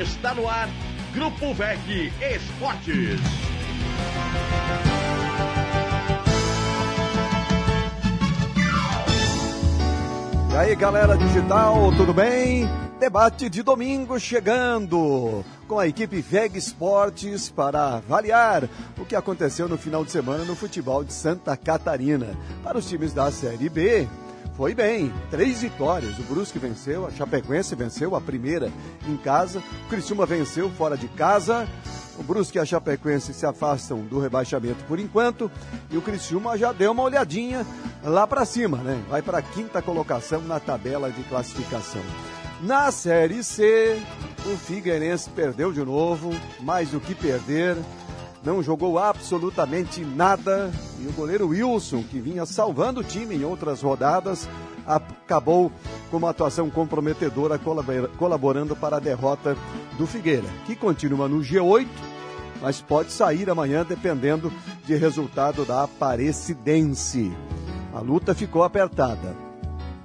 Está no ar, Grupo VEC Esportes. E aí, galera digital, tudo bem? Debate de domingo chegando com a equipe VEG Esportes para avaliar o que aconteceu no final de semana no futebol de Santa Catarina. Para os times da Série B, foi bem, três vitórias. O Brusque venceu, a Chapecoense venceu a primeira em casa, o Criciúma venceu fora de casa. O Brusque e a Chapecoense se afastam do rebaixamento por enquanto e o Criciúma já deu uma olhadinha lá para cima, né? Vai para a quinta colocação na tabela de classificação. Na Série C, o Figueirense perdeu de novo, mais do que perder, não jogou absolutamente nada e o goleiro Wilson, que vinha salvando o time em outras rodadas, acabou com uma atuação comprometedora, colaborando para a derrota do Figueira, que continua no G8, mas pode sair amanhã dependendo de resultado da Aparecidense. A luta ficou apertada.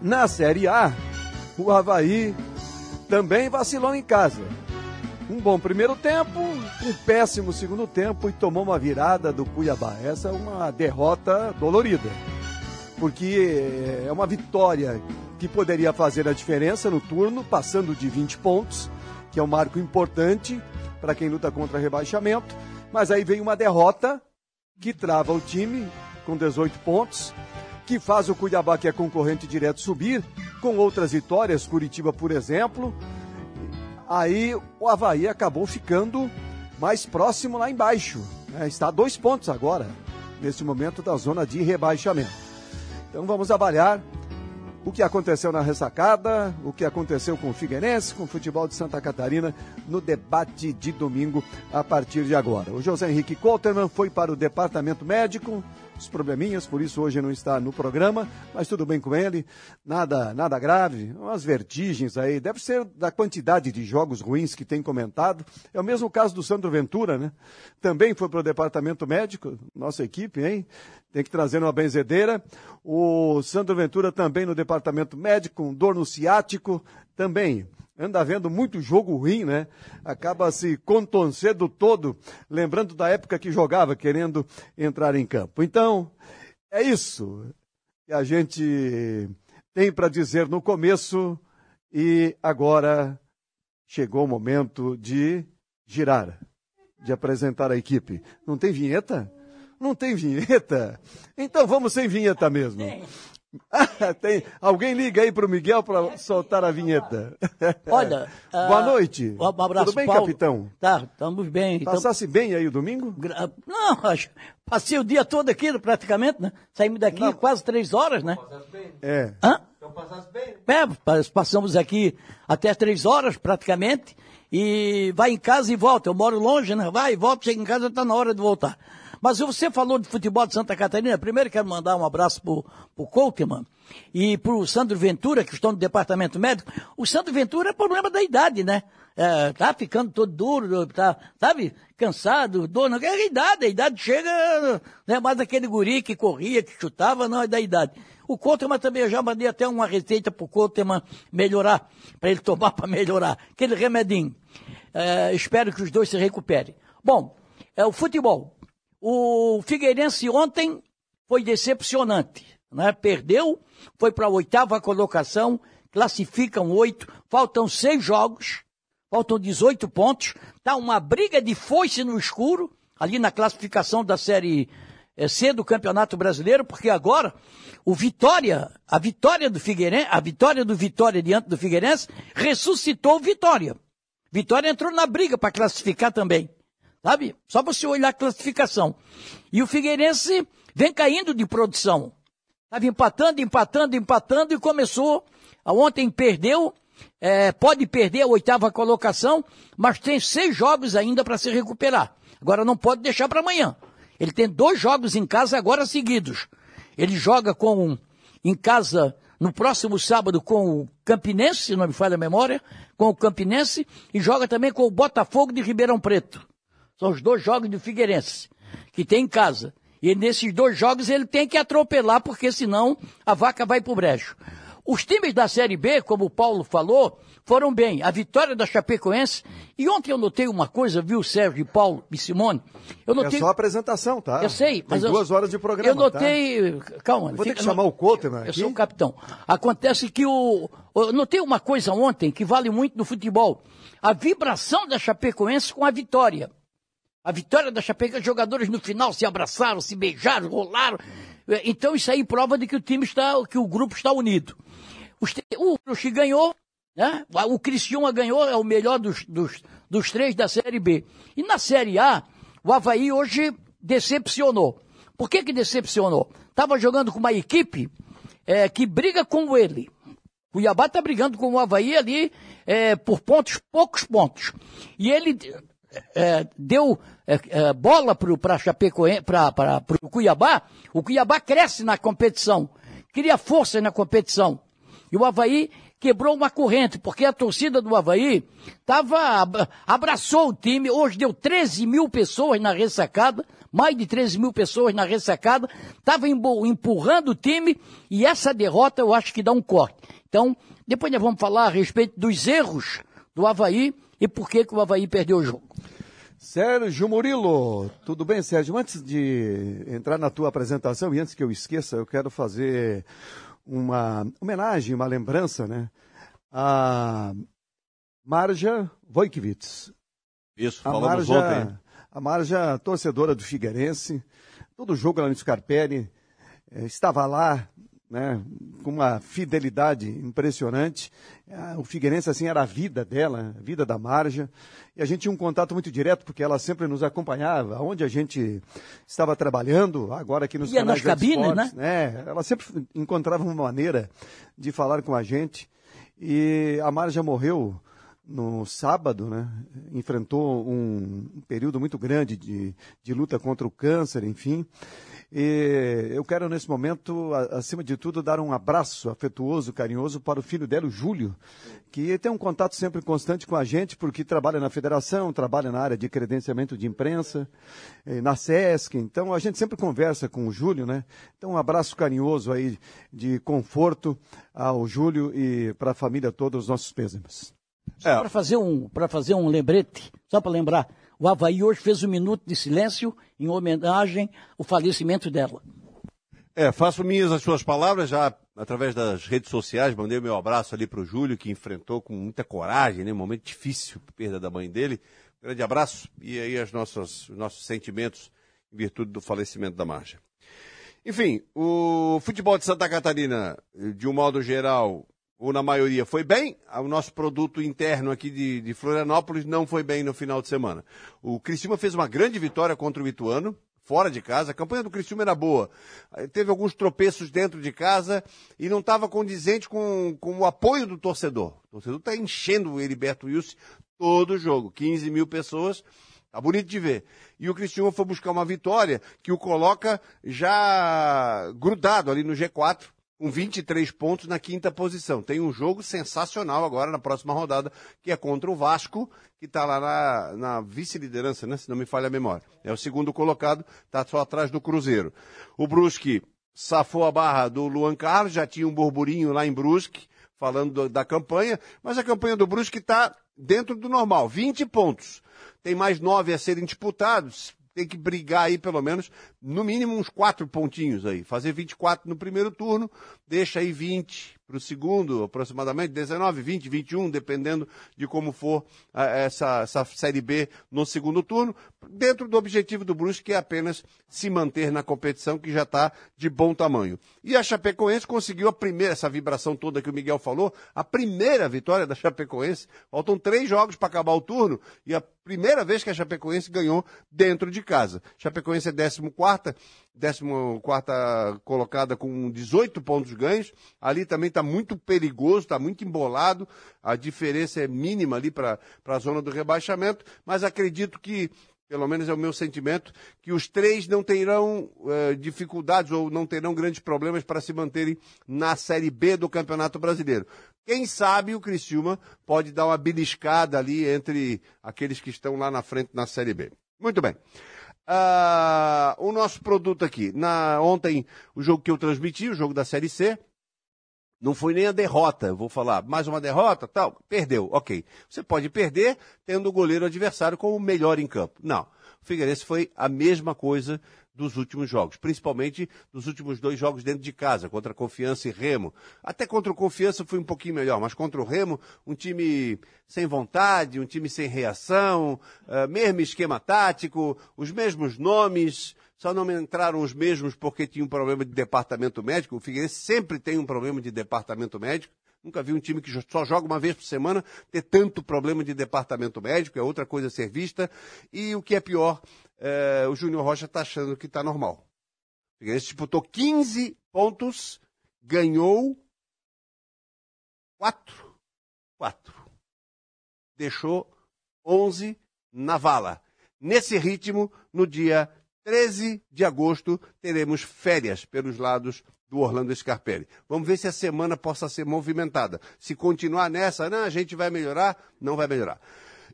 Na Série A, o Havaí também vacilou em casa. Um bom primeiro tempo, um péssimo segundo tempo e tomou uma virada do Cuiabá. Essa é uma derrota dolorida, porque é uma vitória que poderia fazer a diferença no turno, passando de 20 pontos, que é um marco importante para quem luta contra rebaixamento. Mas aí vem uma derrota que trava o time com 18 pontos, que faz o Cuiabá, que é concorrente direto, subir, com outras vitórias, Curitiba, por exemplo. Aí o Havaí acabou ficando mais próximo lá embaixo. Né? Está a dois pontos agora, nesse momento da zona de rebaixamento. Então vamos avaliar o que aconteceu na ressacada, o que aconteceu com o Figueirense, com o futebol de Santa Catarina, no debate de domingo a partir de agora. O José Henrique Colterman foi para o departamento médico, os probleminhas, por isso hoje não está no programa, mas tudo bem com ele, nada, nada grave, umas vertigens aí, deve ser da quantidade de jogos ruins que tem comentado. É o mesmo caso do Sandro Ventura, né? Também foi para o departamento médico, nossa equipe, hein? Tem que trazer uma benzedeira. O Sandro Ventura também no departamento médico, com dor no ciático, também anda vendo muito jogo ruim, né? Acaba se contorcendo todo, lembrando da época que jogava, querendo entrar em campo. Então, é isso que a gente tem para dizer no começo e agora chegou o momento de girar, de apresentar a equipe. Não tem vinheta? Não tem vinheta? Então vamos sem vinheta mesmo. Tem, alguém liga aí para o Miguel para soltar a vinheta. Olha. Boa uh, noite. Um abraço, Tudo bem, Paulo? capitão? Tá, estamos bem. Passasse então... bem aí o domingo? Não, acho. Passei o dia todo aqui, praticamente, né? Saímos daqui Não. quase três horas, né? Bem. É. Hã? Então passasse bem. É, passamos aqui até três horas, praticamente. E vai em casa e volta. Eu moro longe, né? Vai e volta, chega em casa, está na hora de voltar. Mas você falou de futebol de Santa Catarina. Primeiro quero mandar um abraço pro, pro Colteman e pro Sandro Ventura, que estão no departamento médico. O Sandro Ventura é problema da idade, né? É, tá ficando todo duro, tá, sabe? Cansado, dor, não é a idade, a idade chega, não é mais aquele guri que corria, que chutava, não, é da idade. O Colteman também, eu já mandei até uma receita pro Colteman melhorar, para ele tomar para melhorar, aquele remedinho. É, espero que os dois se recuperem. Bom, é o futebol. O Figueirense ontem foi decepcionante, né? Perdeu, foi para a oitava colocação, classificam oito, faltam seis jogos, faltam 18 pontos, tá uma briga de foice no escuro, ali na classificação da Série eh, C do Campeonato Brasileiro, porque agora o Vitória, a vitória do Figueirense, a vitória do Vitória diante do Figueirense ressuscitou o Vitória. Vitória entrou na briga para classificar também. Sabe? Só você olhar a classificação. E o Figueirense vem caindo de produção. Estava empatando, empatando, empatando e começou. Ontem perdeu, é, pode perder a oitava colocação, mas tem seis jogos ainda para se recuperar. Agora não pode deixar para amanhã. Ele tem dois jogos em casa agora seguidos. Ele joga com em casa no próximo sábado com o Campinense, se não me falha a memória, com o Campinense e joga também com o Botafogo de Ribeirão Preto. São os dois jogos do Figueirense, que tem em casa. E nesses dois jogos ele tem que atropelar, porque senão a vaca vai pro brejo. Os times da Série B, como o Paulo falou, foram bem. A vitória da Chapecoense. E ontem eu notei uma coisa, viu, Sérgio, Paulo e Simone? Eu notei... É só a apresentação, tá? Eu sei, mas. Tem eu... duas horas de programa. Eu notei. Tá? Calma. Vou ter que chamar o Coteman aqui. Eu sou o capitão. Acontece que o. Eu notei uma coisa ontem que vale muito no futebol. A vibração da Chapecoense com a vitória. A vitória da Chapecoense, os jogadores no final se abraçaram, se beijaram, rolaram. Então isso aí prova de que o time está, que o grupo está unido. O Cruxi ganhou, né? O Criciúma ganhou, é o melhor dos, dos, dos três da Série B. E na Série A, o Havaí hoje decepcionou. Por que que decepcionou? Estava jogando com uma equipe é, que briga com ele. Cuiabá está brigando com o Havaí ali é, por pontos, poucos pontos. E ele é, deu é, é, bola para o Cuiabá, o Cuiabá cresce na competição, cria força na competição. E o Havaí quebrou uma corrente, porque a torcida do Havaí tava, abraçou o time, hoje deu 13 mil pessoas na ressacada, mais de 13 mil pessoas na ressacada, estava empurrando o time, e essa derrota eu acho que dá um corte. Então, depois nós vamos falar a respeito dos erros do Havaí e por que, que o Havaí perdeu o jogo. Sérgio Murilo, tudo bem, Sérgio? Antes de entrar na tua apresentação e antes que eu esqueça, eu quero fazer uma homenagem, uma lembrança, né? A Marja Wojkiewicz. Isso, a falamos Marja, ontem. A Marja, torcedora do Figueirense, todo jogo lá no Scarpelli, eh, estava lá, né, com uma fidelidade impressionante. O Figueirense, assim, era a vida dela, a vida da Marja. E a gente tinha um contato muito direto, porque ela sempre nos acompanhava, onde a gente estava trabalhando, agora aqui nos Ia canais nas cabines, né? né? Ela sempre encontrava uma maneira de falar com a gente. E a Marja morreu no sábado, né? Enfrentou um período muito grande de, de luta contra o câncer, enfim. E eu quero, nesse momento, acima de tudo, dar um abraço afetuoso, carinhoso para o filho dela, o Júlio, que tem um contato sempre constante com a gente, porque trabalha na federação, trabalha na área de credenciamento de imprensa, na SESC. Então, a gente sempre conversa com o Júlio, né? Então, um abraço carinhoso aí de conforto ao Júlio e para a família toda, os nossos pêsames. É. Para fazer um, para fazer um lembrete, só para lembrar, o Havaí hoje fez um minuto de silêncio em homenagem ao falecimento dela. É, faço minhas as suas palavras já através das redes sociais, mandei o meu abraço ali para o Júlio, que enfrentou com muita coragem, né, um momento difícil, perda da mãe dele. Grande abraço e aí as nossas, os nossos sentimentos em virtude do falecimento da Marcha. Enfim, o futebol de Santa Catarina, de um modo geral, ou na maioria, foi bem. O nosso produto interno aqui de, de Florianópolis não foi bem no final de semana. O Criciúma fez uma grande vitória contra o Ituano, fora de casa. A campanha do Criciúma era boa. Teve alguns tropeços dentro de casa e não estava condizente com, com o apoio do torcedor. O torcedor está enchendo o Heriberto Wilson todo o jogo. 15 mil pessoas. Tá bonito de ver. E o Criciúma foi buscar uma vitória que o coloca já grudado ali no G4 com 23 pontos na quinta posição. Tem um jogo sensacional agora na próxima rodada, que é contra o Vasco, que está lá na, na vice-liderança, né? Se não me falha a memória. É o segundo colocado, está só atrás do Cruzeiro. O Brusque safou a barra do Luan Carlos, já tinha um burburinho lá em Brusque, falando do, da campanha, mas a campanha do Brusque está dentro do normal, 20 pontos. Tem mais nove a serem disputados, tem que brigar aí pelo menos, no mínimo uns quatro pontinhos aí. Fazer 24 no primeiro turno, deixa aí 20 para o segundo, aproximadamente 19, 20, 21, dependendo de como for uh, essa, essa Série B no segundo turno, dentro do objetivo do Brusque, que é apenas se manter na competição, que já está de bom tamanho. E a Chapecoense conseguiu a primeira, essa vibração toda que o Miguel falou, a primeira vitória da Chapecoense. Faltam três jogos para acabar o turno, e a primeira vez que a Chapecoense ganhou dentro de casa. Chapecoense é 14 14 colocada com 18 pontos ganhos. Ali também está muito perigoso, está muito embolado. A diferença é mínima ali para a zona do rebaixamento, mas acredito que pelo menos é o meu sentimento, que os três não terão uh, dificuldades ou não terão grandes problemas para se manterem na Série B do Campeonato Brasileiro. Quem sabe o Criciúma pode dar uma beliscada ali entre aqueles que estão lá na frente na Série B. Muito bem. Uh, o nosso produto aqui. Na, ontem, o jogo que eu transmiti, o jogo da Série C, Não foi nem a derrota, vou falar, mais uma derrota, tal, perdeu, ok. Você pode perder tendo o goleiro adversário como o melhor em campo. Não. O Figueirense foi a mesma coisa dos últimos jogos, principalmente dos últimos dois jogos dentro de casa, contra Confiança e Remo. Até contra o Confiança foi um pouquinho melhor, mas contra o Remo, um time sem vontade, um time sem reação, uh, mesmo esquema tático, os mesmos nomes, só não entraram os mesmos porque tinha um problema de departamento médico. O Figueirense sempre tem um problema de departamento médico. Nunca vi um time que só joga uma vez por semana ter tanto problema de departamento médico, é outra coisa a ser vista. E o que é pior, é, o Júnior Rocha está achando que está normal. O Figueirense disputou 15 pontos, ganhou 4. 4. Deixou 11 na vala. Nesse ritmo, no dia 13 de agosto teremos férias pelos lados do Orlando Scarpelli. Vamos ver se a semana possa ser movimentada. Se continuar nessa, não, a gente vai melhorar, não vai melhorar.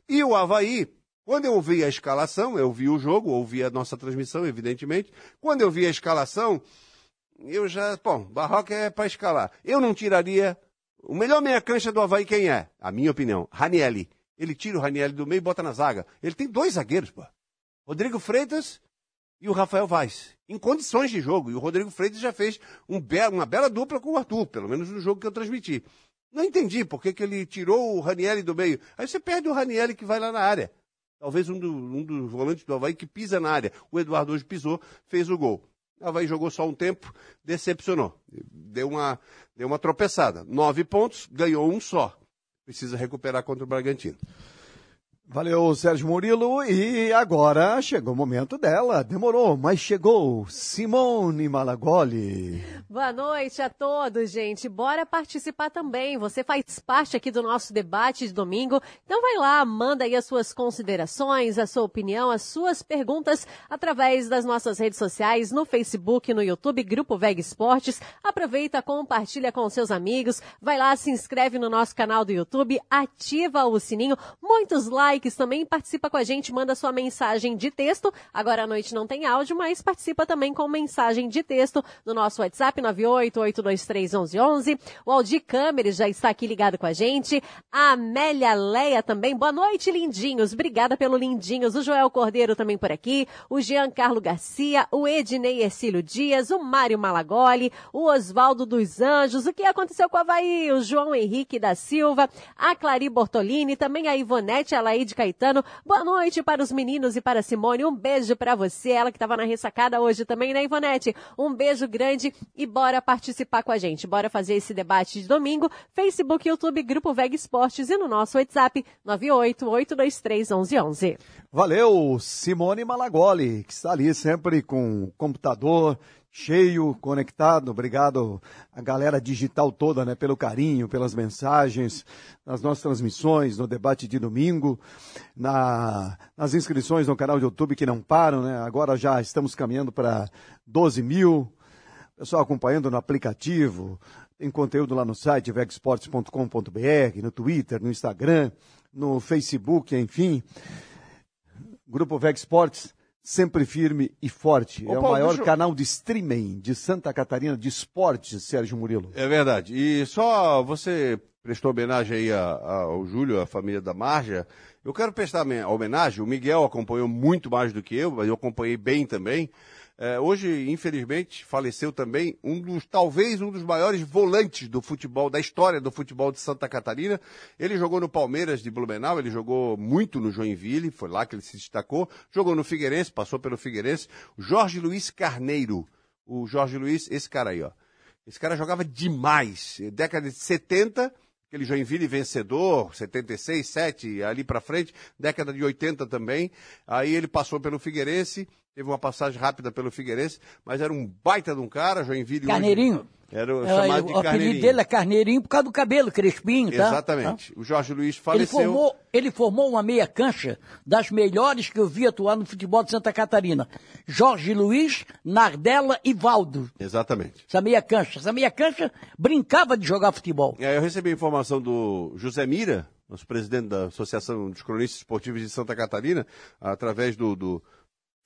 E o Havaí, quando eu ouvi a escalação, eu vi o jogo, ouvi a nossa transmissão, evidentemente. Quando eu vi a escalação, eu já, bom, Barroca é para escalar. Eu não tiraria. O melhor meia-cancha do Havaí quem é? A minha opinião, Ranielli. Ele tira o Ranielli do meio e bota na zaga. Ele tem dois zagueiros, pô. Rodrigo Freitas e o Rafael Vaz, em condições de jogo. E o Rodrigo Freitas já fez um be uma bela dupla com o Arthur, pelo menos no jogo que eu transmiti. Não entendi por que, que ele tirou o Ranielli do meio. Aí você perde o Ranielli que vai lá na área. Talvez um, do, um dos volantes do Havaí que pisa na área. O Eduardo hoje pisou, fez o gol. O Havaí jogou só um tempo, decepcionou. Deu uma, deu uma tropeçada. Nove pontos, ganhou um só. Precisa recuperar contra o Bragantino. Valeu, Sérgio Murilo. E agora chegou o momento dela. Demorou, mas chegou. Simone Malagoli. Boa noite a todos, gente. Bora participar também. Você faz parte aqui do nosso debate de domingo. Então vai lá, manda aí as suas considerações, a sua opinião, as suas perguntas através das nossas redes sociais, no Facebook, no YouTube, Grupo Veg Esportes. Aproveita, compartilha com seus amigos. Vai lá, se inscreve no nosso canal do YouTube, ativa o sininho. Muitos likes likes também, participa com a gente, manda sua mensagem de texto. Agora à noite não tem áudio, mas participa também com mensagem de texto no nosso WhatsApp 988231111. O Aldi Câmeres já está aqui ligado com a gente. A Amélia Leia também. Boa noite, lindinhos. Obrigada pelo lindinhos. O Joel Cordeiro também por aqui. O Jean Carlo Garcia, o Ednei Ercílio Dias, o Mário Malagoli, o Oswaldo dos Anjos. O que aconteceu com a Havaí? O João Henrique da Silva, a Clari Bortolini, também a Ivonete Alaí de Caetano. Boa noite para os meninos e para a Simone. Um beijo para você, ela que estava na ressacada hoje também, né, Ivonete? Um beijo grande e bora participar com a gente. Bora fazer esse debate de domingo. Facebook, YouTube, Grupo Veg Esportes e no nosso WhatsApp 988231111. Valeu, Simone Malagoli, que está ali sempre com computador, cheio, conectado. Obrigado a galera digital toda, né, pelo carinho, pelas mensagens, nas nossas transmissões, no debate de domingo, na, nas inscrições no canal de YouTube que não param, né? Agora já estamos caminhando para 12 mil. Pessoal acompanhando no aplicativo, tem conteúdo lá no site vegsports.com.br, no Twitter, no Instagram, no Facebook, enfim. Grupo Veg Sports sempre firme e forte. é o maior eu... canal de streaming de Santa Catarina de esportes, Sérgio Murilo. É verdade. E só você prestou homenagem aí a, a, ao Júlio, a família da Marja. Eu quero prestar homenagem. O Miguel acompanhou muito mais do que eu, mas eu acompanhei bem também. É, hoje, infelizmente, faleceu também um dos, talvez um dos maiores volantes do futebol, da história do futebol de Santa Catarina. Ele jogou no Palmeiras de Blumenau, ele jogou muito no Joinville, foi lá que ele se destacou. Jogou no Figueirense, passou pelo Figueirense. Jorge Luiz Carneiro. O Jorge Luiz, esse cara aí, ó. Esse cara jogava demais. Década de 70, aquele Joinville vencedor, 76, 7, ali para frente, década de 80 também. Aí ele passou pelo Figueirense, teve uma passagem rápida pelo Figueirense, mas era um baita de um cara, Joinville. Carneirinho. Hoje, era é, chamado de o apelido dele é Carneirinho por causa do cabelo crespinho, tá? Exatamente. O Jorge Luiz faleceu. Ele formou, ele formou uma meia cancha das melhores que eu vi atuar no futebol de Santa Catarina. Jorge Luiz, Nardella e Valdo. Exatamente. Essa meia cancha. Essa meia cancha brincava de jogar futebol. É, eu recebi a informação do José Mira, nosso presidente da Associação dos Cronistas Esportivos de Santa Catarina, através do, do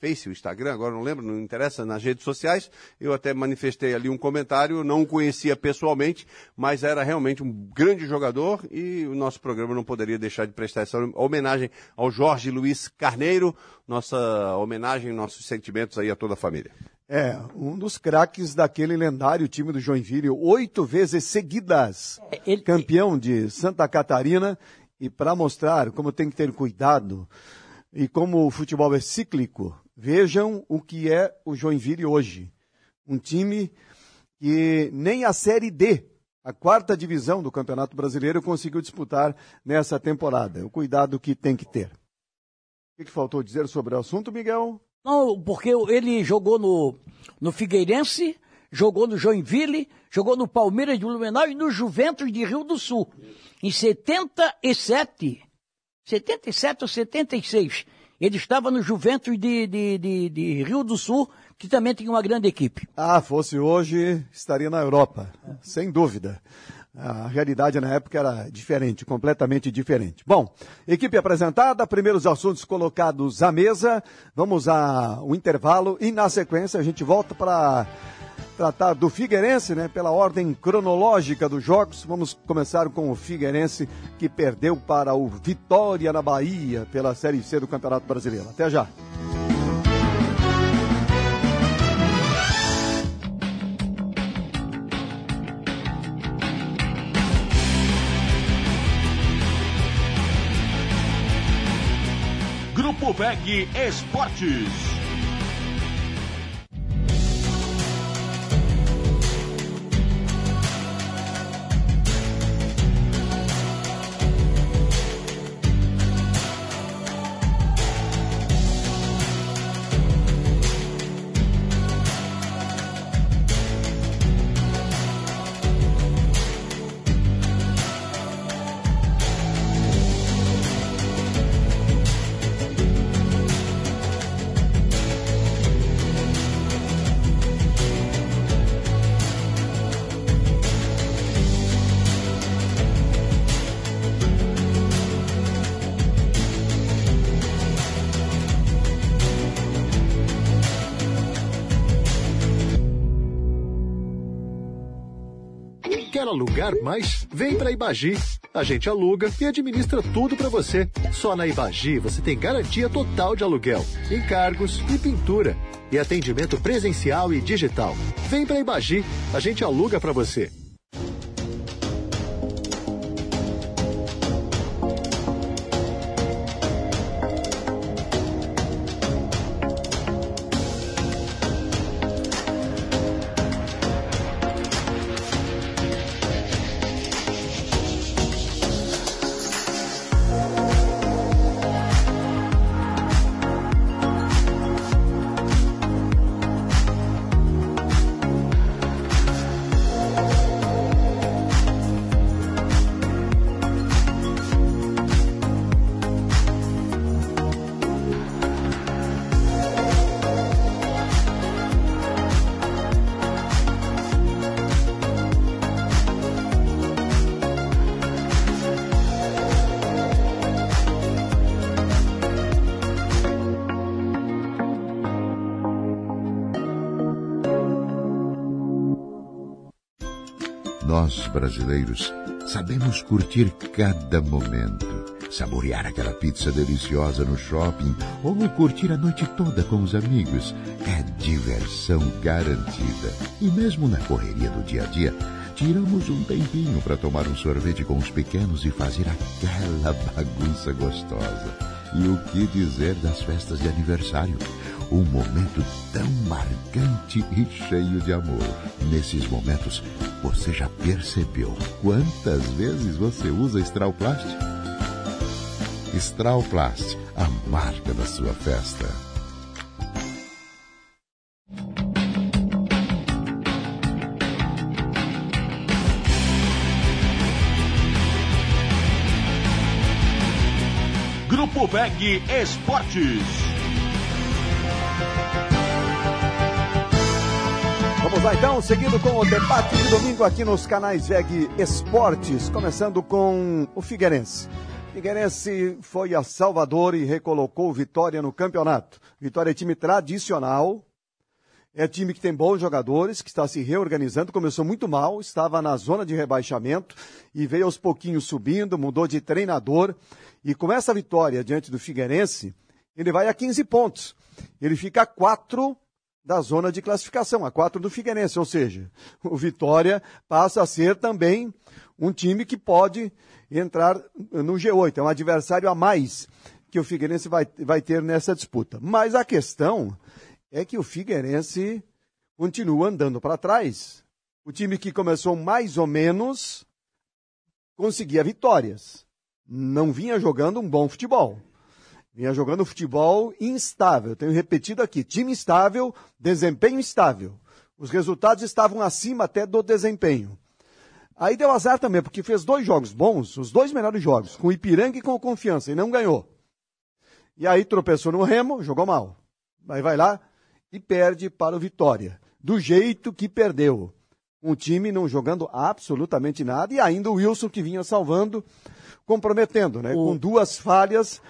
Face, o Instagram, agora não lembro, não interessa, nas redes sociais. Eu até manifestei ali um comentário, não o conhecia pessoalmente, mas era realmente um grande jogador e o nosso programa não poderia deixar de prestar essa homenagem ao Jorge Luiz Carneiro, nossa homenagem, nossos sentimentos aí a toda a família. É, um dos craques daquele lendário time do Joinville, oito vezes seguidas, Ele... campeão de Santa Catarina, e para mostrar como tem que ter cuidado e como o futebol é cíclico, Vejam o que é o Joinville hoje. Um time que nem a Série D, a quarta divisão do Campeonato Brasileiro, conseguiu disputar nessa temporada. O cuidado que tem que ter. O que, faltou dizer sobre o assunto, Miguel? Não, porque ele jogou no, no Figueirense, jogou no Joinville, jogou no Palmeiras de Blumenau e no Juventus de Rio do Sul. Em 77, 77 ou 76. Ele estava no Juventus de, de, de, de, Rio do Sul, que também tinha uma grande equipe. Ah, fosse hoje, estaria na Europa, sem dúvida. A realidade na época era diferente, completamente diferente. Bom, equipe apresentada, primeiros assuntos colocados à mesa. Vamos ao intervalo e na sequência a gente volta para tratar do Figueirense, né? Pela ordem cronológica dos jogos, vamos começar com o Figueirense que perdeu para o Vitória na Bahia pela Série C do Campeonato Brasileiro. Até já. Grupo VEG Esportes. Alugar mais? Vem para Ibagi. A gente aluga e administra tudo para você. Só na Ibagi você tem garantia total de aluguel, encargos e pintura. E atendimento presencial e digital. Vem para Ibagi. A gente aluga para você. Brasileiros, sabemos curtir cada momento. Saborear aquela pizza deliciosa no shopping ou curtir a noite toda com os amigos é diversão garantida. E mesmo na correria do dia a dia, tiramos um tempinho para tomar um sorvete com os pequenos e fazer aquela bagunça gostosa. E o que dizer das festas de aniversário? Um momento tão marcante e cheio de amor. Nesses momentos, você já percebeu quantas vezes você usa Strauplast? Strauplast, a marca da sua festa. Grupo VEG Esportes. Vamos lá então, seguindo com o debate de domingo aqui nos canais VEG Esportes, começando com o Figueirense. Figueirense foi a Salvador e recolocou Vitória no campeonato. Vitória é time tradicional, é time que tem bons jogadores, que está se reorganizando, começou muito mal, estava na zona de rebaixamento e veio aos pouquinhos subindo, mudou de treinador. E com essa vitória diante do Figueirense, ele vai a 15 pontos. Ele fica a 4 da zona de classificação, a 4 do Figueirense, ou seja, o Vitória passa a ser também um time que pode entrar no G8. É um adversário a mais que o Figueirense vai, vai ter nessa disputa. Mas a questão é que o Figueirense continua andando para trás. O time que começou mais ou menos conseguia vitórias. Não vinha jogando um bom futebol. Vinha jogando futebol instável. Tenho repetido aqui: time instável, desempenho instável. Os resultados estavam acima até do desempenho. Aí deu azar também, porque fez dois jogos bons, os dois melhores jogos, com o Ipiranga e com o Confiança, e não ganhou. E aí tropeçou no Remo, jogou mal. Aí vai lá e perde para o Vitória. Do jeito que perdeu. Um time não jogando absolutamente nada e ainda o Wilson que vinha salvando, comprometendo, né? O... Com duas falhas,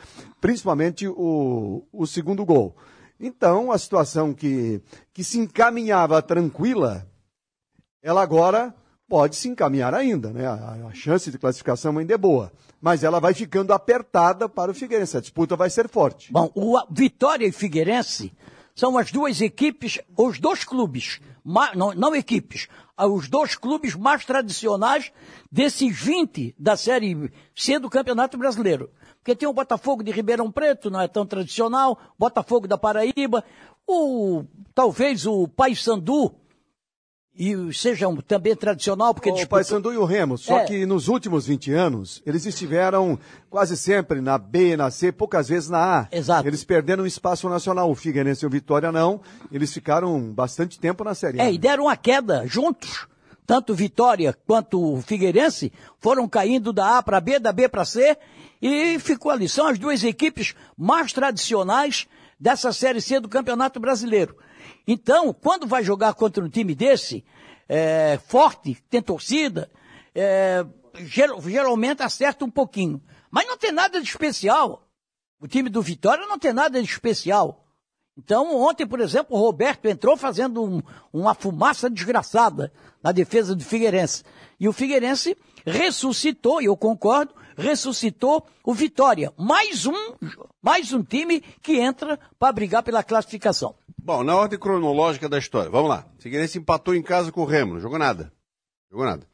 principalmente o, o segundo gol. Então, a situação que, que se encaminhava tranquila, ela agora pode se encaminhar ainda, né? A, a, chance de classificação ainda é boa. Mas ela vai ficando apertada para o Figueirense. A disputa vai ser forte. Bom, o Vitória e Figueirense são as duas equipes, os dois clubes, não, não equipes, os dois clubes mais tradicionais desses 20 da Série C do Campeonato Brasileiro. Porque tem o Botafogo de Ribeirão Preto, não é tão tradicional, Botafogo da Paraíba, o, talvez o Paysandu, e seja também tradicional, porque... O disputou... Paysandu e o Remo, só é. que nos últimos 20 anos, eles estiveram quase sempre na B, na C, poucas vezes na A. Exato. Eles perderam espaço nacional, o Figueirense e o Vitória não, eles ficaram bastante tempo na Série A. É, e deram uma queda juntos. Tanto Vitória quanto o Figueirense foram caindo da A para B, da B para C, e ficou ali. São as duas equipes mais tradicionais dessa Série C do Campeonato Brasileiro. Então, quando vai jogar contra um time desse, é, forte, tem torcida, é, geralmente acerta um pouquinho. Mas não tem nada de especial. O time do Vitória não tem nada de especial. Então, ontem, por exemplo, o Roberto entrou fazendo um, uma fumaça desgraçada na defesa do Figueirense. E o Figueirense ressuscitou, e eu concordo, ressuscitou o Vitória. Mais um, mais um time que entra para brigar pela classificação. Bom, na ordem cronológica da história, vamos lá. Figueirense empatou em casa com o Remo, não jogou nada. Jogou nada.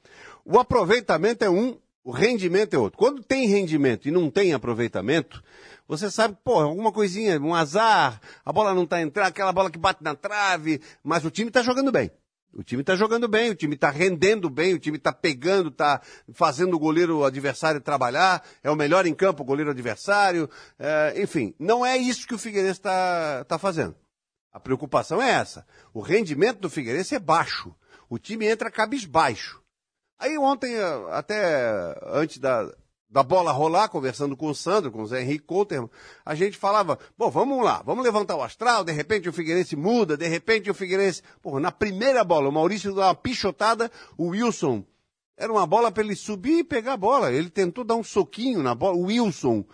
O aproveitamento é um, o rendimento é outro. Quando tem rendimento e não tem aproveitamento, você sabe, pô, alguma coisinha, um azar, a bola não está entrando, aquela bola que bate na trave, mas o time está jogando bem. O time está jogando bem, o time está rendendo bem, o time está pegando, está fazendo o goleiro adversário trabalhar, é o melhor em campo o goleiro adversário, é, enfim, não é isso que o Figueirense está tá fazendo. A preocupação é essa. O rendimento do Figueirense é baixo. O time entra cabisbaixo. Aí ontem, até antes da, da bola rolar, conversando com o Sandro, com o Zé Henrique Couter, a gente falava, bom, vamos lá, vamos levantar o astral, de repente o Figueirense muda, de repente o Figueirense... Pô, na primeira bola, o Maurício dá uma pichotada, o Wilson... Era uma bola para ele subir e pegar a bola. Ele tentou dar um soquinho na bola. O Wilson,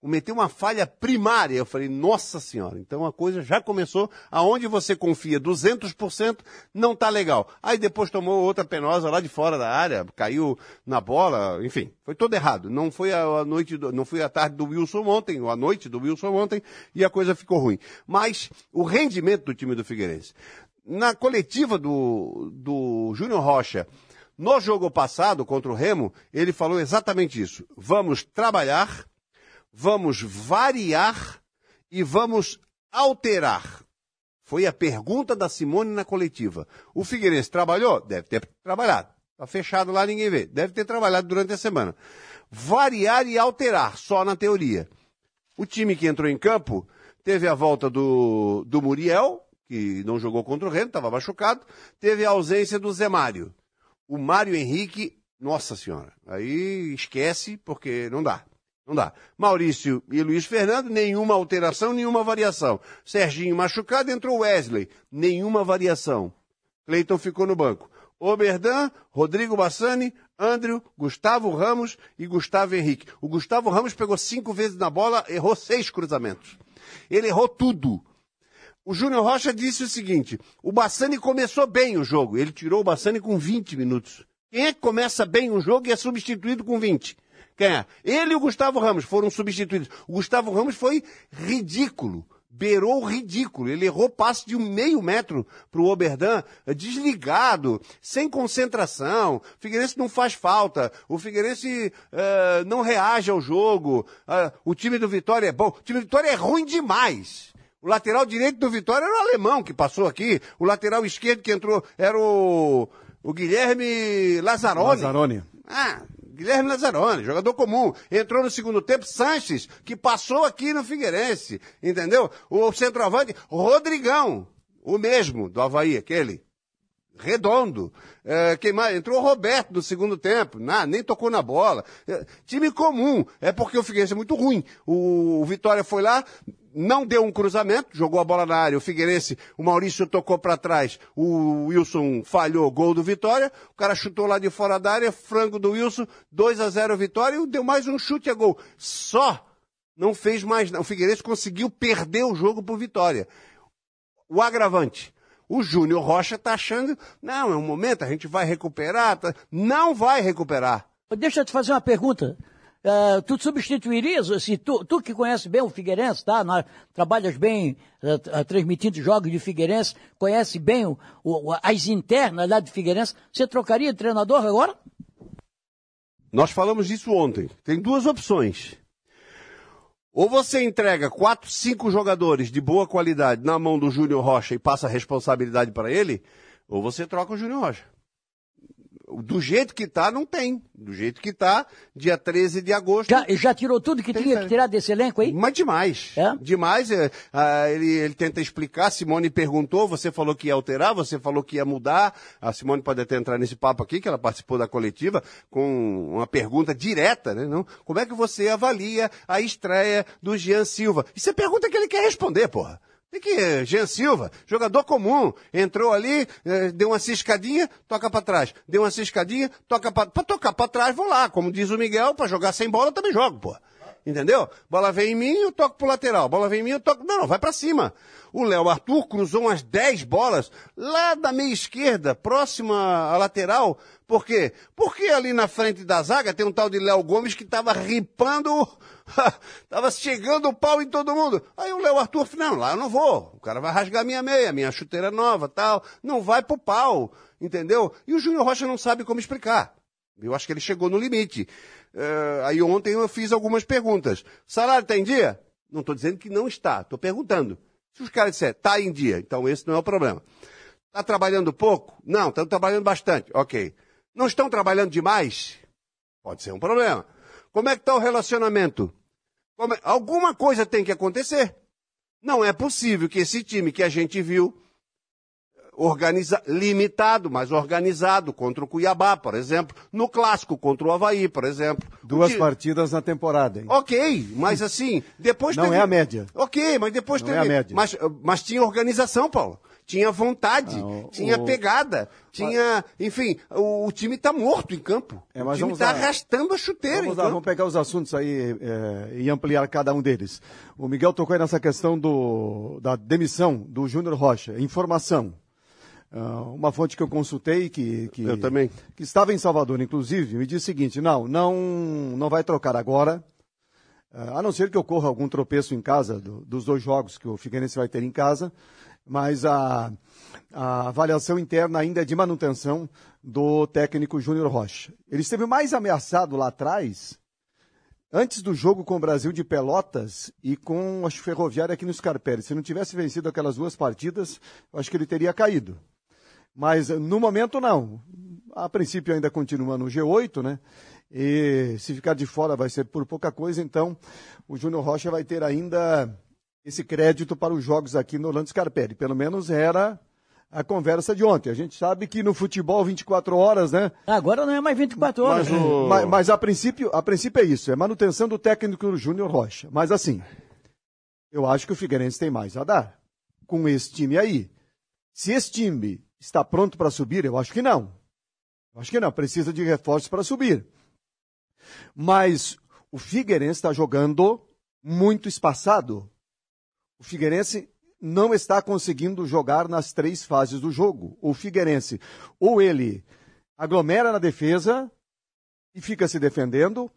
cometeu uma falha primária. Eu falei, nossa senhora, então a coisa já começou, aonde você confia 200%, não tá legal. Aí depois tomou outra penosa lá de fora da área, caiu na bola, enfim, foi todo errado. Não foi a, noite, do, não foi a tarde do Wilson ontem, ou a noite do Wilson ontem, e a coisa ficou ruim. Mas o rendimento do time do Figueirense. Na coletiva do, do Júnior Rocha, no jogo passado contra o Remo, ele falou exatamente isso. Vamos trabalhar, vamos variar e vamos alterar. Foi a pergunta da Simone na coletiva. O Figueirense trabalhou? Deve ter trabalhado. Está fechado lá, ninguém vê. Deve ter trabalhado durante a semana. Variar e alterar, só na teoria. O time que entrou em campo teve a volta do, do Muriel, que não jogou contra o Remo, estava machucado. Teve a ausência do Zé Mário. O Mário Henrique, nossa senhora, aí esquece, porque não dá. Não dá. Maurício e Luiz Fernando, nenhuma alteração, nenhuma variação. Serginho machucado, entrou Wesley, nenhuma variação. Cleiton ficou no banco. Oberdan, Rodrigo Bassani, Andrew, Gustavo Ramos e Gustavo Henrique. O Gustavo Ramos pegou cinco vezes na bola, errou seis cruzamentos. Ele errou tudo. O Júnior Rocha disse o seguinte: o Bassani começou bem o jogo. Ele tirou o Bassani com 20 minutos. Quem é que começa bem um jogo e é substituído com 20? Quem é? Ele e o Gustavo Ramos foram substituídos. O Gustavo Ramos foi ridículo. Beirou o ridículo. Ele errou passe de um meio metro para o Oberdan, desligado, sem concentração. O Figueirense não faz falta. O Figueirense uh, não reage ao jogo. Uh, o time do Vitória é bom. O time do Vitória é ruim demais. O lateral direito do Vitória era o alemão que passou aqui. O lateral esquerdo que entrou era o, o Guilherme Lazzaroni. Lazzaroni. Ah, Guilherme Lazzaroni, jogador comum. Entrou no segundo tempo Sanches, que passou aqui no Figueirense, entendeu? O centroavante, Rodrigão, o mesmo, do Havaí, aquele. Redondo. É, quem mais? Entrou o Roberto no segundo tempo. Nah, nem tocou na bola. É, time comum. É porque o Figueirense é muito ruim. O, o Vitória foi lá, não deu um cruzamento, jogou a bola na área. O Figueirense, o Maurício tocou para trás, o Wilson falhou, gol do Vitória. O cara chutou lá de fora da área, frango do Wilson, 2 a 0 Vitória e deu mais um chute a gol. Só não fez mais, o Figueirense conseguiu perder o jogo por Vitória. O agravante, o Júnior Rocha está achando, não, é um momento, a gente vai recuperar. Tá... Não vai recuperar. Deixa eu te fazer uma pergunta. Uh, tu substituirias, assim, tu, tu que conhece bem o Figueirense, tá? Na, trabalhas bem uh, transmitindo jogos de Figueirense, conhece bem o, o, as internas lá de Figueirense, você trocaria de treinador agora? Nós falamos disso ontem. Tem duas opções. Ou você entrega quatro, cinco jogadores de boa qualidade na mão do Júnior Rocha e passa a responsabilidade para ele, ou você troca o Júnior Rocha. Do jeito que tá, não tem. Do jeito que tá, dia 13 de agosto. Já, já tirou tudo que tinha que tirar desse elenco aí? Mas demais. É? Demais. É, ah, ele, ele tenta explicar. Simone perguntou, você falou que ia alterar, você falou que ia mudar. A Simone pode até entrar nesse papo aqui, que ela participou da coletiva, com uma pergunta direta, né? Não? Como é que você avalia a estreia do Jean Silva? Isso é pergunta que ele quer responder, porra. Tem que, Jean Silva, jogador comum, entrou ali, eh, deu uma ciscadinha, toca para trás. Deu uma ciscadinha, toca para Pra tocar para trás, vou lá. Como diz o Miguel, para jogar sem bola, também jogo, pô. Entendeu? Bola vem em mim, eu toco pro lateral. Bola vem em mim, eu toco. Não, vai para cima. O Léo Arthur cruzou umas 10 bolas lá da meia esquerda, próxima à lateral. Por quê? Porque ali na frente da zaga tem um tal de Léo Gomes que tava ripando, tava chegando o pau em todo mundo. Aí o Léo Arthur falou, não, lá eu não vou. O cara vai rasgar minha meia, minha chuteira nova, tal. Não vai pro pau, entendeu? E o Júnior Rocha não sabe como explicar. Eu acho que ele chegou no limite. Uh, aí ontem eu fiz algumas perguntas. Salário está em dia? Não estou dizendo que não está, estou perguntando. Se os caras disserem, está em dia, então esse não é o problema. Está trabalhando pouco? Não, estão trabalhando bastante. Ok. Não estão trabalhando demais? Pode ser um problema. Como é que está o relacionamento? É... Alguma coisa tem que acontecer. Não é possível que esse time que a gente viu organiza, limitado, mas organizado contra o Cuiabá, por exemplo, no clássico contra o Havaí, por exemplo. Duas partidas na temporada, hein? Ok, mas assim, depois Não teve... é a média. Ok, mas depois Não teve... é a média. Mas, mas tinha organização, Paulo. Tinha vontade, tinha o- pegada, tinha, enfim, o, o time está morto em campo. É, o time está arrastando a chuteira Vamos lá, vamos pegar os assuntos aí é, e ampliar cada um deles. O Miguel tocou aí nessa questão do, da demissão do Júnior Rocha. Informação. Ah, uma fonte que eu consultei, que, que, Eu também. que estava em Salvador, inclusive, me disse o seguinte: não, não, não vai trocar agora, ah, a não ser que ocorra algum tropeço em casa do- dos dois jogos que o Figueirense vai ter em casa, mas a, a avaliação interna ainda é de manutenção do técnico Júnior Rocha. Ele esteve mais ameaçado lá atrás, antes do jogo com o Brasil de Pelotas e com a Ferroviária aqui no Scarpelli. Se não tivesse vencido aquelas duas partidas, eu acho que ele teria caído. Mas no momento não. A princípio ainda continua no G8, né? E se ficar de fora vai ser por pouca coisa, então o Júnior Rocha vai ter ainda esse crédito para os jogos aqui no Orlando Scarpelli. Pelo menos era a conversa de ontem. A gente sabe que no futebol 24 horas, né? Agora não é mais 24 horas. Mas o- Mas, mas a, princípio, a princípio é isso, é manutenção do técnico Júnior Rocha. Mas assim, eu acho que o Figueirense tem mais a dar com esse time aí. Se esse time está pronto para subir, eu acho que não. Acho que não, precisa de reforços para subir. Mas o Figueirense está jogando muito espaçado. O Figueirense não está conseguindo jogar nas três fases do jogo. O Figueirense, ou ele aglomera na defesa e fica se defendendo,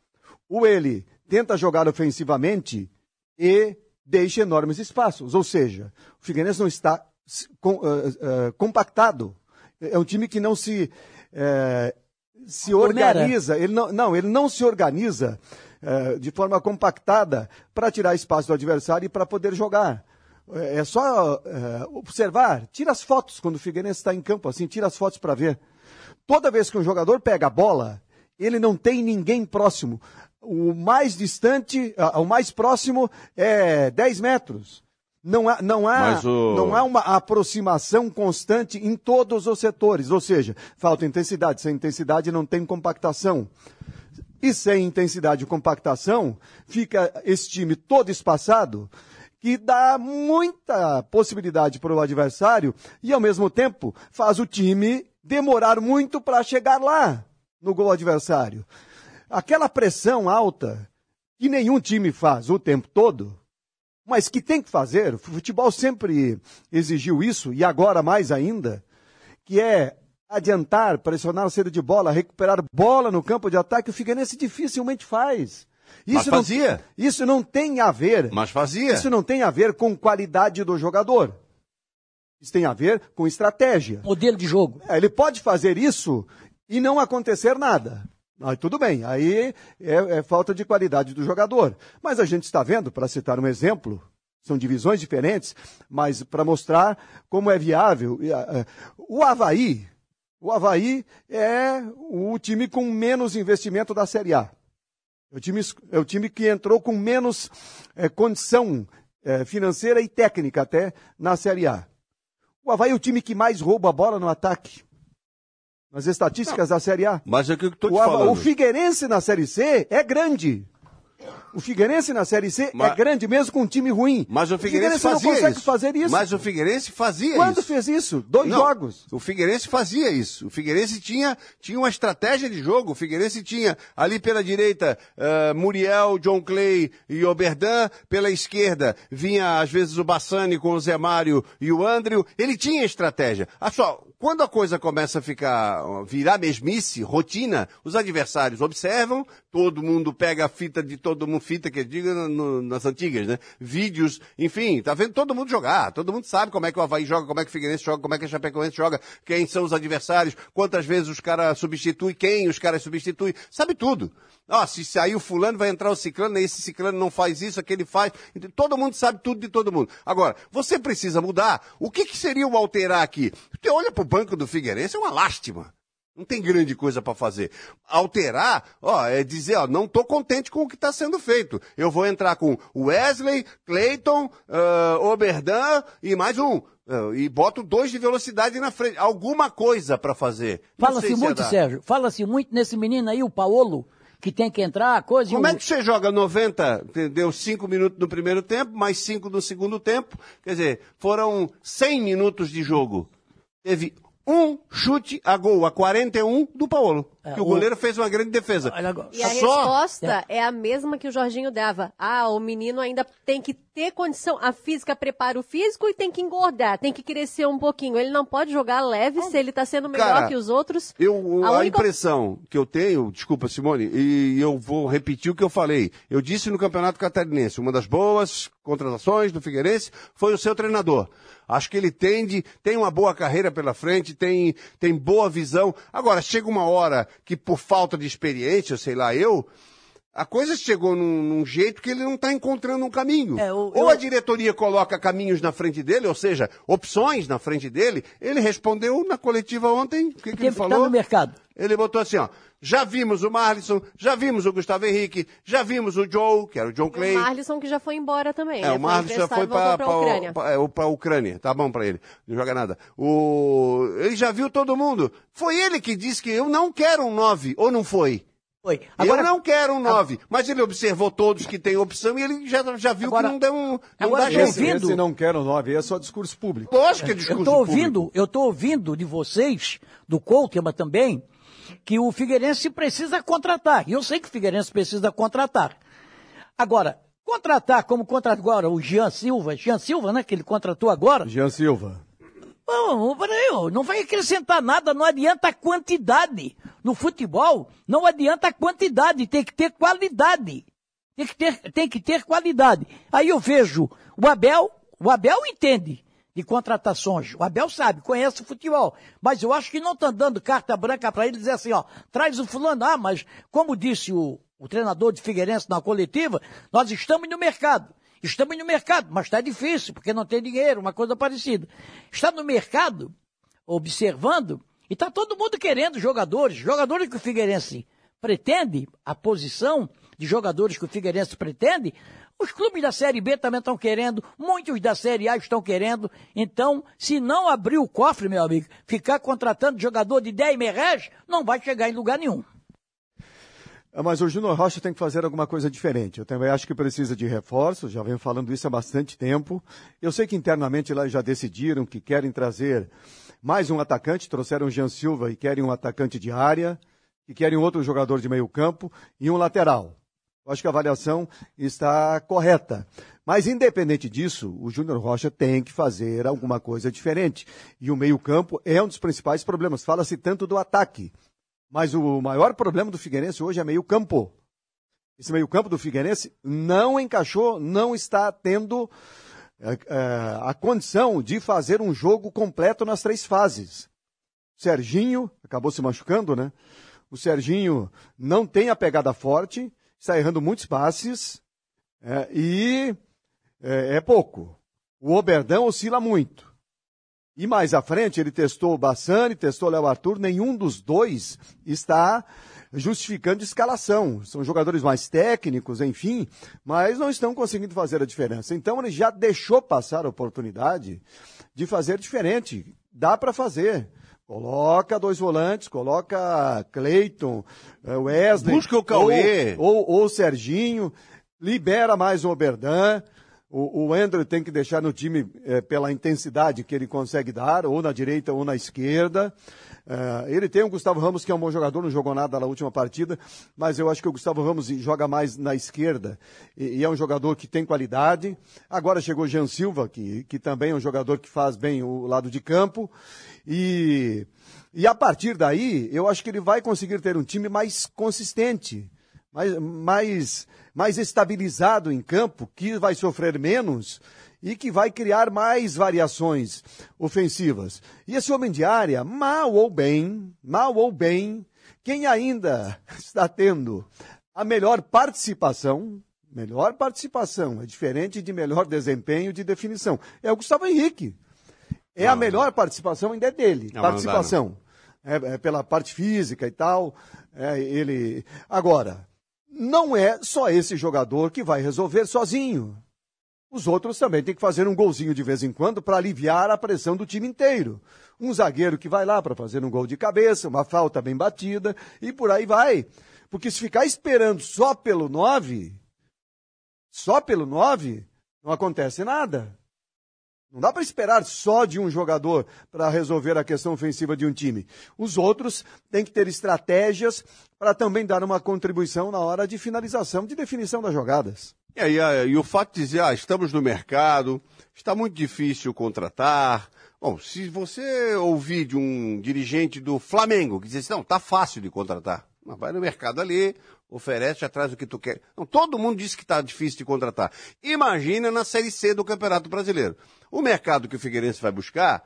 ou ele tenta jogar ofensivamente e deixa enormes espaços. Ou seja, o Figueirense não está com, uh, uh, compactado. É um time que não se, uh, se organiza. Ele não, não, ele não se organiza de forma compactada para tirar espaço do adversário e para poder jogar. É só observar, tira as fotos quando o Figueirense está em campo, assim, tira as fotos para ver. Toda vez que um jogador pega a bola, ele não tem ninguém próximo. O mais distante, o mais próximo é 10 metros. Não há, não, há, o... não há uma aproximação constante em todos os setores, ou seja, falta intensidade. Sem intensidade não tem compactação. E sem intensidade e compactação, fica esse time todo espaçado, que dá muita possibilidade para o adversário e, ao mesmo tempo, faz o time demorar muito para chegar lá no gol adversário. Aquela pressão alta que nenhum time faz o tempo todo, mas que tem que fazer, o futebol sempre exigiu isso, e agora mais ainda, que é adiantar, pressionar a saída de bola, recuperar bola no campo de ataque, o Figueirense dificilmente faz. Isso Mas fazia. Não, isso não tem a ver. Mas fazia. Isso não tem a ver com qualidade do jogador. Isso tem a ver com estratégia. Modelo de jogo. É, ele pode fazer isso e não acontecer nada. Aí tudo bem, aí é, é, falta de qualidade do jogador. Mas a gente está vendo, para citar um exemplo, são divisões diferentes, mas para mostrar como é viável. O Havaí, o Havaí é o time com menos investimento da Série A. É o time, é o time que entrou com menos é, condição é, financeira e técnica até na Série A. O Havaí é o time que mais rouba a bola no ataque nas estatísticas não, da Série A. Mas é o que eu estou te o, falando. O Figueirense na Série C é grande. O Figueirense na Série C é mas, é grande mesmo com um time ruim. Mas o Figueirense, o Figueirense não consegue isso. fazer isso. Mas o Figueirense fazia Quando isso. Quando fez isso? Dois não, jogos. O Figueirense fazia isso. O Figueirense tinha, tinha uma estratégia de jogo. O Figueirense tinha ali pela direita uh, Muriel, John Clay e Oberdan. Pela esquerda vinha às vezes o Bassani com o Zé Mário e o Andrew. Ele tinha estratégia. Ah, só, quando a coisa começa a ficar, virar mesmice, rotina, os adversários observam, todo mundo pega a fita de todo mundo, fita que diga nas antigas, né? Vídeos, enfim, tá vendo todo mundo jogar, todo mundo sabe como é que o Havaí joga, como é que o Figueirense joga, como é que a Chapecoense joga, quem são os adversários, quantas vezes os caras substituem, quem os caras substituem, sabe tudo. Oh, se sair o fulano, vai entrar o ciclano, esse ciclano não faz isso, aquele faz. Todo mundo sabe tudo de todo mundo. Agora, você precisa mudar. O que, que seria o alterar aqui? Você olha pro banco do Figueirense, é uma lástima. Não tem grande coisa para fazer. Alterar, ó, é dizer, ó, não tô contente com o que está sendo feito. Eu vou entrar com Wesley, Clayton, uh, Oberdan e mais um. Uh, e boto dois de velocidade na frente. Alguma coisa para fazer. Fala-se muito, Sérgio, fala-se muito nesse menino aí, o Paolo que tem que entrar, coisa. Como é que você joga 90, deu 5 minutos no primeiro tempo, mais 5 no segundo tempo? Quer dizer, foram 100 minutos de jogo. Teve um chute a gol a 41 do Paulo. É, que o, o goleiro fez uma grande defesa. E a Só... resposta é. é. a mesma que o Jorginho dava. Ah, o menino ainda tem que ter condição. A física prepara o físico e tem que engordar, tem que crescer um pouquinho. Ele não pode jogar leve se ele está sendo melhor Cara, que os outros. Eu, a, a única... impressão que eu tenho, desculpa Simone, e eu vou repetir o que eu falei. Eu disse no Campeonato Catarinense, uma das boas contratações do Figueirense foi o seu treinador. Acho que ele tende, tem uma boa carreira pela frente, tem, tem boa visão. Agora, chega uma hora que por falta de experiência, sei lá, eu, a coisa chegou num, num, jeito que ele não está encontrando um caminho. É, eu, ou a diretoria coloca caminhos na frente dele, ou seja, opções na frente dele. Ele respondeu na coletiva ontem, o que, que ele falou? Tá no mercado. Ele botou assim, ó, já vimos o Marlisson, já vimos o Gustavo Henrique, já vimos o Joe, que era o John Clay. o Marlisson que já foi embora também. É, né? o Marlisson já foi para a Ucrânia. É, pra Ucrânia. Tá bom para ele. Não joga nada. O... Ele já viu todo mundo. Foi ele que disse que eu não quero um 9, ou não foi? Foi. Agora, eu não quero um 9, mas ele observou todos que tem opção e ele já, já viu agora, que não deu um. Não agora, dá esse, esse não quero um 9, é só discurso público. Lógico que é discurso eu tô ouvindo, público. Eu estou ouvindo de vocês, do Coulter, mas também, que o Figueirense precisa contratar. E eu sei que o Figueirense precisa contratar. Agora, contratar como contratou agora o Jean Silva, Jean Silva, né, que ele contratou agora. Jean Silva. Não, vai acrescentar nada, não adianta a quantidade. No futebol, não adianta a quantidade, tem que ter qualidade. Tem que ter, tem que ter qualidade. Aí eu vejo o Abel, o Abel entende de contratações. O Abel sabe, conhece o futebol. Mas eu acho que não estão dando carta branca para ele dizer assim, ó, traz o fulano. Ah, mas como disse o, o treinador de Figueirense na coletiva, nós estamos no mercado. Estamos no mercado, mas está difícil, porque não tem dinheiro, uma coisa parecida. Está no mercado, observando, e está todo mundo querendo jogadores, jogadores que o Figueirense pretende, a posição de jogadores que o Figueirense pretende, os clubes da Série B também estão querendo, muitos da Série A estão querendo. Então, se não abrir o cofre, meu amigo, ficar contratando jogador de 10 mil reais, não vai chegar em lugar nenhum. Ah, mas o Júnior Rocha tem que fazer alguma coisa diferente. Eu também acho que precisa de reforços, já venho falando isso há bastante tempo. Eu sei que internamente lá já decidiram que querem trazer mais um atacante, trouxeram o Jean Silva e querem um atacante de área, que querem outro jogador de meio campo e um lateral. Eu acho que a avaliação está correta. Mas, independente disso, o Júnior Rocha tem que fazer alguma coisa diferente. E o meio-campo é um dos principais problemas. Fala-se tanto do ataque. Mas o maior problema do Figueirense hoje é meio campo. Esse meio campo do Figueirense não encaixou, não está tendo é, a condição de fazer um jogo completo nas três fases. O Serginho acabou se machucando, né? O Serginho não tem a pegada forte, está errando muitos passes é, e é, é pouco. O Oberdão oscila muito. E mais à frente, ele testou o Bassani, testou o Léo Arthur, nenhum dos dois está justificando escalação. São jogadores mais técnicos, enfim, mas não estão conseguindo fazer a diferença. Então ele já deixou passar a oportunidade de fazer diferente. Dá para fazer. Coloca dois volantes, coloca Cleiton, eh, Wesley. Busca o Cauê. Ou, ou, ou Serginho, libera mais o Oberdan. O, o Andrew tem que deixar no time é, pela intensidade que ele consegue dar, ou na direita ou na esquerda. É, ele tem o Gustavo Ramos, que é um bom jogador, não jogou nada na última partida, mas eu acho que o Gustavo Ramos joga mais na esquerda e, e é um jogador que tem qualidade. Agora chegou o Jean Silva, que, que também é um jogador que faz bem o lado de campo. E, e a partir daí, eu acho que ele vai conseguir ter um time mais consistente mais, mais, mais estabilizado em campo, que vai sofrer menos e que vai criar mais variações ofensivas. E esse homem de área, mal ou bem, mal ou bem, quem ainda está tendo a melhor participação, melhor participação, é diferente de melhor desempenho de definição, é o Gustavo Henrique. É não, a melhor participação ainda é dele, não, participação. É, é, pela parte física e tal. É, ele. Agora, não é só esse jogador que vai resolver sozinho. Os outros também têm que fazer um golzinho de vez em quando para aliviar a pressão do time inteiro. Um zagueiro que vai lá para fazer um gol de cabeça, uma falta bem batida e por aí vai. Porque se ficar esperando só pelo 9, só pelo 9, não acontece nada. Não dá para esperar só de um jogador para resolver a questão ofensiva de um time. Os outros têm que ter estratégias para também dar uma contribuição na hora de finalização, de definição das jogadas. E, aí, e o fato de dizer, ah, estamos no mercado, está muito difícil contratar. Bom, se você ouvir de um dirigente do Flamengo que diz assim, não, está fácil de contratar. Vai no mercado ali, oferece, atrás do que tu quer. Não, todo mundo disse que está difícil de contratar. Imagina na Série C do Campeonato Brasileiro. O mercado que o Figueirense vai buscar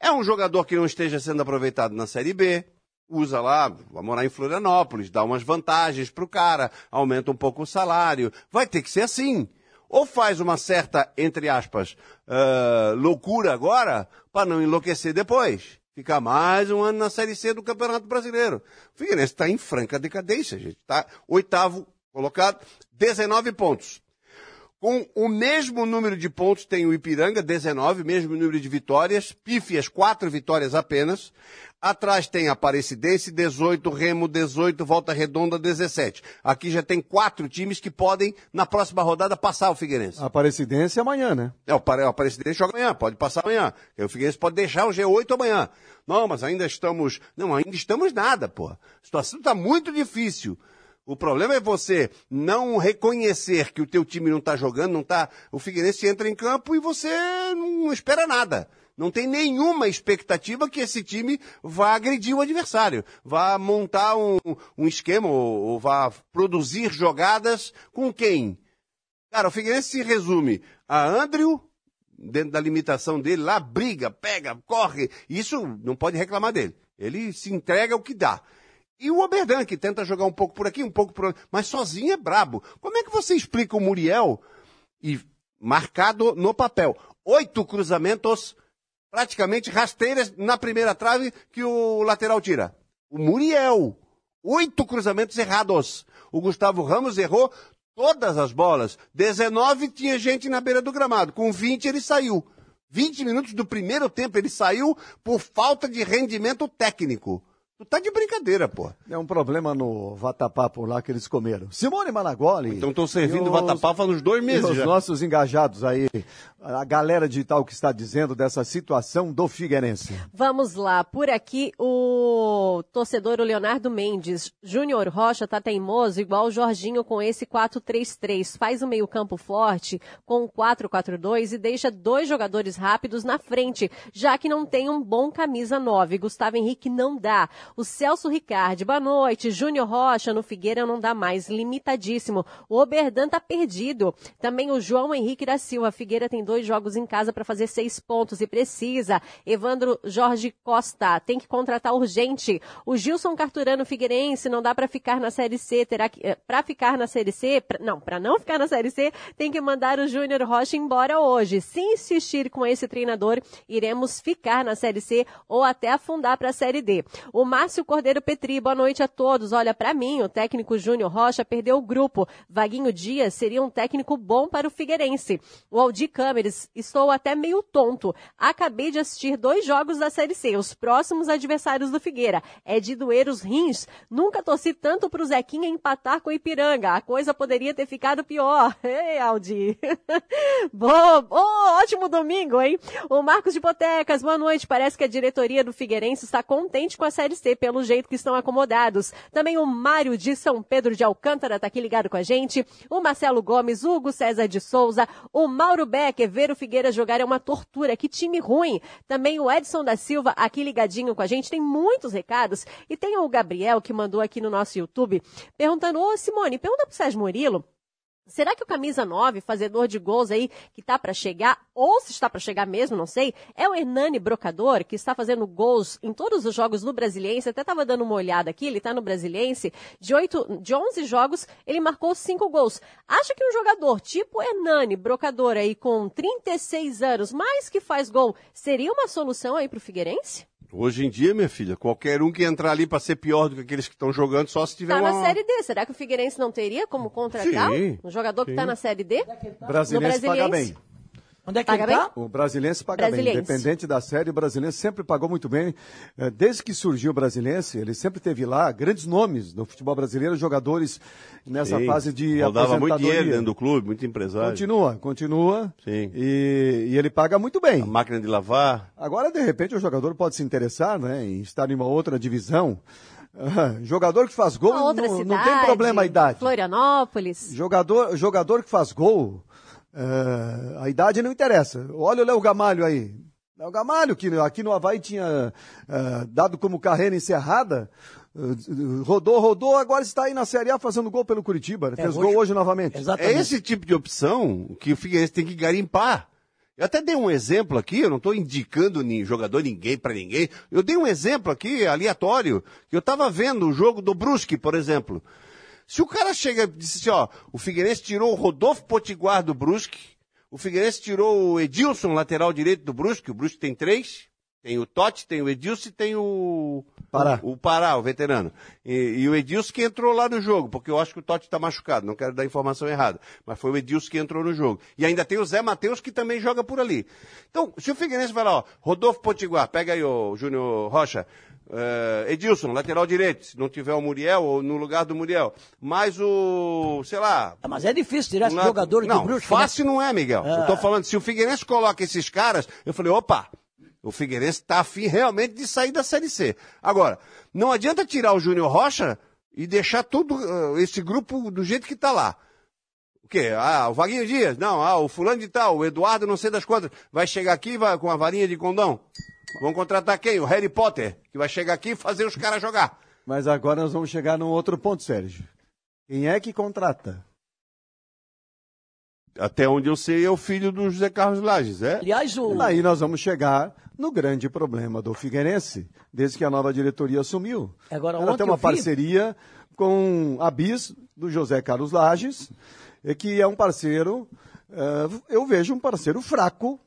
é um jogador que não esteja sendo aproveitado na Série B, usa lá, vai morar em Florianópolis, dá umas vantagens para o cara, aumenta um pouco o salário. Vai ter que ser assim. Ou faz uma certa, entre aspas, uh, loucura agora, para não enlouquecer depois. Ficar mais um ano na Série C do Campeonato Brasileiro. O Figueirense está em franca decadência, gente. Está oitavo colocado, 19 pontos. Com o mesmo número de pontos tem o Ipiranga, 19, mesmo número de vitórias, pífias, quatro vitórias apenas. Atrás tem Aparecidense 18, Remo 18, Volta Redonda 17. Aqui já tem quatro times que podem, na próxima rodada, passar o Figueirense. Aparecidense amanhã, né? É, o Aparecidense joga amanhã, pode passar amanhã. O Figueirense pode deixar o G8 amanhã. Não, mas ainda estamos. Não, ainda estamos nada, pô. A situação está muito difícil. O problema é você não reconhecer que o teu time não está jogando, não tá. O Figueirense entra em campo e você não espera nada. Não tem nenhuma expectativa que esse time vá agredir o adversário, vá montar um, um esquema ou, ou vá produzir jogadas com quem? Cara, o Figueirense se resume a Andrew, dentro da limitação dele, lá briga, pega, corre. Isso não pode reclamar dele. Ele se entrega o que dá. E o Oberdan, que tenta jogar um pouco por aqui, um pouco por mas sozinho é brabo. Como é que você explica o Muriel e marcado no papel? Oito cruzamentos, praticamente rasteiras na primeira trave que o lateral tira. O Muriel. Oito cruzamentos errados. O Gustavo Ramos errou todas as bolas. 19 tinha gente na beira do gramado. Com 20 ele saiu. 20 minutos do primeiro tempo ele saiu por falta de rendimento técnico. Tu tá de brincadeira, pô. É um problema no vatapá lá que eles comeram. Simone Malagoli. Então estão servindo e os- vatapá faz uns dois e meses os já. nossos engajados aí, a galera de tal que está dizendo dessa situação do Figueirense. Vamos lá, por aqui o torcedor o Leonardo Mendes. Júnior Rocha tá teimoso igual o Jorginho com esse 4-3-3. Faz o meio-campo forte com um 4-4-2 e deixa dois jogadores rápidos na frente, já que não tem um bom camisa 9. Gustavo Henrique não dá. O Celso Ricardi, boa noite. Júnior Rocha no Figueira não dá mais, limitadíssimo. O Oberdan tá perdido. Também o João Henrique da Silva. Figueira tem dois jogos em casa para fazer seis pontos e precisa. Evandro Jorge Costa tem que contratar urgente. O Gilson Carturano Figueirense não dá para ficar na Série C, terá que para ficar na Série C, pra- não, para não ficar na Série C, tem que mandar o Júnior Rocha embora hoje. Se insistir com esse treinador, iremos ficar na Série C ou até afundar para a Série D. O Márcio Cordeiro Petri, boa noite a todos. Olha, para mim, o técnico Júnior Rocha perdeu o grupo. Vaguinho Dias seria um técnico bom para o Figueirense. O Aldi Câmeres, estou até meio tonto. Acabei de assistir dois jogos da Série C, os próximos adversários do Figueira. É de doer os rins. Nunca torci tanto pro Zequinha empatar com o Ipiranga. A coisa poderia ter ficado pior. Ei, Aldi. Bom, oh, ótimo domingo, hein? O Marcos de Botecas, boa noite. Parece que a diretoria do Figueirense está contente com a Série Pelo jeito que estão acomodados. Também o Mário de São Pedro de Alcântara tá aqui ligado com a gente. O Marcelo Gomes, Hugo César de Souza, o Mauro Becker, ver o Figueira jogar é uma tortura. Que time ruim. Também o Edson da Silva aqui ligadinho com a gente. Tem muitos recados. E tem o Gabriel que mandou aqui no nosso YouTube perguntando, ô Simone, pergunta pro Sérgio Murilo Será que o camisa 9, fazedor de gols aí, que tá para chegar, ou se está para chegar mesmo, não sei, é o Hernani Brocador, que está fazendo gols em todos os jogos no Brasiliense, até tava dando uma olhada aqui, ele tá no Brasiliense, de, 8, de 11 jogos, ele marcou 5 gols. Acha que um jogador tipo Hernani Brocador aí, com 36 anos, mais que faz gol, seria uma solução aí pro Figueirense? Hoje em dia, minha filha, qualquer um que entrar ali para ser pior do que aqueles que estão jogando, só se tiver Tá uma... na Série D, será que o Figueirense não teria como contratar Sim, um jogador que tá na Série D? Brasilense No paga bem. Onde é que Paga ele tá? O Brasilense paga Brasiliense. bem. Independente da série, o Brasilense sempre pagou muito bem. Eh, Desde que surgiu o Brasilense, ele sempre teve lá grandes nomes do futebol brasileiro, jogadores nessa Sim, fase de Rodava muito dinheiro dentro do clube, muito empresário. Continua, continua. Sim. E, e ele paga muito bem. A máquina de lavar. Agora, de repente, o jogador pode se interessar né, em estar em uma outra divisão. Ah, jogador que faz gol, não, outra não cidade. tem problema a idade. Florianópolis. Jogador, jogador que faz gol, eh, a idade não interessa. Olha o Léo Gamalho aí. Léo Gamalho, que aqui no Havaí tinha eh, dado como carreira encerrada, eh, rodou, rodou, agora está aí na Série A fazendo gol pelo Curitiba. né? É, Fez hoje- gol hoje novamente. Exatamente. É esse tipo de opção que o Figueirense tem que garimpar. Eu até dei um exemplo aqui, eu não estou indicando ni jogador ninguém para ninguém. Eu dei um exemplo aqui, aleatório, que eu estava vendo o jogo do Brusque, por exemplo. Se o cara chega e disse assim, ó, o Figueirense tirou o Rodolfo Potiguar do Brusque, o Figueirense tirou o Edilson, lateral direito do Brusque, o Brusque tem três, tem o Totti, tem o Edilson e tem o... Pará. O, o Pará, o veterano. E, e o Edilson que entrou lá no jogo, porque eu acho que o Totti está machucado, não quero dar informação errada. Mas foi o Edilson que entrou no jogo. E ainda tem o Zé Matheus que também joga por ali. Então, se o Figueirense vai lá, ó, Rodolfo Potiguar, pega aí o Júnior Rocha, eh, Edilson, lateral direito, se não tiver o Muriel, ou no lugar do Muriel. Mais o, sei lá. Ah, Mas é difícil tirar esse um jogador não, do Brusque. né? fácil não é, Miguel. Eu tô falando, se o Figueirense coloca esses caras, eu falei, opa, o Figueirense tá afim realmente de sair da Série C. Agora, não adianta tirar o Júnior Rocha e deixar todo eh, esse grupo do jeito que tá lá. O quê? Ah, o Vaguinho Dias? Não, ah, o fulano de tal, o Eduardo não sei das quantas. Vai chegar aqui vai, com a varinha de condão? Vão contratar quem? O Harry Potter, que vai chegar aqui e fazer os caras jogar. Mas agora nós vamos chegar num outro ponto, Sérgio. Quem é que contrata? Até onde eu sei, é o filho do José Carlos Lages, é? Aliás, o. Aí nós vamos chegar no grande problema do Figueirense, desde que a nova diretoria assumiu. Agora, Ela tem uma vi- parceria com a BIS, do José Carlos Lages, que é um parceiro, eh, eu vejo um parceiro fraco,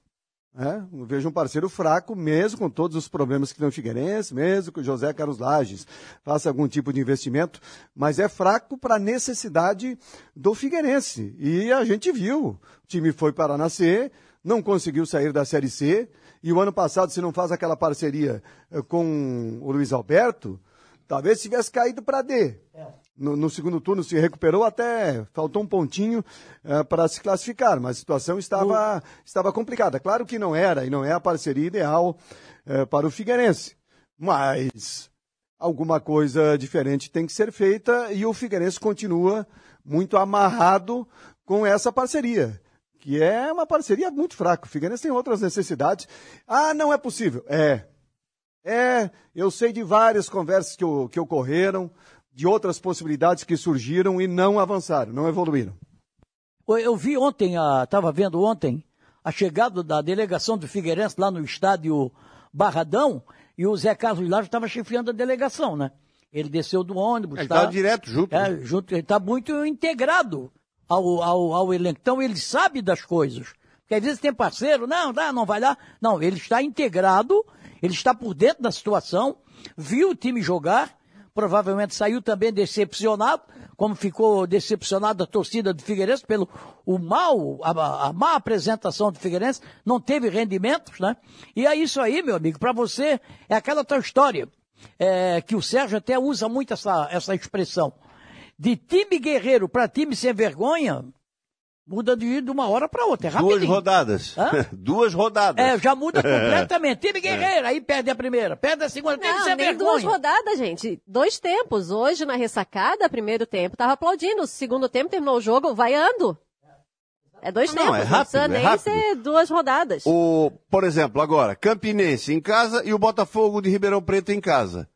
Eu vejo um parceiro fraco, mesmo com todos os problemas que tem o Figueirense, mesmo que o José Carlos Lages faça algum tipo de investimento, mas é fraco para a necessidade do Figueirense. E a gente viu, o time foi para nascer, não conseguiu sair da Série C, e o ano passado, se não faz aquela parceria eh, com o Luiz Alberto, talvez tivesse caído para D. No, no segundo turno se recuperou até, faltou um pontinho para se classificar, mas a situação estava, estava complicada. Claro que não era, e não é a parceria ideal eh, para o Figueirense, mas alguma coisa diferente tem que ser feita e o Figueirense continua muito amarrado com essa parceria, que é uma parceria muito fraca. O Figueirense tem outras necessidades. Ah, não é possível. É. É, eu sei de várias conversas que, o- que ocorreram, de outras possibilidades que surgiram e não avançaram, não evoluíram. Eu- vi ontem, estava vendo ontem, a chegada da delegação do Figueirense lá no estádio Barradão, e o Zé Carlos Lages estava chefiando a delegação, né? Ele desceu do ônibus. Ele tá- estava direto junto. né? É, junto, ele está muito integrado ao, ao, ao elenco. Então ele sabe das coisas. Porque às vezes tem parceiro, não, dá, não vai lá. Não, ele está integrado, ele está por dentro da situação, viu o time jogar, provavelmente saiu também decepcionado, como ficou decepcionado a torcida do Figueirense pelo o mal, a, a má apresentação do Figueirense, não teve rendimentos, né? E é isso aí, meu amigo, para você é aquela tal história é, que o Sérgio até usa muito essa, essa expressão. De time guerreiro para time sem vergonha, muda de, de uma hora para outra. É Duas rapidinho. rodadas. Hã? Duas rodadas. É, já muda completamente. Time guerreiro, aí perde a primeira, perde a segunda, time Não, sem nem duas rodadas, gente. Dois tempos. Hoje, na ressacada, primeiro tempo, tava aplaudindo. O segundo tempo, terminou o jogo, vaiando. É dois Não, tempos. é rápido, precisa é nem ser duas rodadas. O, por exemplo, agora, Campinense em casa e o Botafogo de Ribeirão Preto em casa.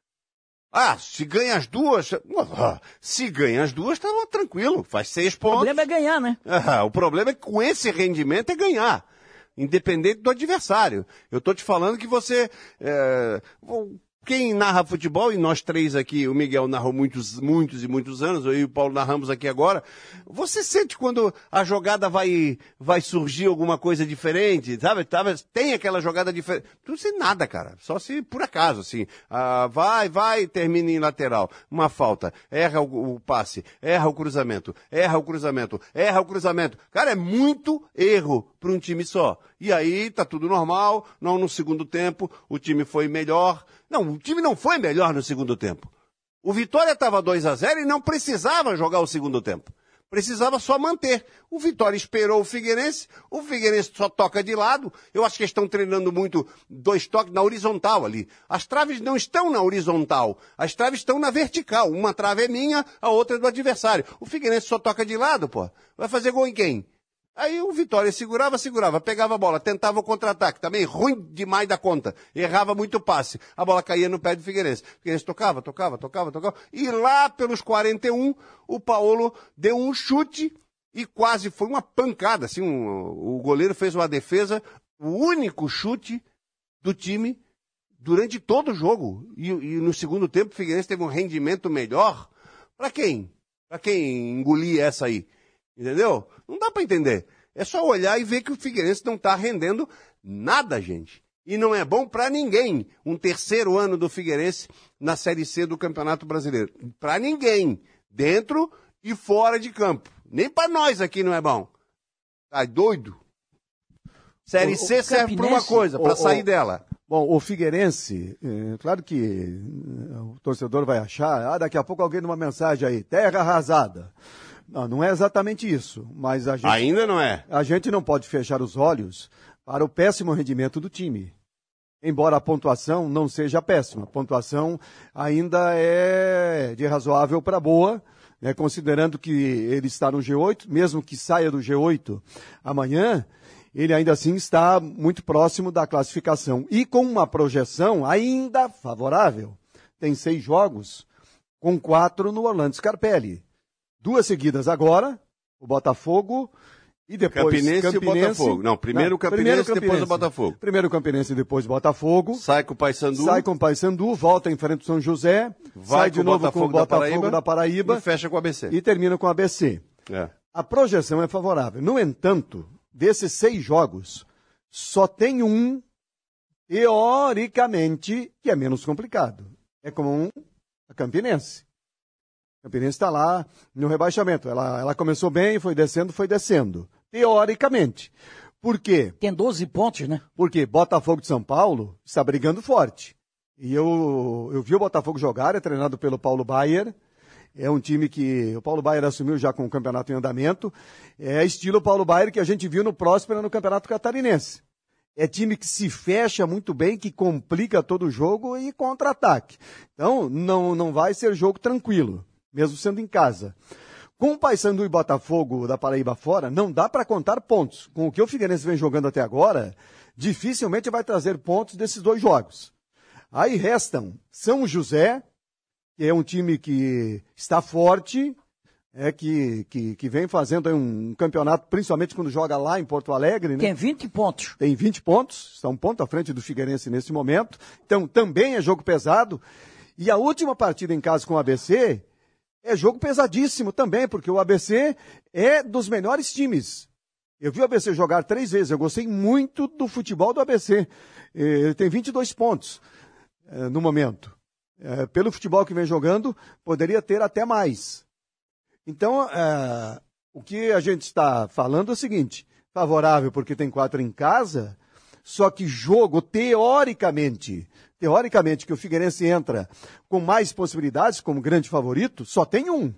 Ah, se ganha as duas. ah, Se ganha as duas, tá tranquilo. Faz seis O pontos. problema é ganhar, né? Ah, o problema é que com esse rendimento é ganhar. Independente do adversário. Eu tô te falando que você. é, o- quem narra futebol, e nós três aqui, o Miguel narrou muitos, muitos e muitos anos, eu e o Paulo narramos aqui agora. Você sente quando a jogada vai, vai surgir alguma coisa diferente, sabe? Tem aquela jogada diferente. Não sei nada, cara. Só se por acaso, assim. Ah, vai, vai, termina em lateral. Uma falta. Erra o, o passe. Erra o cruzamento. Erra o cruzamento. Erra o cruzamento. Cara, é muito erro para um time só. E aí tá tudo normal. Não no segundo tempo. O time foi melhor. Não, o time não foi melhor no segundo tempo. O Vitória estava 2 a 0 e não precisava jogar o segundo tempo. Precisava só manter. O Vitória esperou o Figueirense, o Figueirense só toca de lado. Eu acho que estão treinando muito dois toques na horizontal ali. As traves não estão na horizontal, as traves estão na vertical. Uma trave é minha, a outra é do adversário. O Figueirense só toca de lado, pô. Vai fazer gol em quem? Aí o Vitória segurava, segurava, pegava a bola, tentava o contra-ataque, também ruim demais da conta. Errava muito passe. A bola caía no pé do Figueirense. O Figueirense tocava, tocava, tocava, tocava. E lá pelos 41, o Paulo deu um chute e quase foi uma pancada. Assim, um- o goleiro fez uma defesa, o único chute do time durante todo o jogo. E, e no segundo tempo o Figueirense teve um rendimento melhor. Para quem? Para quem engolir essa aí? Entendeu? Não dá para entender. É só olhar e ver que o Figueirense não está rendendo nada, gente. E não é bom para ninguém um terceiro ano do Figueirense na Série C do Campeonato Brasileiro. Para ninguém. Dentro e fora de campo. Nem para nós aqui não é bom. Tá doido? Série O- o C serve para uma coisa, para o- sair o- dela. Bom, o Figueirense, é, claro que é, o torcedor vai achar, ah, daqui a pouco alguém numa mensagem aí, terra arrasada. Não, não é exatamente isso, mas a gente, Ainda não é. a gente não pode fechar os olhos para o péssimo rendimento do time. Embora a pontuação não seja péssima, a pontuação ainda é de razoável para boa, né, considerando que ele está no G8, mesmo que saia do G8 amanhã, ele ainda assim está muito próximo da classificação e com uma projeção ainda favorável. Tem seis jogos, com quatro no Orlando Scarpelli. Duas seguidas agora, o Botafogo e depois Campinense, e Botafogo. Não, primeiro o Campinense, depois o Botafogo. Primeiro o Campinense e depois o Botafogo. Sai com o Paysandu. Sai com o Paysandu, volta em frente ao São José, Vai sai de novo Botafogo com o Botafogo da Paraíba da Paraíba e fecha com o ABC. e termina com o ABC. É. A projeção é favorável. No entanto, desses seis jogos, só tem um, teoricamente, que é menos complicado. É como a Campinense. Campinense está lá no rebaixamento. Ela, ela começou bem, foi descendo, foi descendo. Teoricamente. Por quê? Tem 12 pontos, né? Porque Botafogo de São Paulo está brigando forte. E eu, eu vi o Botafogo jogar, é treinado pelo Paulo Baier. É um time que o Paulo Baier assumiu já com o campeonato em andamento. É estilo Paulo Baier que a gente viu no Próspera no Campeonato Catarinense. É time que se fecha muito bem, que complica todo o jogo e contra-ataque. Então, não, não vai ser jogo tranquilo, mesmo sendo em casa. Com o Paysandu e Botafogo da Paraíba fora, não dá para contar pontos. Com o que o Figueirense vem jogando até agora, dificilmente vai trazer pontos desses dois jogos. Aí restam São José, que é um time que está forte, é que, que, que vem fazendo um campeonato, principalmente quando joga lá em Porto Alegre, né? Tem 20 pontos. Tem 20 pontos, está um ponto à frente do Figueirense nesse momento. Então também é jogo pesado. E a última partida em casa com o ABC é jogo pesadíssimo também, porque o ABC é dos melhores times. Eu vi o ABC jogar três vezes, eu gostei muito do futebol do ABC. Eh, Ele tem 22 pontos eh, no momento. Eh, Pelo futebol que vem jogando, poderia ter até mais. Então, o que a gente está falando é o seguinte: favorável porque tem quatro em casa, só que jogo, teoricamente, teoricamente, que o Figueirense entra com mais possibilidades como grande favorito, só tem um.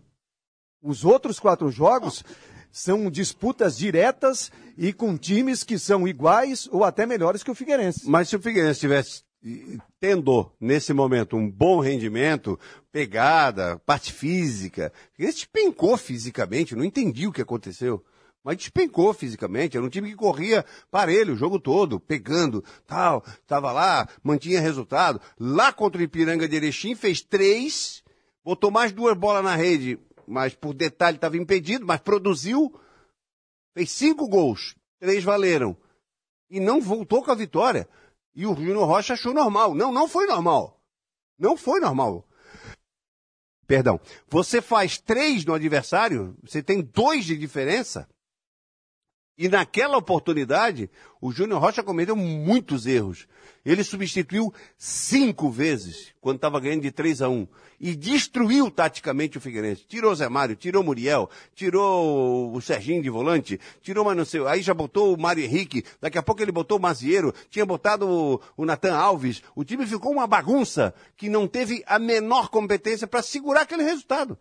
Os outros quatro jogos são disputas diretas e com times que são iguais ou até melhores que o Figueirense. Mas se o Figueirense tivesse tendo, nesse momento, um bom rendimento, pegada, parte física, o Figueirense despencou fisicamente, não entendi o que aconteceu. Mas despencou fisicamente, era um time que corria parelho o jogo todo, pegando, tal, tava lá, mantinha resultado. Lá contra o Ipiranga de Erechim, fez três, botou mais duas bolas na rede, mas por detalhe estava impedido, mas produziu, fez cinco gols, três valeram. E não voltou com a vitória. E o Júnior Rocha achou normal. Não, não foi normal. Não foi normal. Perdão. Você faz três no adversário, você tem dois de diferença. E naquela oportunidade, o Júnior Rocha cometeu muitos erros. Ele substituiu cinco vezes, quando estava ganhando de 3 a 1 E destruiu taticamente o Figueirense. Tirou o Zé Mário, tirou o Muriel, tirou o Serginho de volante, tirou mas não sei, aí já botou o Mário Henrique, daqui a pouco ele botou o Mazieiro, tinha botado o, o Natan Alves. O time ficou uma bagunça que não teve a menor competência para segurar aquele resultado.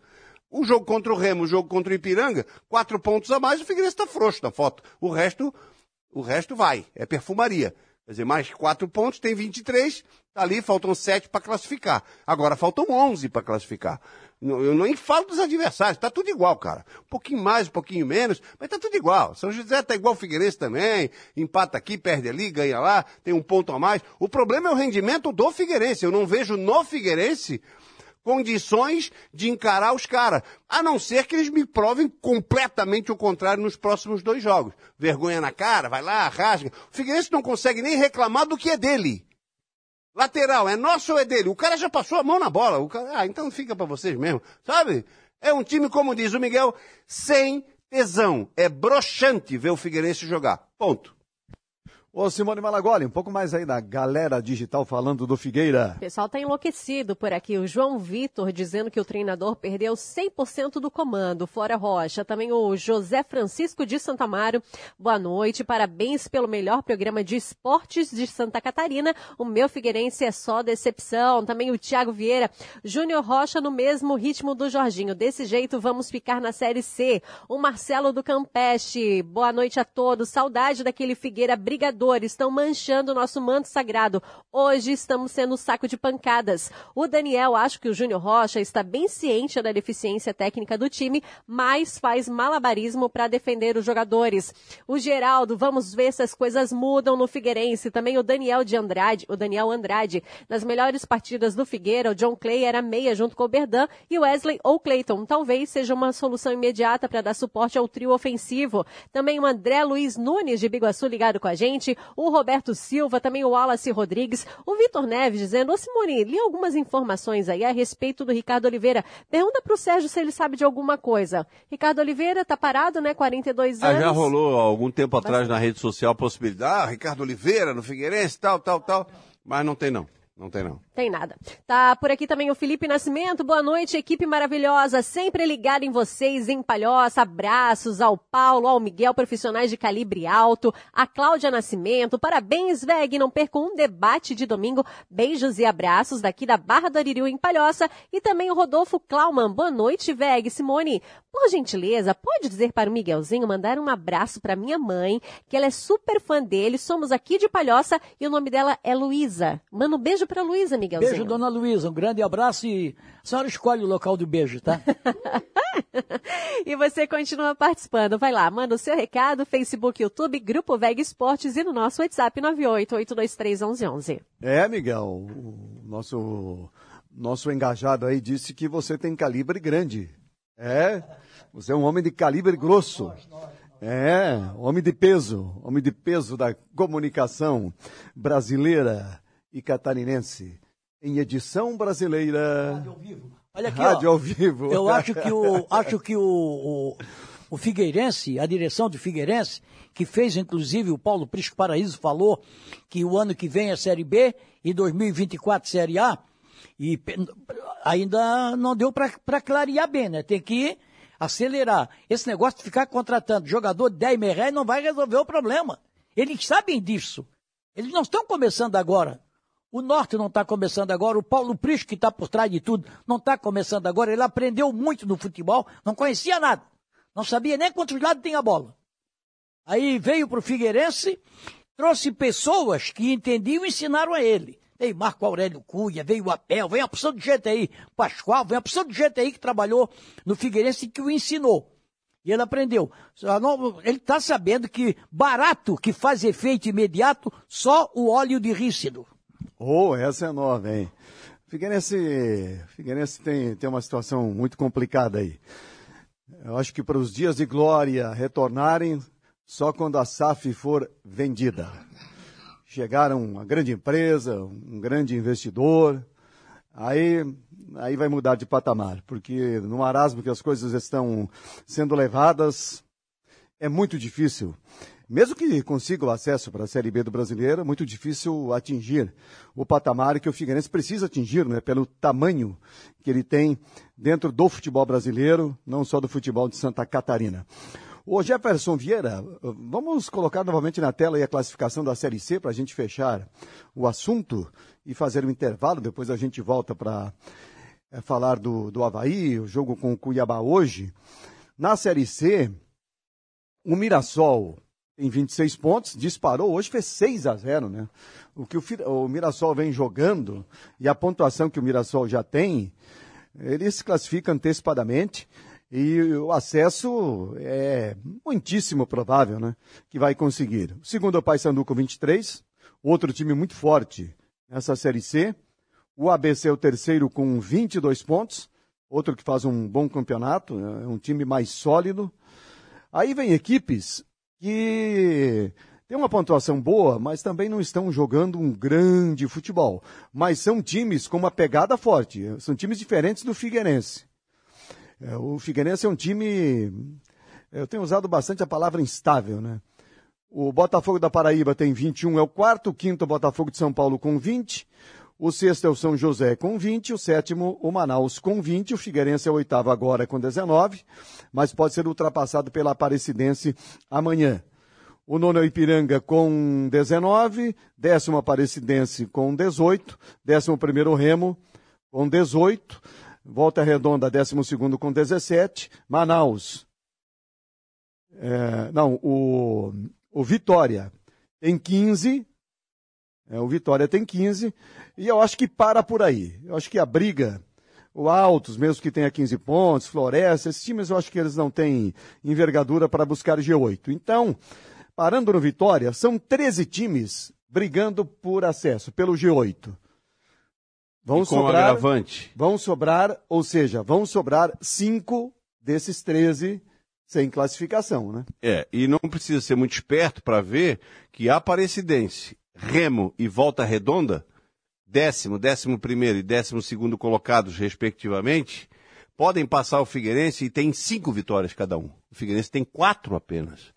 O jogo contra o Remo, o jogo contra o Ipiranga, quatro pontos a mais, o Figueirense está frouxo na foto. O resto, o resto vai, é perfumaria. Quer dizer, mais quatro pontos, tem 23, tá ali, faltam sete para classificar. Agora faltam 11 para classificar. Eu nem falo dos adversários, tá tudo igual, cara. Um pouquinho mais, um pouquinho menos, mas tá tudo igual. São José tá igual o Figueirense também, empata aqui, perde ali, ganha lá, tem um ponto a mais. O problema é o rendimento do Figueirense. Eu não vejo no Figueirense condições de encarar os caras. A não ser que eles me provem completamente o contrário nos próximos dois jogos. Vergonha na cara, vai lá, rasga. O Figueirense não consegue nem reclamar do que é dele. Lateral, é nosso ou é dele? O cara já passou a mão na bola. O cara, ah, então fica pra vocês mesmo. Sabe? É um time, como diz o Miguel, sem tesão. É broxante ver o Figueirense jogar. Ponto. Ô Simone Malagoli, um pouco mais aí da galera digital falando do Figueira. O pessoal tá enlouquecido por aqui. O João Vitor dizendo que o treinador perdeu 100% do comando, fora Rocha. Também o José Francisco de Santa Amaro. Boa noite, parabéns pelo melhor programa de esportes de Santa Catarina. O meu Figueirense é só decepção. Também o Thiago Vieira. Júnior Rocha no mesmo ritmo do Jorginho. Desse jeito vamos ficar na Série C. O Marcelo do Campeste. Boa noite a todos. Saudade daquele Figueira brigador estão manchando o nosso manto sagrado. Hoje estamos sendo saco de pancadas. O Daniel, acho que o Júnior Rocha está bem ciente da deficiência técnica do time, mas faz malabarismo para defender os jogadores. O Geraldo, vamos ver se as coisas mudam no Figueirense. Também o Daniel de Andrade, o Daniel Andrade. Nas melhores partidas do Figueira, o John Clay era meia junto com o Berdan e Wesley ou Clayton. Talvez seja uma solução imediata para dar suporte ao trio ofensivo. Também o André Luiz Nunes de Biguaçu ligado com a gente o Roberto Silva, também o Wallace Rodrigues, o Vitor Neves dizendo, ô Simone, li algumas informações aí a respeito do Ricardo Oliveira. Pergunta pro Sérgio se ele sabe de alguma coisa. Ricardo Oliveira tá parado, né, 42 anos. Ah, já rolou algum tempo atrás na rede social a possibilidade, ah, Ricardo Oliveira no Figueirense, tal, tal, tal, mas não tem não. Não tem não. Tem nada. Tá por aqui também o Felipe Nascimento. Boa noite, equipe maravilhosa. Sempre ligada em vocês, em Palhoça. Abraços ao Paulo, ao Miguel, profissionais de calibre alto. A Cláudia Nascimento. Parabéns, Veg. Não percam um debate de domingo. Beijos e abraços daqui da Barra do Aririu, em Palhoça. E também o Rodolfo Klauman. Boa noite, Veg. Simone, por gentileza, pode dizer para o Miguelzinho mandar um abraço para minha mãe, que ela é super fã dele. Somos aqui de Palhoça e o nome dela é Luísa. Manda um beijo para Luísa, Miguelzinho. Beijo, dona Luísa. Um grande abraço e a senhora escolhe o local do beijo, tá? e você continua participando. Vai lá, manda o seu recado, Facebook, YouTube, Grupo Veg Esportes e no nosso WhatsApp 988231111. É, Miguel, o nosso, nosso engajado aí disse que você tem calibre grande. É, você é um homem de calibre grosso. É, homem de peso, homem de peso da comunicação brasileira e catarinense. Em edição brasileira. Rádio ao vivo. Olha aqui, Rádio ó, ao vivo. Eu acho que o, acho que o, o, o Figueirense, a direção do Figueirense, que fez inclusive o Paulo Prisco Paraíso falou que o ano que vem é Série B e 2024 Série A, e ainda não deu para clarear bem, né? Tem que acelerar. Esse negócio de ficar contratando jogador de 10 mil reais não vai resolver o problema. Eles sabem disso. Eles não estão começando agora. O Norte não está começando agora, o Paulo Prisco, que está por trás de tudo, não está começando agora. Ele aprendeu muito no futebol, não conhecia nada. Não sabia nem quantos lados tem a bola. Aí veio para o Figueirense, trouxe pessoas que entendiam e ensinaram a ele. Veio Marco Aurélio Cunha, veio o Apel, veio a opção de gente aí, Pascoal, veio a opção de gente aí que trabalhou no Figueirense e que o ensinou. E ele aprendeu. Ele está sabendo que barato que faz efeito imediato, só o óleo de rícido. Oh, essa é nova, hein? Figueirense, Figueirense tem, tem uma situação muito complicada aí. Eu acho que para os dias de glória retornarem, só quando a SAF for vendida. Chegaram uma grande empresa, um grande investidor, aí, aí vai mudar de patamar, porque no marasmo que as coisas estão sendo levadas, é muito difícil mesmo que consiga o acesso para a Série B do Brasileiro, é muito difícil atingir o patamar que o Figueirense precisa atingir, né, pelo tamanho que ele tem dentro do futebol brasileiro, não só do futebol de Santa Catarina. Ô Jefferson Vieira, vamos colocar novamente na tela a classificação da Série C para a gente fechar o assunto e fazer um intervalo, depois a gente volta para é, falar do, do Havaí, o jogo com o Cuiabá hoje. Na Série C, o Mirassol tem 26 pontos, disparou, hoje fez 6 a 0, né? O que o, o Mirassol vem jogando e a pontuação que o Mirassol já tem, ele se classifica antecipadamente e o acesso é muitíssimo provável, né? Que vai conseguir. O segundo é o Paysandu com 23, outro time muito forte nessa Série C. O ABC é o terceiro com 22 pontos, outro que faz um bom campeonato, é um time mais sólido. Aí vem equipes que tem uma pontuação boa, mas também não estão jogando um grande futebol. Mas são times com uma pegada forte. São times diferentes do Figueirense. É, o Figueirense é um time. Eu tenho usado bastante a palavra instável, né? O Botafogo da Paraíba tem 21, é o quarto. O quinto, Botafogo de São Paulo com 20. O sexto é o São José com 20. O sétimo, o Manaus com 20. O Figueirense é o oitavo agora com 19, mas pode ser ultrapassado pela Aparecidense amanhã. O nono é o Ipiranga com 19. Décimo Aparecidense com 18. Décimo primeiro Remo com 18. Volta Redonda, décimo segundo com 17. Manaus. É, não, o, o Vitória tem 15. É, o Vitória tem 15. E eu acho que para por aí. Eu acho que a briga, o Altos, mesmo que tenha 15 pontos, Floresta, esses times eu acho que eles não têm envergadura para buscar G8. Então, parando no Vitória, são 13 times brigando por acesso, pelo G8. Vão sobrar, agravante. vão sobrar, ou seja, vão sobrar cinco desses 13 sem classificação, né? É, e não precisa ser muito esperto para ver que a Aparecidense, Remo e Volta Redonda, décimo, décimo primeiro e décimo segundo colocados, respectivamente, podem passar o Figueirense e tem cinco vitórias cada um. O Figueirense tem quatro apenas.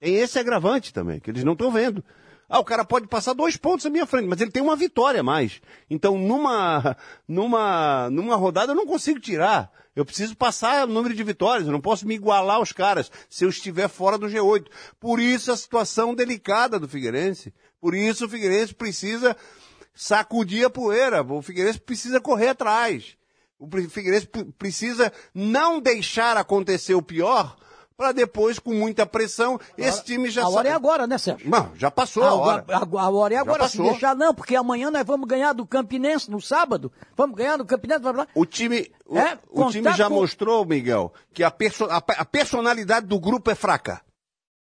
Tem esse agravante também, que eles não estão vendo. Ah, o cara pode passar dois pontos à minha frente, mas ele tem uma vitória a mais. Então, numa, numa, numa rodada eu não consigo tirar. Eu preciso passar o número de vitórias, eu não posso me igualar aos caras se eu estiver fora do G8. Por isso a situação delicada do Figueirense. Por isso o Figueirense precisa sacudir a poeira. O Figueirense precisa correr atrás. O Figueirense precisa não deixar acontecer o pior para depois, com muita pressão, esse time já A hora é agora, né, Sérgio? Não, já passou a hora. A, a, a hora é agora. Se deixar, não, porque amanhã nós vamos ganhar do Campinense no sábado. Vamos ganhar do Campinense. Blá, blá. O time, o, É, o time já com- mostrou, Miguel, que a, perso- a, a personalidade do grupo é fraca.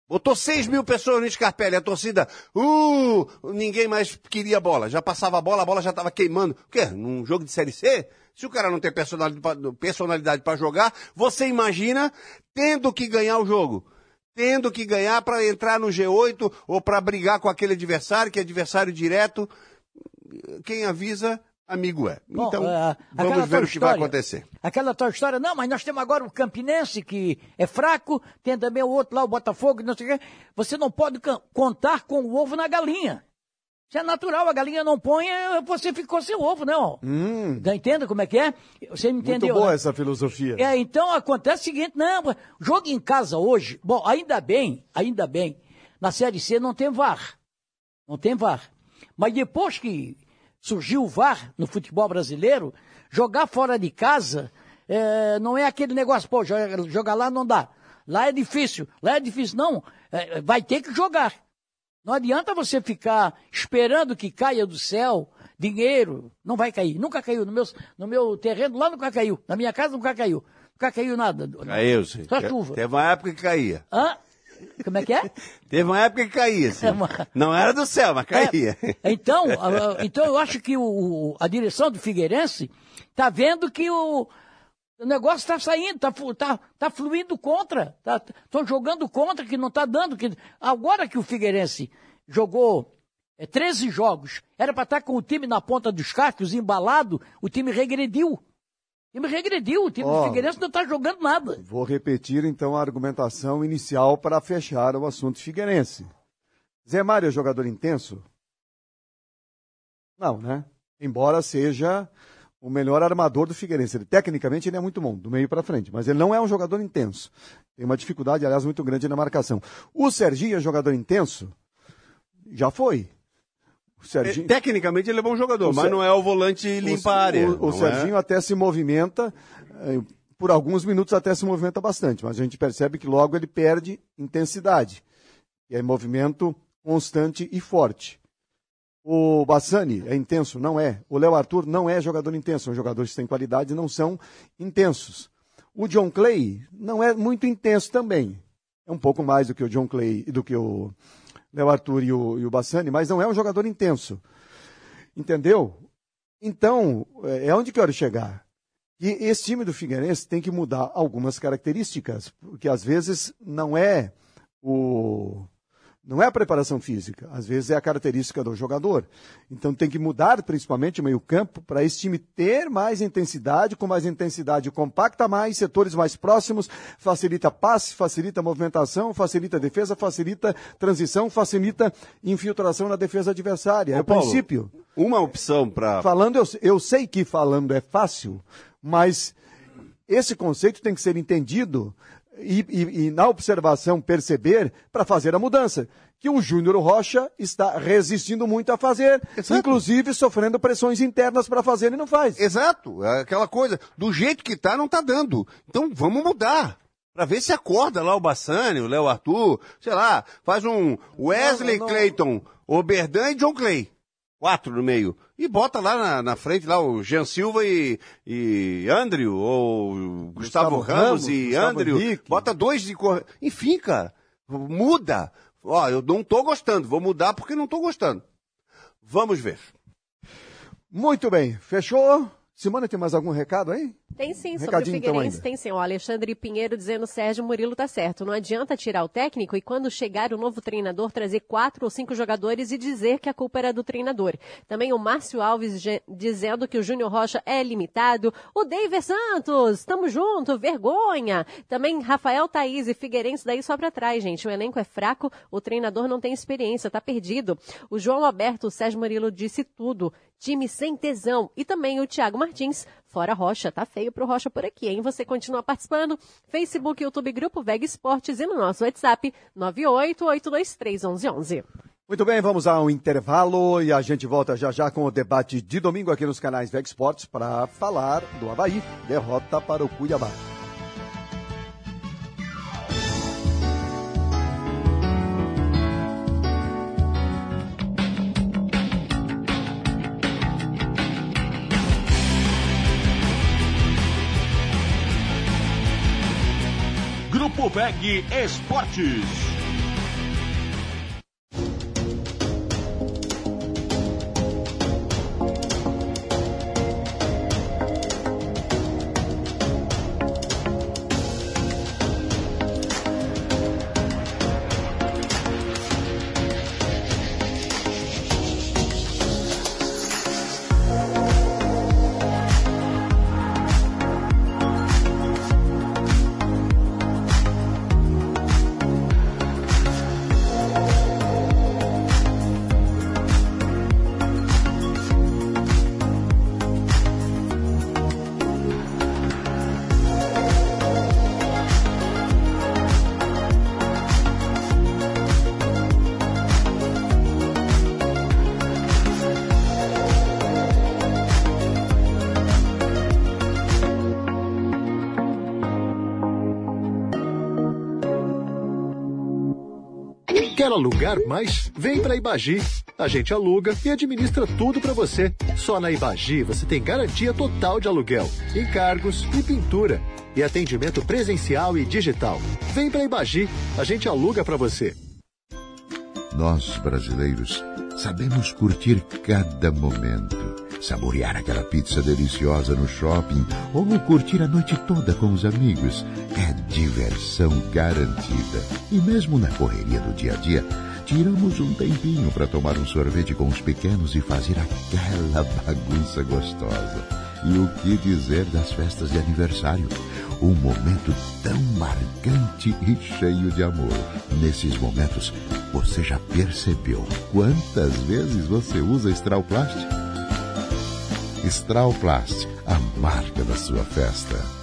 Botou 6 mil pessoas no Scarpelli, a torcida, uh, ninguém mais queria bola. Já passava a bola, a bola já estava queimando. O quê? Num jogo de Série C? Se o cara não tem personalidade para jogar, você imagina tendo que ganhar o jogo. Tendo que ganhar para entrar no G8 ou para brigar com aquele adversário, que é adversário direto. Quem avisa, amigo é. Bom, Então, aquela vamos ver o que vai acontecer. Aquela tal história, não, mas nós temos agora o Campinense, que é fraco, tem também o outro lá, o Botafogo, não sei o quê. Você não pode contar com o ovo na galinha. Isso é natural, a galinha não põe, é, você ficou sem ovo, não. Tá entendendo como é que é? Você me entendeu? Muito boa né? essa filosofia. É, então acontece o seguinte, não, jogo em casa hoje, bom, ainda bem, ainda bem, na Série C não tem VAR, não tem VAR. Mas depois que surgiu o VAR no futebol brasileiro, jogar fora de casa é, não é aquele negócio, pô, joga- jogar lá não dá. Lá é difícil, lá é difícil. Não, é, vai ter que jogar. Não adianta você ficar esperando que caia do céu dinheiro. Não vai cair. Nunca caiu. No meu, no meu terreno lá nunca caiu. Na minha casa nunca caiu. Nunca caiu nada. Caiu, sim. Só chuva. Teve uma época que caía. Hã? Como é que é? Teve uma época que caía, sim. É uma- Não era do céu, mas caía. É, então, então eu acho que o- a direção do Figueirense está vendo que o, o negócio está saindo, está tá, tá fluindo contra. Estão jogando contra, que não está dando. Que, agora que o Figueirense jogou é, 13 jogos, era para estar com o time na ponta dos cascos, embalado, o time regrediu. O time regrediu, o time Ó. do Figueirense não está jogando nada. Vou repetir então a argumentação inicial para fechar o assunto figueirense. Zé Mário é jogador intenso? Não, né? Embora seja o melhor armador do Figueirense. Ele, tecnicamente ele é muito bom, do meio para frente, mas ele não é um jogador intenso. Tem uma dificuldade, aliás, muito grande na marcação. O Serginho é jogador intenso? Já foi. O Serginho... Tecnicamente ele é bom jogador, O mas Ser- não é o volante limpa a área. O, o não Serginho é? até se movimenta, eh, por alguns minutos até se movimenta bastante, mas a gente percebe que logo ele perde intensidade. E é movimento constante e forte. O Bassani é intenso? Não é. O Léo Arthur não é jogador intenso. São jogadores que têm qualidade e não são intensos. O John Clay não é muito intenso também. É um pouco mais do que o John Clay e do que o Léo Arthur e o, e o Bassani, mas não é um jogador intenso. Entendeu? Então, é é onde quero chegar. E esse time do Figueirense tem que mudar algumas características, porque às vezes não é o Não é a preparação física, às vezes é a característica do jogador. Então tem que mudar principalmente o meio-campo para esse time ter mais intensidade, com mais intensidade compacta mais, setores mais próximos, facilita passe, facilita movimentação, facilita defesa, facilita transição, facilita infiltração na defesa adversária. é o Paulo, princípio. Uma opção para. Falando, eu, eu sei que falando é fácil, mas esse conceito tem que ser entendido e, e, e na observação perceber para fazer a mudança. Que o Júnior Rocha está resistindo muito a fazer, Exato. inclusive sofrendo pressões internas para fazer e não faz. Exato, é aquela coisa, do jeito que tá, não tá dando. Então vamos mudar. Pra ver se acorda lá o Bassani, o Léo Arthur, sei lá, faz um Wesley Não, não. Clayton, Oberdan e John Clay. Quatro no meio. E bota lá na, na frente lá o Jean Silva e, e Andrew, ou Gustavo, Gustavo Ramos, Ramos, e Gustavo Andrew. Henrique. Bota dois de cor. Enfim, cara, muda. Ó, eu não tô gostando, vou mudar porque não tô gostando. Vamos ver. Muito bem, fechou? Simone, tem mais algum recado aí? Tem sim, sobre o Recadinho, então, Figueirense ainda. tem sim. O Alexandre Pinheiro dizendo Sérgio Murilo tá certo. Não adianta tirar o técnico e quando chegar o novo treinador trazer quatro ou cinco jogadores e dizer que a culpa era do treinador. Também o Márcio Alves dizendo que o Júnior Rocha é limitado. O David Santos, tamo junto, vergonha. Também Rafael Thaís e Figueirense daí só pra trás, gente. O elenco é fraco, o treinador não tem experiência, tá perdido. O João Alberto, o Sérgio Murilo disse tudo. Time sem tesão. E também o Thiago Martins, fora Rocha. Tá feio pro Rocha por aqui, hein? Você continua participando. Facebook, YouTube, Grupo Veg Esportes e no nosso WhatsApp 988231111. Muito bem, vamos a um intervalo e a gente volta já já com o debate de domingo aqui nos canais Veg Sports para falar do Havaí. Derrota para o Cuiabá. VEG Esportes. Quer alugar mais? Vem para Ibagi. A gente aluga e administra tudo para você. Só na Ibagi você tem garantia total de aluguel, encargos e pintura. E atendimento presencial e digital. Vem para Ibagi. A gente aluga para você. Nós, brasileiros, sabemos curtir cada momento. Saborear aquela pizza deliciosa no shopping ou curtir a noite toda com os amigos. É diversão garantida. E mesmo na correria do dia a dia, tiramos um tempinho para tomar um sorvete com os pequenos e fazer aquela bagunça gostosa. E o que dizer das festas de aniversário? Um momento tão marcante e cheio de amor. Nesses momentos, você já percebeu quantas vezes você usa Strauplast? Strauplast, a marca da sua festa.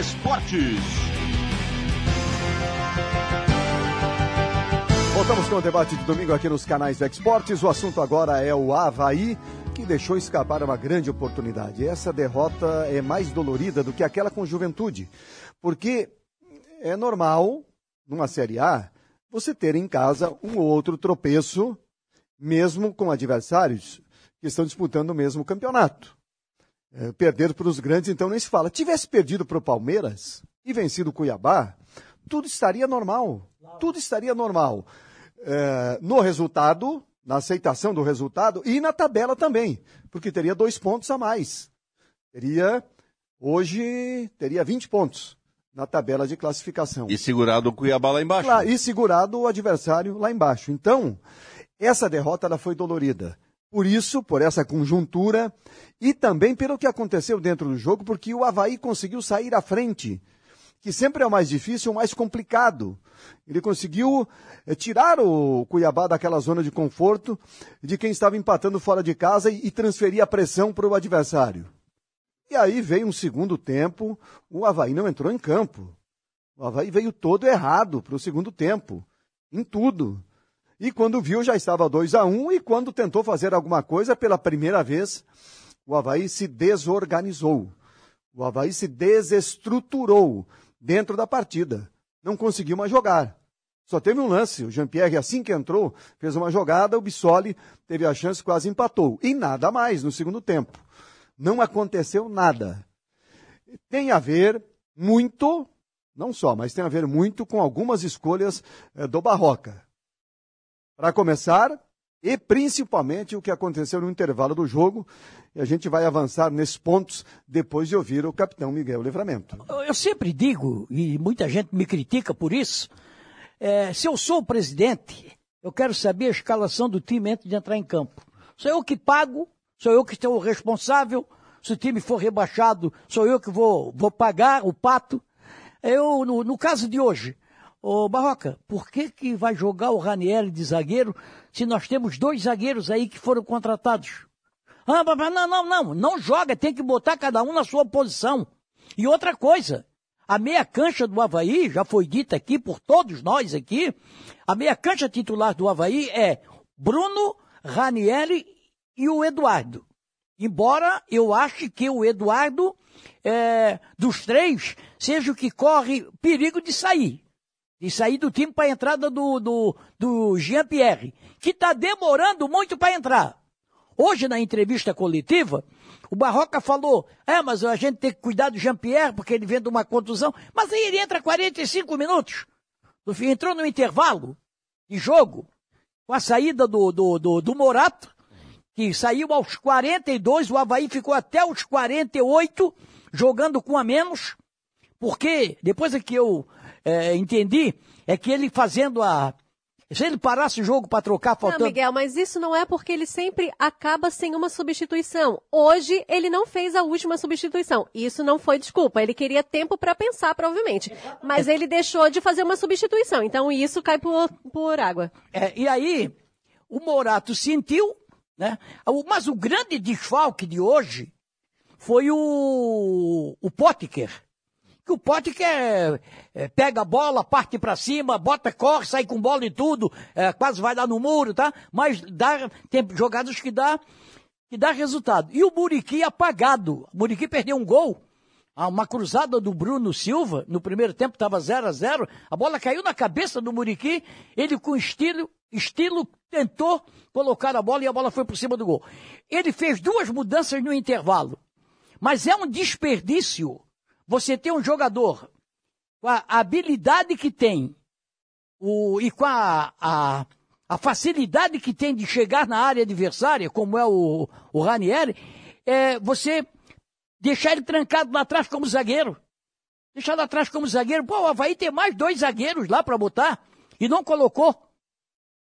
Esportes. Voltamos com o debate de domingo aqui nos canais VEG Esportes. O assunto agora é o Havaí, que deixou escapar uma grande oportunidade. Essa derrota é mais dolorida do que aquela com Juventude, porque é normal, numa Série A, você ter em casa um ou outro tropeço, mesmo com adversários que estão disputando o mesmo campeonato. É, perder para os grandes, então, nem se fala. Tivesse perdido para o Palmeiras e vencido o Cuiabá, tudo estaria normal. Tudo estaria normal. É, no resultado, na aceitação do resultado e na tabela também, porque teria dois pontos a mais. Teria, hoje, teria 20 pontos na tabela de classificação. E segurado o Cuiabá lá embaixo. E segurado o adversário lá embaixo. Então, essa derrota ela foi dolorida. Por isso, por essa conjuntura e também pelo que aconteceu dentro do jogo, porque o Havaí conseguiu sair à frente, que sempre é o mais difícil, o mais complicado. Ele conseguiu é, tirar o Cuiabá daquela zona de conforto de quem estava empatando fora de casa e transferir a pressão para o adversário. E aí veio um segundo tempo, o Havaí não entrou em campo. O Havaí veio todo errado para o segundo tempo, em tudo. E quando viu, já estava 2 a 1 um, e quando tentou fazer alguma coisa pela primeira vez, o Havaí se desorganizou. O Havaí se desestruturou dentro da partida. Não conseguiu mais jogar. Só teve um lance. O Jean-Pierre, assim que entrou, fez uma jogada, o Bissoli teve a chance, quase empatou. E nada mais no segundo tempo não aconteceu nada. Tem a ver muito, não só, mas tem a ver muito com algumas escolhas eh, do Barroca. Para começar, e principalmente o que aconteceu no intervalo do jogo, e a gente vai avançar nesses pontos depois de ouvir o capitão Miguel Livramento. Eu sempre digo, e muita gente me critica por isso, é, se eu sou o presidente, eu quero saber a escalação do time antes de entrar em campo. Sou eu que pago Sou eu que estou responsável. Se o time for rebaixado, sou eu que vou, vou pagar o pato. Eu, no, no caso de hoje, ô Barroca, por que, que vai jogar o Ranieri de zagueiro se nós temos dois zagueiros aí que foram contratados? Ah, não, não, não, não joga, tem que botar cada um na sua posição. E outra coisa, a meia cancha do Havaí, já foi dita aqui por todos nós aqui, a meia cancha titular do Havaí é Bruno, Ranieri e o Eduardo. Embora eu ache que o Eduardo, é, dos três, seja o que corre perigo de sair. De sair do time para a entrada do, do, do Jean-Pierre, que está demorando muito para entrar. Hoje, na entrevista coletiva, o Barroca falou: é, mas a gente tem que cuidar do Jean-Pierre, porque ele vem de uma contusão. Mas aí ele entra 45 minutos. Entrou no intervalo de jogo, com a saída do, do, do, do Morato, que saiu aos 42, o Havaí ficou até os 48 jogando com a menos, porque depois é que eu é, entendi, é que ele fazendo a. Se ele parasse o jogo para trocar, faltando. Não, Miguel, mas isso não é porque ele sempre acaba sem uma substituição. Hoje ele não fez a última substituição. Isso não foi desculpa. Ele queria tempo para pensar, provavelmente. Mas ele deixou de fazer uma substituição. Então isso cai por, por água. É, e aí, o Morato sentiu, né? Mas o grande desfalque de hoje foi o, o Potker. Que o Potker é, é, pega a bola, parte para cima, bota, corre, sai com bola e tudo, é, quase vai dar no muro, tá? Mas dá, tem jogadas que dá, que dá resultado. E o Muriqui apagado. O Muriqui perdeu um gol. Ah, uma cruzada do Bruno Silva, no primeiro tempo estava 0 a 0 a bola caiu na cabeça do Muriqui, ele com estilo, estilo tentou colocar a bola e a bola foi por cima do gol. Ele fez duas mudanças no intervalo. Mas é um desperdício você ter um jogador com a habilidade que tem o, e com a, a, a facilidade que tem de chegar na área adversária, como é o, o Ranieri, é, você deixar ele trancado lá atrás como zagueiro. Deixar lá atrás como zagueiro. Pô, o Havaí tem mais dois zagueiros lá para botar e não colocou.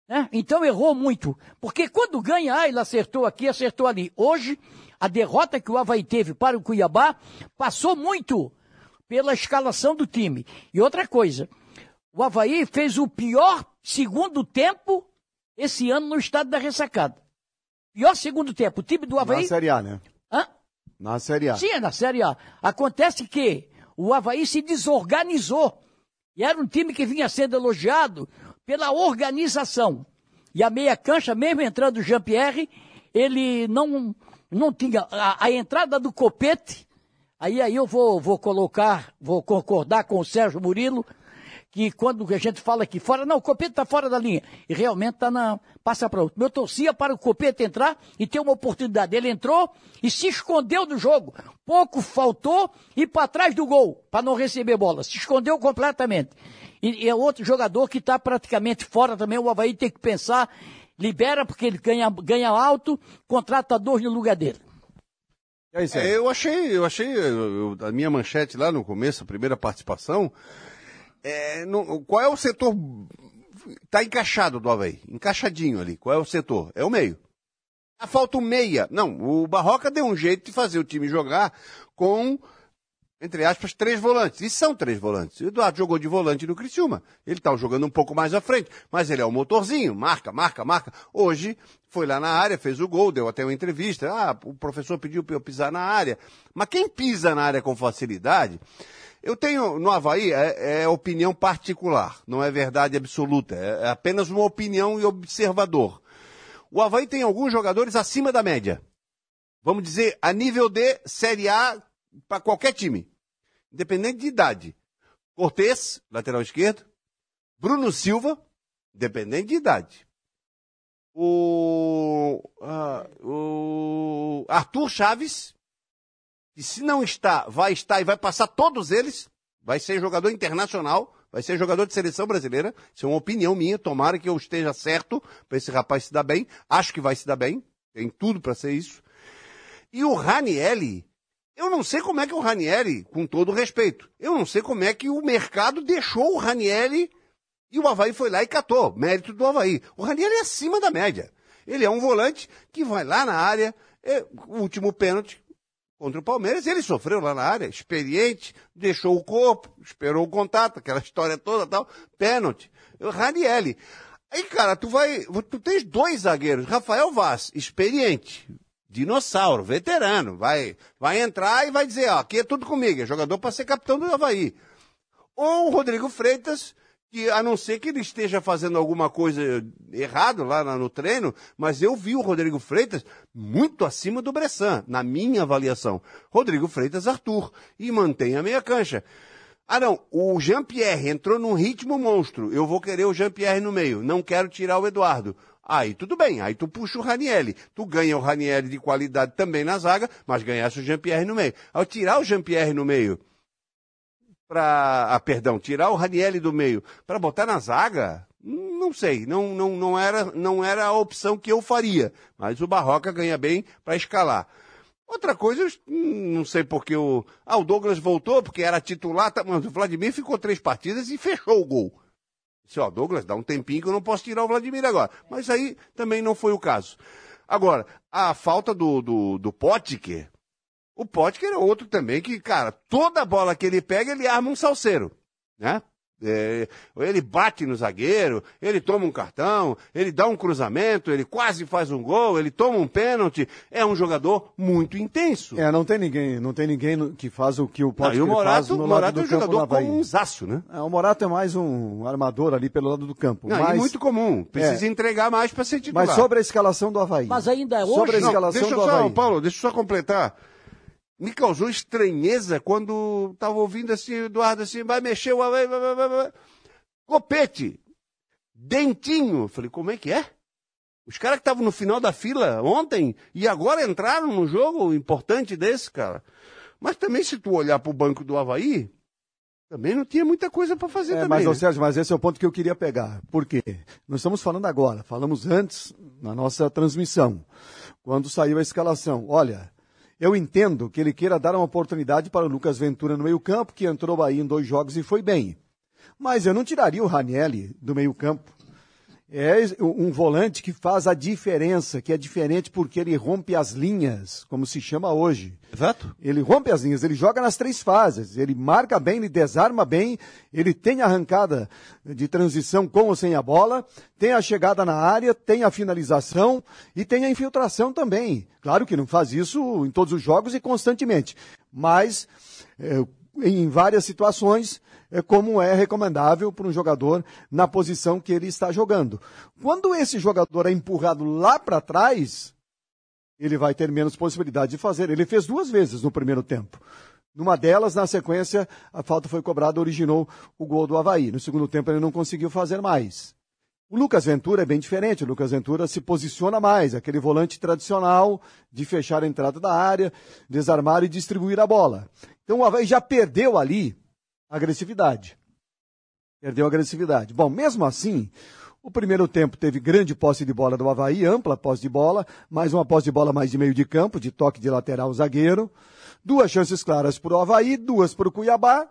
Né? Então errou muito. Porque quando ganha, ah, ele acertou aqui, acertou ali. Hoje, a derrota que o Havaí teve para o Cuiabá passou muito pela escalação do time. E outra coisa, o Havaí fez o pior segundo tempo esse ano no estado da ressacada. Pior segundo tempo. O time do Havaí. Na Série A, né? Hã? Na Série A. Sim, é na Série A. Acontece que o Havaí se desorganizou. E era um time que vinha sendo elogiado pela organização. E a meia cancha, mesmo entrando o Jean-Pierre, ele não, não tinha. A, a, entrada do Copete, aí, aí eu vou, vou colocar, vou concordar com o Sérgio Murilo, que quando a gente fala aqui fora, não, o Copete está fora da linha. E realmente está na. passa para outro. Eu torcia para o Copete entrar e ter uma oportunidade. Ele entrou e se escondeu do jogo. Pouco faltou ir para trás do gol, para não receber bola. Se escondeu completamente. E, e é outro jogador que está praticamente fora também. O Havaí tem que pensar, libera porque ele ganha, ganha alto, contrata dois no lugar dele. É isso aí. É, eu achei, eu achei eu, a minha manchete lá no começo, a primeira participação, é, no, qual é o setor? Está encaixado do Havaí, encaixadinho ali. Qual é o setor? É o meio. Ah, falta o meia. Não, o Barroca deu um jeito de fazer o time jogar com, entre aspas, três volantes. E são três volantes. O Eduardo jogou de volante no Criciúma. Ele está jogando um pouco mais à frente, mas ele é o motorzinho. Marca, marca, marca. Hoje foi lá na área, fez o gol, deu até uma entrevista. Ah, o professor pediu para eu pisar na área. Mas quem pisa na área com facilidade eu tenho, no Havaí, é, é, opinião particular, não é verdade absoluta, é, é apenas uma opinião e observador. O Havaí tem alguns jogadores acima da média. Vamos dizer, a nível de Série A para qualquer time, independente de idade. Cortez, lateral esquerdo. Bruno Silva, independente de idade. O, uh, o Arthur Chaves, que se não está, vai estar e vai passar todos eles, vai ser jogador internacional, vai ser jogador de seleção brasileira. Isso é uma opinião minha, tomara que eu esteja certo para esse rapaz se dar bem. Acho que vai se dar bem, tem tudo para ser isso. E o Ranielli, eu não sei como é que o Ranielli, com todo respeito, eu não sei como é que o mercado deixou o Ranielli e o Havaí foi lá e catou, mérito do Havaí. O Ranielli é acima da média. Ele é um volante que vai lá na área, é, o último pênalti, contra o Palmeiras, ele sofreu lá na área, experiente, deixou o corpo, esperou o contato, aquela história toda tal, pênalti. Ranielli. Aí, cara, tu vai, tu tens dois zagueiros, Rafael Vaz, experiente, dinossauro, veterano, vai, vai entrar e vai dizer, ó, aqui é tudo comigo, é jogador para ser capitão do Havaí. Ou o Rodrigo Freitas, que a não ser que ele esteja fazendo alguma coisa errado lá no treino, mas eu vi o Rodrigo Freitas muito acima do Bressan, na minha avaliação. Rodrigo Freitas Arthur, e mantém a meia cancha. Ah não, o Jean-Pierre entrou num ritmo monstro, eu vou querer o Jean-Pierre no meio, não quero tirar o Eduardo. Aí tudo bem, aí tu puxa o Ranielli. Tu ganha o Ranielli de qualidade também na zaga, mas ganhasse o Jean-Pierre no meio. Ao tirar o Jean-Pierre no meio, para, ah, perdão, tirar o Ranielli do meio para botar na zaga, não sei, não, não, não, era, não era a opção que eu faria, mas o Barroca ganha bem para escalar. Outra coisa, não sei porque o. Ah, o Douglas voltou porque era titular, tá, mas o Vladimir ficou três partidas e fechou o gol. Disse, ó, Douglas, dá um tempinho que eu não posso tirar o Vladimir agora. Mas aí também não foi o caso. Agora, a falta do, do, do Potker, o Potker é outro também que, cara, toda bola que ele pega, ele arma um salseiro, né? É, ele bate no zagueiro, ele toma um cartão, ele dá um cruzamento, ele quase faz um gol, ele toma um pênalti. É um jogador muito intenso. É, não tem ninguém, não tem ninguém que faz o que o Morato, faz no Morato lado do é um campo jogador com um zaço, né? É, o Morato é mais um armador ali pelo lado do campo. Não, mas, e muito comum. Precisa É. entregar mais para ser titular. mas sobre a escalação do Havaí. Mas ainda é Sobre a hoje. Não, escalação deixa eu do só, Havaí. Paulo, deixa eu só completar. Me causou estranheza quando tava ouvindo assim, o Eduardo assim, vai mexer o... vai, vai, vai, vai. Copete, dentinho. Falei, como é que é? Os caras que estavam no final da fila ontem e agora entraram no jogo importante desse, cara. Mas também se tu olhar pro banco do Havaí, também não tinha muita coisa para fazer É, também. mas, né? Sérgio, mas esse é o ponto que eu queria pegar. Por quê? Nós estamos falando agora, falamos antes na nossa transmissão, quando saiu a escalação. Olha, eu entendo que ele queira dar uma oportunidade para o Lucas Ventura no meio-campo, que entrou aí em dois jogos e foi bem. Mas eu não tiraria o Ranielli do meio-campo. É um volante que faz a diferença, que é diferente porque ele rompe as linhas, como se chama hoje. Exato. Ele rompe as linhas, ele joga nas três fases, ele marca bem, ele desarma bem, ele tem arrancada de transição com ou sem a bola, tem a chegada na área, tem a finalização e tem a infiltração também. Claro que não faz isso em todos os jogos e constantemente, mas é, em várias situações como é recomendável para um jogador na posição que ele está jogando. Quando esse jogador é empurrado lá para trás, ele vai ter menos possibilidade de fazer. Ele fez duas vezes no primeiro tempo. Numa delas, na sequência, a falta foi cobrada, originou o gol do Havaí. No segundo tempo, ele não conseguiu fazer mais. O Lucas Ventura é bem diferente. O Lucas Ventura se posiciona mais, aquele volante tradicional de fechar a entrada da área, desarmar e distribuir a bola. Então o Havaí já perdeu ali agressividade. Perdeu agressividade. Bom, mesmo assim, o primeiro tempo teve grande posse de bola do Havaí, ampla posse de bola, mais uma posse de bola mais de meio de campo, de toque de lateral zagueiro. Duas chances claras para o Havaí, duas para o Cuiabá.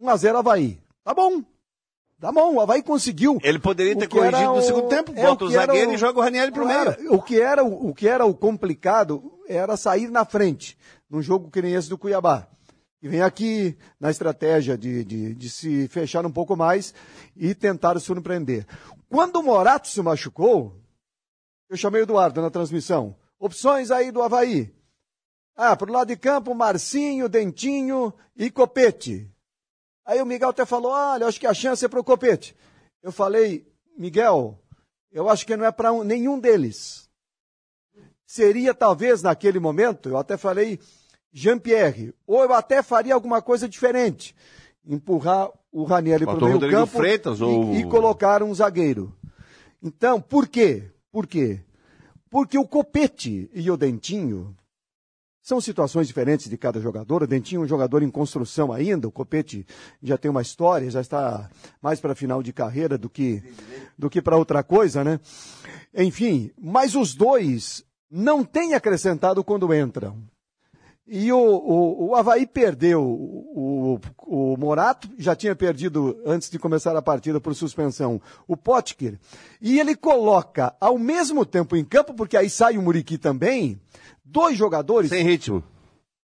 1 a 0 Havaí. Tá bom. Tá bom, o Havaí conseguiu. Ele poderia ter corrigido no segundo tempo, é, bota o, o zagueiro o... e joga o Ranieri pro meio. O que, era, o que era o complicado era sair na frente, num jogo que nem esse do Cuiabá e vem aqui na estratégia de, de, de, se fechar um pouco mais e tentar surpreender. Quando o Morato se machucou, eu chamei o Eduardo na transmissão. Opções aí do Havaí. Ah, pro lado de campo, Marcinho, Dentinho e Copete. Aí o Miguel até falou: olha, acho que a chance é pro Copete. Eu falei, Miguel, eu acho que não é para um, nenhum deles. Seria talvez naquele momento, eu até falei Jean-Pierre. Ou eu até faria alguma coisa diferente. Empurrar o Ranieri para o meio campo Freitas, e, ou... e colocar um zagueiro. Então, por quê? Por quê? Porque o Copete e o Dentinho são situações diferentes de cada jogador. O Dentinho é um jogador em construção ainda. O Copete já tem uma história, já está mais para final de carreira do que, do que para outra coisa, né? Enfim, mas os dois não têm acrescentado quando entram. E o, o, o Havaí perdeu o, o, Morato, já tinha perdido antes de começar a partida por suspensão o Potker, e ele coloca ao mesmo tempo em campo, porque aí sai o Muriqui também, dois jogadores. Sem ritmo.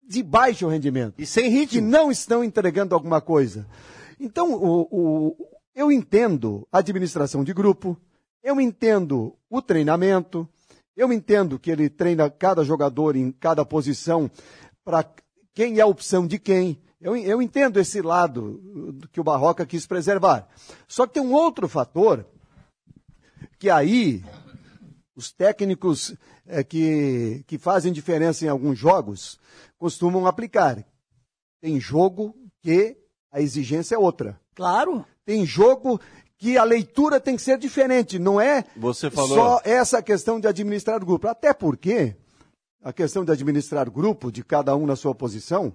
De baixo rendimento. E sem ritmo. Que não estão entregando alguma coisa. Então, o, o, eu entendo a administração de grupo, eu entendo o treinamento, eu entendo que ele treina cada jogador em cada posição para quem é a opção de quem. Eu, eu entendo esse lado que o Barroca quis preservar. Só que tem um outro fator que aí os técnicos é, que, que fazem diferença em alguns jogos costumam aplicar. Tem jogo que a exigência é outra. Claro. Tem jogo que a leitura tem que ser diferente, não é Você falou... só essa questão de administrar o grupo. Até porque a questão de administrar grupo, de cada um na sua posição,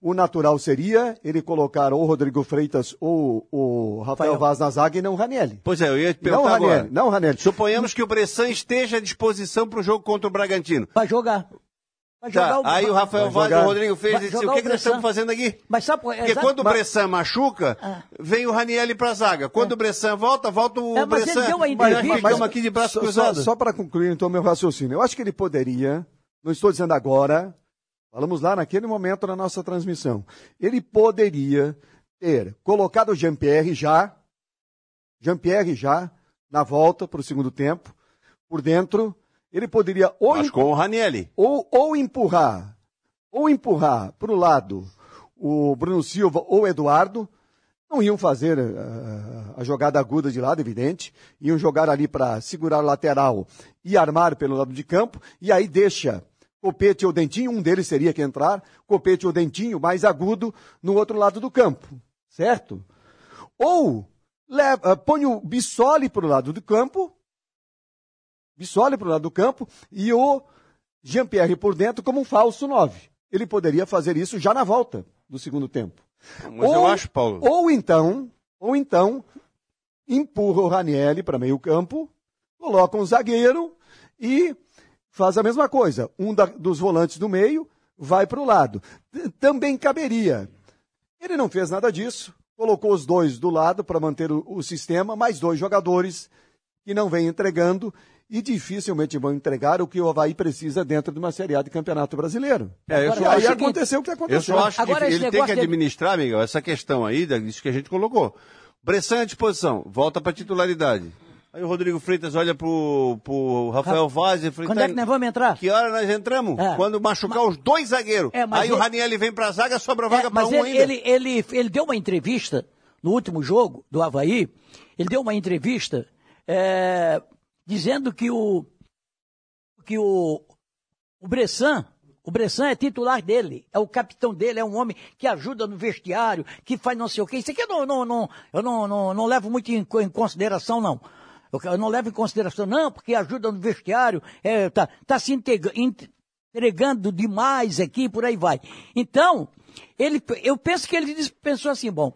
o natural seria ele colocar ou o Rodrigo Freitas ou o Rafael Vaz na zaga e não o Ranielli. Pois é, eu ia te perguntar não agora. Ranielli, não Ranielli. Suponhamos que o Bressan esteja à disposição para o jogo contra o Bragantino. Vai jogar. Vai tá, o... aí o Rafael Vaz e o Rodrigo fez disse, o que, que nós estamos fazendo aqui? Mas sabe, Porque exato, quando o Bressan machuca, ah. vem o Ranielli para a zaga. Quando é. o Bressan volta, volta o é, mas Bressan. Ele deu a mas, mas, mas, aqui de braço cruzado. Só, só para concluir então meu raciocínio. Eu acho que ele poderia não estou dizendo agora, falamos lá naquele momento na nossa transmissão. Ele poderia ter colocado o Jean-Pierre já, Jean-Pierre já, na volta para o segundo tempo, por dentro. Ele poderia ou, Mas com o Ranielli. Ou, ou empurrar, ou empurrar para o lado o Bruno Silva ou o Eduardo, não iam fazer uh, a jogada aguda de lado, evidente, iam jogar ali para segurar o lateral e armar pelo lado de campo, e aí deixa Copete ou Dentinho, um deles seria que entrar, Copete ou Dentinho, mais agudo, no outro lado do campo, certo? Ou leva, uh, põe o Bissoli para o lado do campo, Bissoli para o lado do campo, e o Jean-Pierre por dentro como um falso nove. Ele poderia fazer isso já na volta do segundo tempo. Mas ou, eu acho, Paulo. Ou então, ou então, empurra o Ranielli para meio campo, coloca um zagueiro e faz a mesma coisa. Um da, dos volantes do meio vai para o lado. Também caberia. Ele não fez nada disso. Colocou os dois do lado para manter o, o sistema, mais dois jogadores que não vem entregando e dificilmente vão entregar o que o Havaí precisa dentro de uma Série A de Campeonato Brasileiro. É, eu e só aí acho que- aconteceu o que Eu aconteceu. só acho Agora, que ele tem que negócio de- administrar, Miguel, essa questão aí, da- disso que a gente colocou. Bressan à disposição, volta para titularidade. Aí o Rodrigo Freitas olha pro, pro Rafael Vaz e fala, Quando é que nós vamos entrar? Que hora nós entramos? É. Quando machucar os dois zagueiros. É, mas aí o ele- Raniel vem pra zaga, sobra É, vaga pra mas um ele, ainda. ele, ele, ele deu uma entrevista no último jogo do Havaí, ele deu uma entrevista é, dizendo que o que o, o Bressan, o Bressan é titular dele, é o capitão dele, é um homem que ajuda no vestiário, que faz não sei o quê. Isso aqui eu não, não, não, eu não, não, não levo muito em, em consideração, não. Eu, não levo em consideração, não, porque ajuda no vestiário, é, tá, tá se entregando demais aqui, por aí vai. Então, ele, eu penso que ele pensou assim, bom,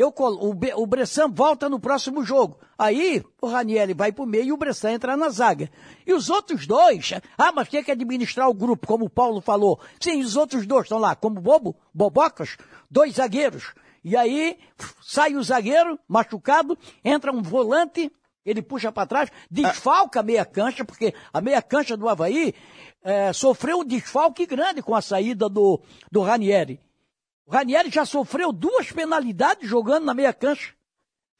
eu, o, o Bressan volta no próximo jogo. Aí o Raniel vai pro meio e o Bressan entra na zaga. E os outros dois, ah, mas tem que administrar o grupo, como o Paulo falou. Sim, os outros dois estão lá, como bobo, bobocas, dois zagueiros. E aí sai o zagueiro machucado, entra um volante, ele puxa para trás, desfalca a meia cancha, porque a meia cancha do Havaí eh, sofreu um desfalque grande com a saída do, do Ranieri. O Ranieri já sofreu duas penalidades jogando na meia cancha.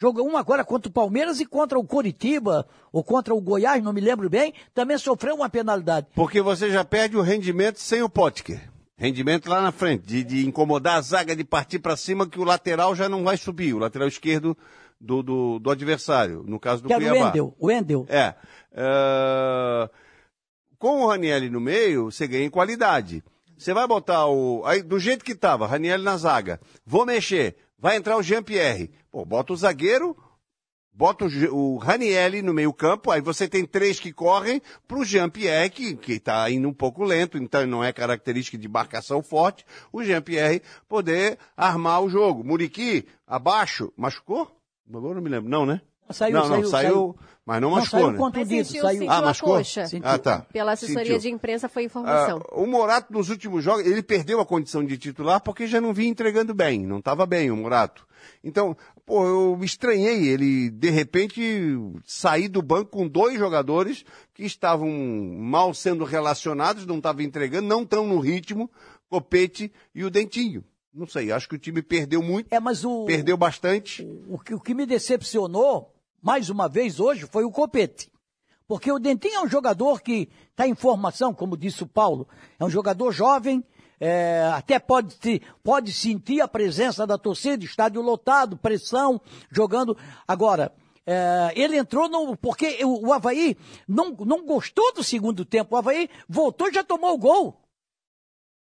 Jogou uma agora contra o Palmeiras e contra o Coritiba, ou contra o Goiás, não me lembro bem, também sofreu uma penalidade. Porque você já perde o rendimento sem o Potker. Rendimento lá na frente, de, de incomodar a zaga, de partir para cima, que o lateral já não vai subir, o lateral esquerdo do, do, do adversário, no caso do Que o Cuiabá. Wendel, o Wendel. É. é, Com o Raniel no meio, você ganha em qualidade. Você vai botar o. Aí, do jeito que tava, Raniel na zaga. Vou mexer. Vai entrar o Jean-Pierre. Pô, bota o zagueiro, bota o, o Raniel no meio-campo, aí você tem três que correm pro Jean-Pierre, que, que tá indo um pouco lento, então não é característica de marcação forte, o Jean-Pierre poder armar o jogo. Muriqui, abaixo, machucou? Agora não me lembro. Não, né? Saiu, não, não, saiu, saiu, saiu. mas não Não, machucou, saiu né? contundido, Mas sentiu, saiu. sentiu Ah, a machucou? coxa. Sentiu. Ah, tá. Pela assessoria Sentiu. de imprensa foi a informação. Ah, o Morato, nos últimos jogos, ele perdeu a condição de titular porque já não vinha entregando bem. Não estava bem o Morato. Então, pô, eu estranhei ele, de repente, sair do banco com dois jogadores que estavam mal sendo relacionados, não estavam entregando, não estão no ritmo, Copete e o Dentinho. Não sei, acho que o time perdeu muito, É, mas o, perdeu bastante. o, que, o que me decepcionou, mais uma vez hoje, foi o Copete. Porque o Dentinho é um jogador que está em formação, como disse o Paulo. É um jogador jovem, é, até pode, pode sentir a presença da torcida, estádio lotado, pressão, jogando. Agora, é, ele entrou no. Porque o, o Havaí não, não gostou do segundo tempo. O Havaí voltou e já tomou o gol.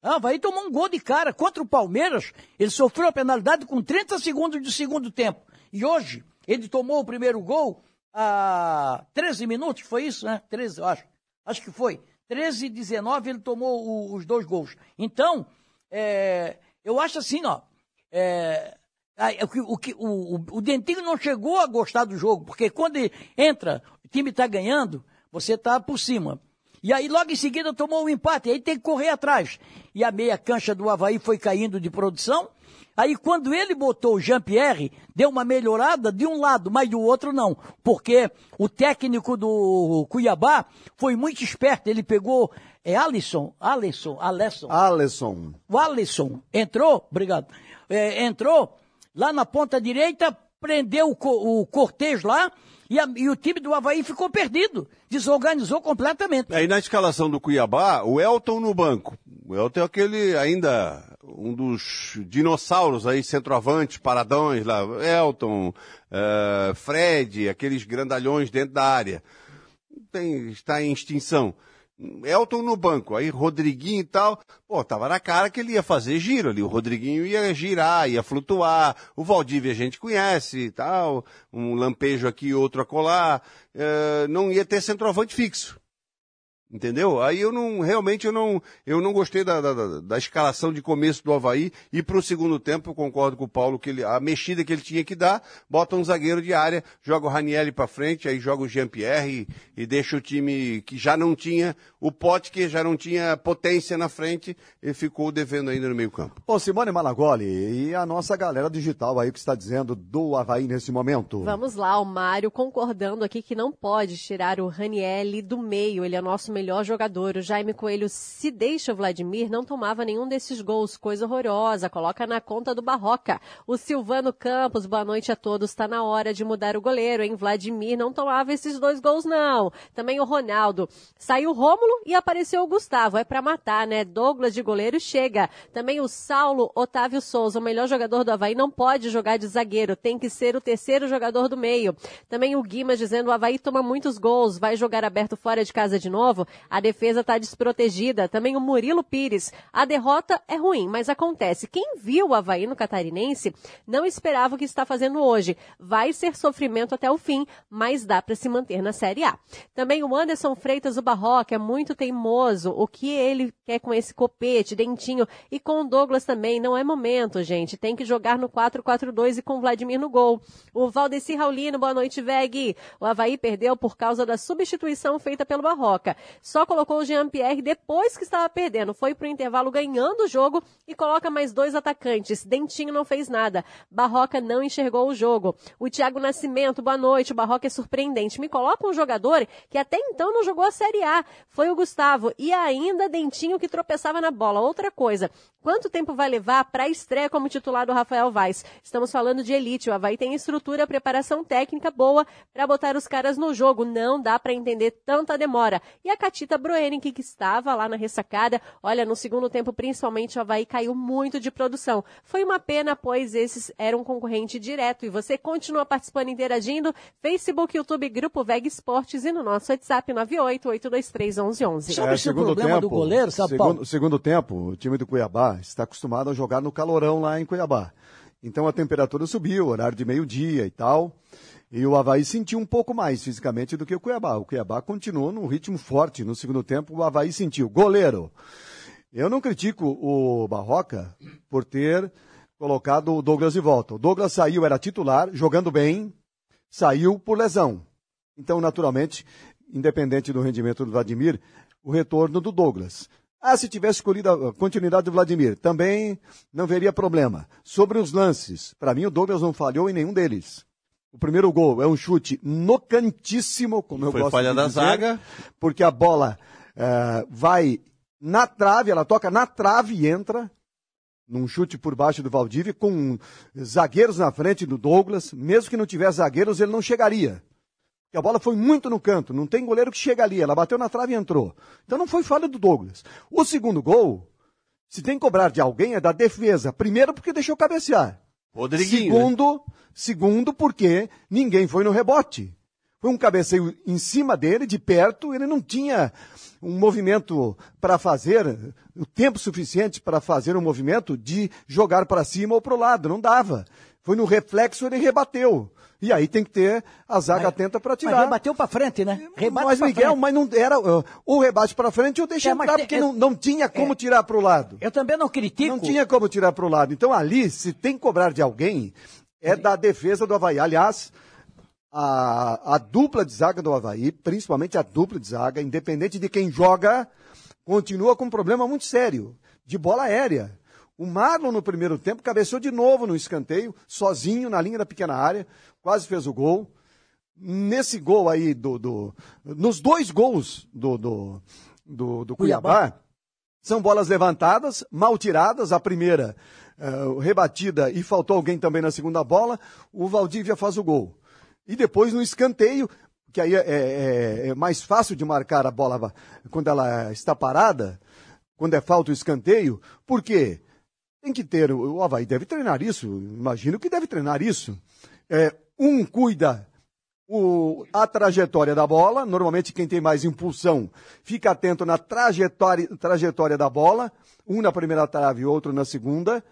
Ah, Havaí tomou um gol de cara contra o Palmeiras. Ele sofreu a penalidade com 30 segundos de segundo tempo. E hoje, ele tomou o primeiro gol a 13 minutos, foi isso, né? 13, eu acho. Acho que foi. 13 e 19 ele tomou o- os dois gols. Então, é, eu acho assim, ó. é, ah, o, o, o, o, Dentinho não chegou a gostar do jogo, porque quando entra, o time está ganhando, você está por cima. E aí logo em seguida tomou o empate, aí tem que correr atrás. E a meia cancha do Havaí foi caindo de produção. Aí quando ele botou o Jean-Pierre, deu uma melhorada de um lado, mas do outro não. Porque o técnico do Cuiabá foi muito esperto, ele pegou, é Alisson, Alisson, Alisson. Alisson. O Alisson entrou, obrigado, é, entrou lá na ponta direita, prendeu o, o Cortez lá e, a- e o time do Havaí ficou perdido, desorganizou completamente. Aí na escalação do Cuiabá, o Elton no banco. O Elton é aquele ainda um dos dinossauros aí, centroavantes, paradões lá. Elton, eh, Fred, aqueles grandalhões dentro da área. Tem, está em extinção. Elton no banco, aí Rodriguinho e tal. Pô, tava na cara que ele ia fazer giro ali. O Rodriguinho ia girar, ia flutuar. O Valdívia a gente conhece e tal. Um lampejo aqui, outro acolá. Eh, não ia ter centroavante fixo. Entendeu? Aí eu não, realmente eu não, eu não gostei da, da, da escalação de começo do Havaí e para o segundo tempo eu concordo com o Paulo que ele, a mexida que ele tinha que dar, bota um zagueiro de área, joga o Ranielli para frente, aí joga o Jean-Pierre e, e, deixa o time que já não tinha, o Pote que já não tinha potência na frente e ficou devendo ainda no meio campo. Ô Simone Malagoli, e a nossa galera digital aí que está dizendo do Havaí nesse momento? Vamos lá, o Mário concordando aqui que não pode tirar o Ranielli do meio, ele é nosso melhor jogador. O Jaime Coelho, se deixa o Vladimir, não tomava nenhum desses gols. Coisa horrorosa. Coloca na conta do Barroca. O Silvano Campos, boa noite a todos. Está na hora de mudar o goleiro, hein? Vladimir não tomava esses dois gols, não. Também o Ronaldo. Saiu o Rômulo e apareceu o Gustavo. É para matar, né? Douglas de goleiro chega. Também o Saulo Otávio Souza, o melhor jogador do Havaí, não pode jogar de zagueiro. Tem que ser o terceiro jogador do meio. Também o Guimas dizendo o Havaí toma muitos gols. Vai jogar aberto fora de casa de novo. A defesa está desprotegida. Também o Murilo Pires. A derrota é ruim, mas acontece. Quem viu o Havaí no Catarinense não esperava o que está fazendo hoje. Vai ser sofrimento até o fim, mas dá para se manter na Série A. Também o Anderson Freitas, o Barroca, é muito teimoso. O que ele quer com esse copete, dentinho, e com o Douglas também, não é momento, gente. Tem que jogar no 4-4-2 e com o Vladimir no gol. O Valdeci Raulino, boa noite, Veg. O Havaí perdeu por causa da substituição feita pelo Barroca. Só colocou o Jean-Pierre depois que estava perdendo. Foi para o intervalo ganhando o jogo e coloca mais dois atacantes. Dentinho não fez nada. Barroca não enxergou o jogo. O Thiago Nascimento, boa noite. O Barroca é surpreendente. Me coloca um jogador que até então não jogou a Série A. Foi o Gustavo. E ainda Dentinho que tropeçava na bola. Outra coisa. Quanto tempo vai levar para a estreia como titular do Rafael Vaz? Estamos falando de elite. O Havaí tem estrutura, preparação técnica boa para botar os caras no jogo. Não dá para entender tanta demora. E a Catita Broening, que estava lá na ressacada, olha, no segundo tempo, principalmente, o Havaí caiu muito de produção. Foi uma pena, pois esses eram um concorrente direto. E você continua participando, interagindo. Facebook, YouTube, Grupo Veg Esportes e no nosso WhatsApp 988231111. Sobre é, esse problema tempo, do goleiro, sabe, segundo, Paulo? Segundo tempo, o time do Cuiabá está acostumado a jogar no calorão lá em Cuiabá. Então a temperatura subiu, horário de meio-dia e tal. E o Havaí sentiu um pouco mais fisicamente do que o Cuiabá. O Cuiabá continuou num ritmo forte no segundo tempo, o Havaí sentiu. Goleiro. Eu não critico o Barroca por ter colocado o Douglas de volta. O Douglas saiu, era titular, jogando bem, saiu por lesão. Então, naturalmente, independente do rendimento do Vladimir, o retorno do Douglas. Ah, se tivesse escolhido a continuidade do Vladimir, também não veria problema. Sobre os lances, para mim o Douglas não falhou em nenhum deles. O primeiro gol é um chute nocantíssimo, como eu Foi gosto falha de da dizer, zaga. porque a bola eh, vai na trave, ela toca na trave e entra num chute por baixo do Valdívia, com zagueiros na frente do Douglas. Mesmo que não tivesse zagueiros, ele não chegaria. Porque a bola foi muito no canto, não tem goleiro que chega ali. Ela bateu na trave e entrou. Então não foi falha do Douglas. O segundo gol, se tem que cobrar de alguém, é da defesa. Primeiro, porque deixou cabecear. Rodriguinho. né? Segundo, segundo, porque ninguém foi no rebote. Foi um cabeceio em cima dele, de perto, ele não tinha um movimento para fazer, o tempo suficiente para fazer um movimento de jogar para cima ou para o lado, não dava. Foi no reflexo, ele rebateu. E aí tem que ter a zaga Mas- atenta para Mas tirar. rebateu pra frente, né? Rebate mas, Miguel, frente. mas não era uh, o rebate para frente, eu deixei É, mas entrar, porque é- não, não tinha como é. tirar para o lado. Eu também não critico. Não tinha como tirar para o lado. Então ali, se tem que cobrar de alguém, é da defesa do Havaí. Aliás, a, a dupla de zaga do Havaí, principalmente a dupla de zaga, independente de quem joga, continua com um problema muito sério de bola aérea. O Marlon, no primeiro tempo, cabeceou de novo no escanteio, sozinho, na linha da pequena área, quase fez o gol. Nesse gol aí, do, do- nos dois gols do, do, do, do Cuiabá, são bolas levantadas, mal tiradas. A primeira eh, rebatida e faltou alguém também na segunda bola. O Valdívia faz o gol. E depois no escanteio, que aí é, é- é mais fácil de marcar a bola quando ela está parada, quando é falta o escanteio. Por quê? Tem que ter, o Havaí deve treinar isso, imagino que deve treinar isso. É, um cuida o- a trajetória da bola. Normalmente, quem tem mais impulsão fica atento na trajetória, trajetória da bola. Um na primeira trave outro na segunda.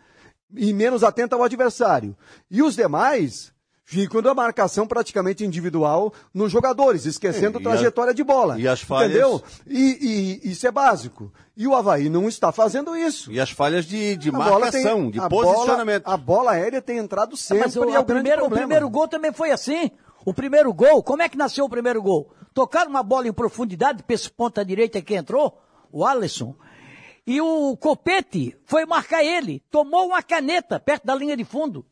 E menos atento ao adversário. E os demais ficam da marcação praticamente individual nos jogadores, esquecendo É, e trajetória de bola. e as falhas- Entendeu? E, e isso é básico. E o Havaí não está fazendo isso. E as falhas de, de A bola tem- marcação, de a posicionamento. Bola, a bola aérea tem entrado sempre Mas o, e é a o primeiro, o primeiro gol também foi assim. O primeiro gol, como é que nasceu o primeiro gol? Tocaram uma bola em profundidade para esse ponta direita que entrou, o Alisson. E o Copete foi marcar ele. Tomou uma caneta perto da linha de fundo.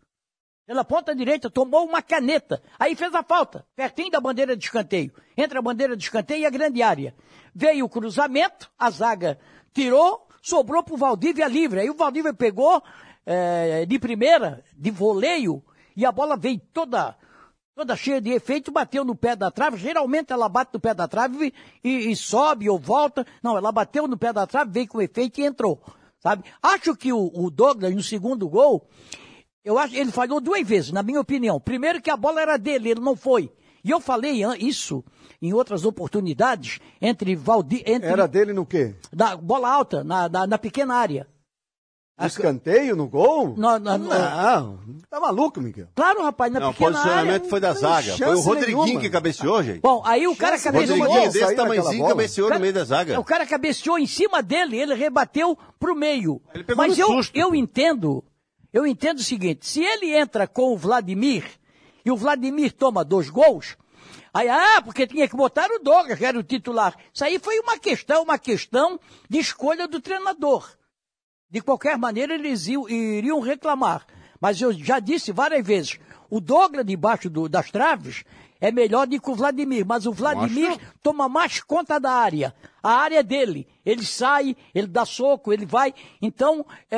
Pela ponta direita, tomou uma caneta. Aí fez a falta, pertinho da bandeira de escanteio. Entre a bandeira de escanteio e a grande área. Veio o cruzamento, a zaga tirou, sobrou pro Valdívia livre. Aí o Valdívia pegou eh, de primeira, de voleio, e a bola veio toda toda cheia de efeito, bateu no pé da trave. Geralmente ela bate no pé da trave e, e sobe ou volta. Não, ela bateu no pé da trave, veio com efeito e entrou. Sabe? Acho que o, o Douglas, no segundo gol, eu acho ele falhou duas vezes, na minha opinião. Primeiro que a bola era dele, ele não foi. E eu falei isso em outras oportunidades entre Valdir, entre Era dele no quê? da bola alta na, na, na pequena área. No escanteio, no gol? No- no- no- Não, tá maluco, Miguel? Claro, rapaz, na Não, o pequena posicionamento área. foi da zaga. Foi o Rodriguinho nenhuma. que cabeceou, gente. Bom, aí o cara Chance O cabeceou. nenhuma. Rodriguinho desse tamanhozinho cabeceou no meio da zaga. O cara cabeceou em cima dele, ele rebateu pro meio. Ele pegou Mas no eu, susto, eu entendo, eu entendo o seguinte, se ele entra com o Vladimir e o Vladimir toma dois gols, aí, ah, porque tinha que botar o Douglas, que era o titular. Isso aí foi uma questão, uma questão de escolha do treinador. De qualquer maneira, eles iam- iriam reclamar. Mas eu já disse várias vezes, o Douglas debaixo do- das traves é melhor do que o Vladimir, mas o Vladimir toma mais conta da área. A área é dele. Ele sai, ele dá soco, ele vai. Então, é,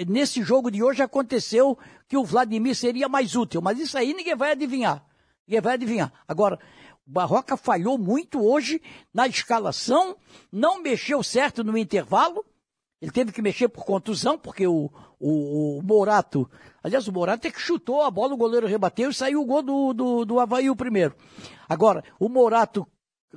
é, nesse jogo de hoje aconteceu que o Vladimir seria mais útil. Mas isso aí ninguém vai adivinhar. Ninguém vai adivinhar. Agora, o Barroca falhou muito hoje na escalação, não mexeu certo no intervalo. Ele teve que mexer por contusão, porque o, o, o Morato. Aliás, o Morato é que chutou a bola, o goleiro rebateu e saiu o gol do, do, do Havaí o primeiro. Agora, o Morato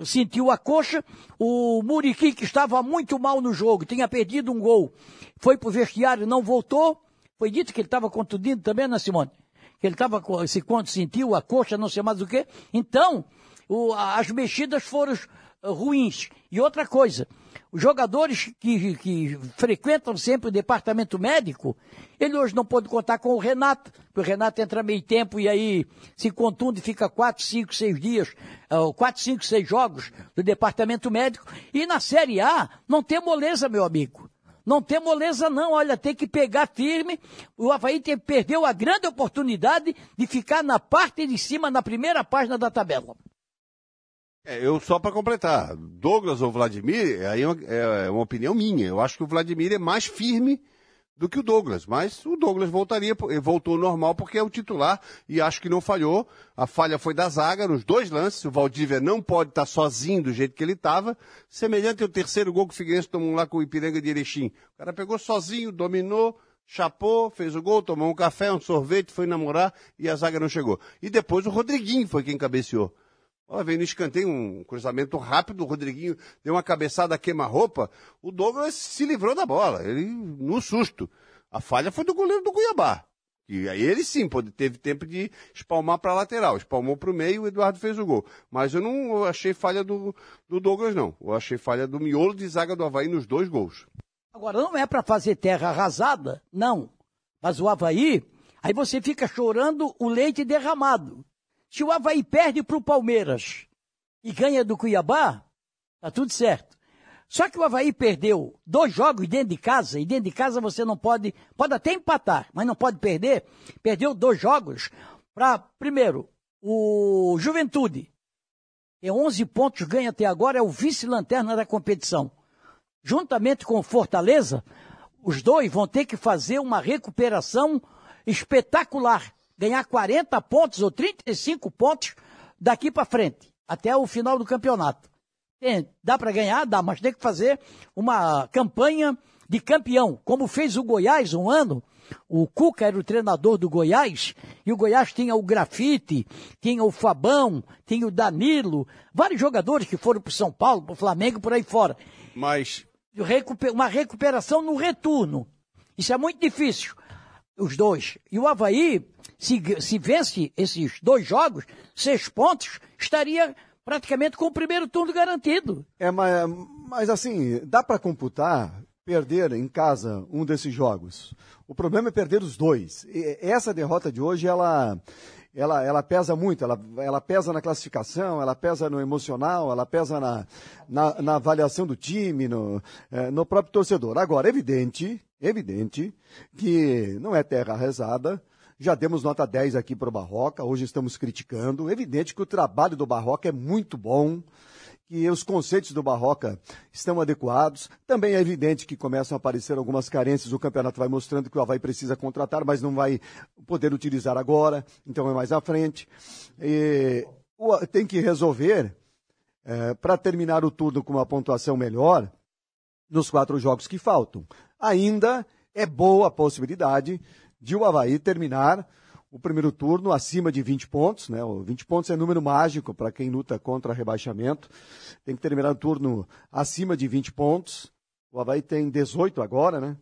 sentiu a coxa, o Muriqui, que estava muito mal no jogo, tinha perdido um gol, foi pro vestiário, não voltou. Foi dito que ele estava contundido também, né, Simone? Que ele estava, se quando sentiu a coxa, não sei mais o quê. Então, o- as mexidas foram eh, ruins. E outra coisa, os jogadores que, que frequentam sempre o departamento médico, ele hoje não pode contar com o Renato, porque o Renato entra meio tempo e aí se contunde, fica quatro, cinco, seis dias, ah, quatro, cinco, seis jogos do departamento médico. E na Série A não tem moleza, meu amigo. Não tem moleza não, olha, tem que pegar firme. O Havaí tem, perdeu a grande oportunidade de ficar na parte de cima, na primeira página da tabela. É, eu só para completar, Douglas ou Vladimir, aí é uma, é uma opinião minha. Eu acho que o Vladimir é mais firme do que o Douglas, mas o Douglas voltaria, ele voltou normal porque é o titular e acho que não falhou. A falha foi da zaga nos dois lances. O Valdívia não pode estar sozinho do jeito que ele estava, semelhante ao terceiro gol que o Figueirense tomou lá com o Ipiranga de Erechim. O cara pegou sozinho, dominou, chapou, fez o gol, tomou um café, um sorvete, foi namorar e a zaga não chegou. E depois o Rodriguinho foi quem cabeceou. Ó, veio no escanteio um cruzamento rápido, o Rodriguinho deu uma cabeçada queima-roupa, o Douglas se livrou da bola, ele no susto. A falha foi do goleiro do Cuiabá. E aí ele sim pode, teve tempo de espalmar para a lateral, espalmou para o meio, o Eduardo fez o gol. Mas eu não achei falha do, do Douglas, não. Eu achei falha do miolo de zaga do Havaí nos dois gols. Agora, não é para fazer terra arrasada, não. Mas o Havaí, aí você fica chorando o leite derramado. Se o Havaí perde para o Palmeiras e ganha do Cuiabá, tá tudo certo. Só que o Havaí perdeu dois jogos dentro de casa, e dentro de casa você não pode, pode até empatar, mas não pode perder. Perdeu dois jogos para, primeiro, o Juventude. Tem 11 pontos, ganha até agora, é o vice-lanterna da competição juntamente com o Fortaleza, os dois vão ter que fazer uma recuperação espetacular. Ganhar 40 pontos ou 35 pontos daqui para frente, até o final do campeonato. Tem- dá para ganhar? Dá, mas tem que fazer uma campanha de campeão, como fez o Goiás um ano. O Cuca era o treinador do Goiás, e o Goiás tinha o Grafite, tinha o Fabão, tinha o Danilo, vários jogadores que foram para São Paulo, para o Flamengo, por aí fora Mas uma recuperação no retorno. Isso é muito difícil. Os dois. E o Havaí, se, se vence esses dois jogos, seis pontos, estaria praticamente com o primeiro turno garantido. É, mas, mas assim, dá para computar perder em casa um desses jogos. O problema é perder os dois. E essa derrota de hoje, ela, ela, ela pesa muito, ela, ela pesa na classificação, ela pesa no emocional, ela pesa na, na, na avaliação do time, no, eh, no próprio torcedor. Agora, evidente, evidente que não é terra rezada, já demos nota 10 aqui para o Barroca, hoje estamos criticando. Evidente que o trabalho do Barroca é muito bom, que os conceitos do Barroca estão adequados. Também é evidente que começam a aparecer algumas carências, o campeonato vai mostrando que o Havaí precisa contratar, mas não vai poder utilizar agora, então é mais à frente. E, tem que resolver, é, para terminar o turno com uma pontuação melhor, nos quatro jogos que faltam. Ainda é boa a possibilidade de o Havaí terminar o primeiro turno acima de 20 pontos, né? O 20 pontos é número mágico para quem luta contra rebaixamento. Tem que terminar o turno acima de 20 pontos. O Havaí tem 18 agora, né?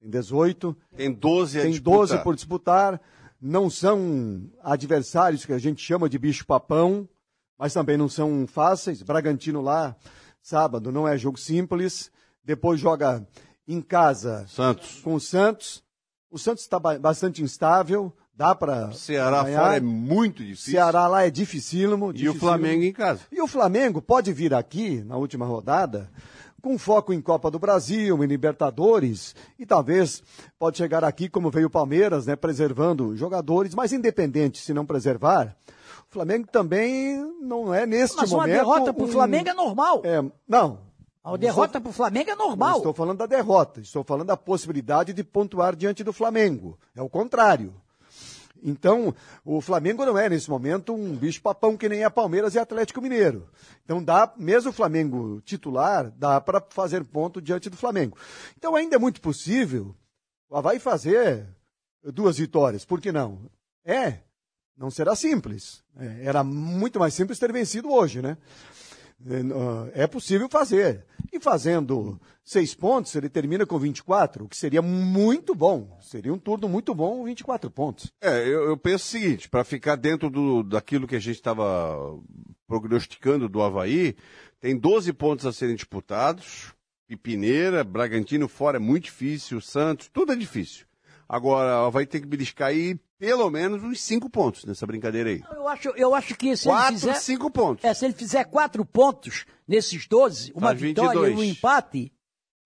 Tem 18. Tem 12 a Tem disputar. 12 por disputar. Não são adversários que a gente chama de bicho-papão, mas também não são fáceis. Bragantino lá, sábado, não é jogo simples. Depois joga em casa Santos. com o Santos. O Santos está ba- bastante instável, dá para Ceará fora é muito difícil. Ceará lá é dificílimo. E o dificílimo. Flamengo em casa. E o Flamengo pode vir aqui, na última rodada, com foco em Copa do Brasil, em Libertadores, e talvez pode chegar aqui, como veio o Palmeiras, né, preservando jogadores, mas independente se não preservar, o Flamengo também não é neste Mas uma momento. derrota para o um- Flamengo é normal. é, não. A derrota para o Flamengo é Não normal. estou falando da derrota, estou falando da possibilidade de pontuar diante do Flamengo. É o contrário. Então, o Flamengo não é, nesse momento, um bicho-papão que nem é Palmeiras e Atlético Mineiro. Então, dá, mesmo o Flamengo titular, dá para fazer ponto diante do Flamengo. Então, ainda é muito possível o Havaí fazer duas vitórias. Por que não? É, não será simples. É, era muito mais simples ter vencido hoje, né? É, é possível fazer. E fazendo seis pontos, ele termina com 24, o que seria muito bom. Seria um turno muito bom, 24 pontos. É, eu, eu penso o seguinte, para ficar dentro do, daquilo que a gente estava prognosticando do Havaí, tem 12 pontos a serem disputados, Pipineira, Bragantino fora é muito difícil, Santos, tudo é difícil. Agora, Havaí tem que beliscar aí pelo menos uns 5 pontos nessa brincadeira aí. Eu acho, eu acho que se ele 4, fizer... 5 pontos. É, se ele fizer quatro pontos nesses 12, uma Faz vitória 22. e um empate,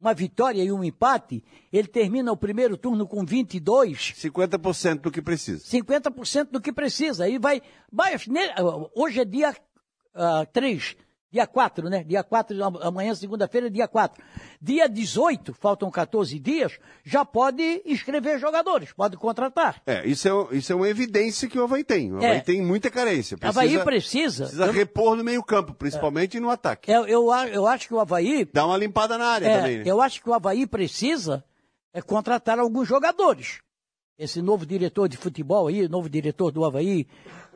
uma vitória e um empate, ele termina o primeiro turno com 22, 50% do que precisa. 50% do que precisa. Aí vai. vai hoje é dia 3, dia 4, né? Dia 4, am- amanhã, segunda-feira, é dia 4. Dia 18, faltam 14 dias, já pode inscrever jogadores, pode contratar. É, isso é, isso é uma evidência que o Havaí tem. O Havaí É. tem muita carência. Havaí precisa. Precisa eu, repor no meio campo, principalmente no ataque. eu, eu, a- eu acho que o Havaí Dá uma limpada na área É, também, né? eu acho que o Havaí precisa é contratar alguns jogadores. Esse novo diretor de futebol aí, novo diretor do Havaí,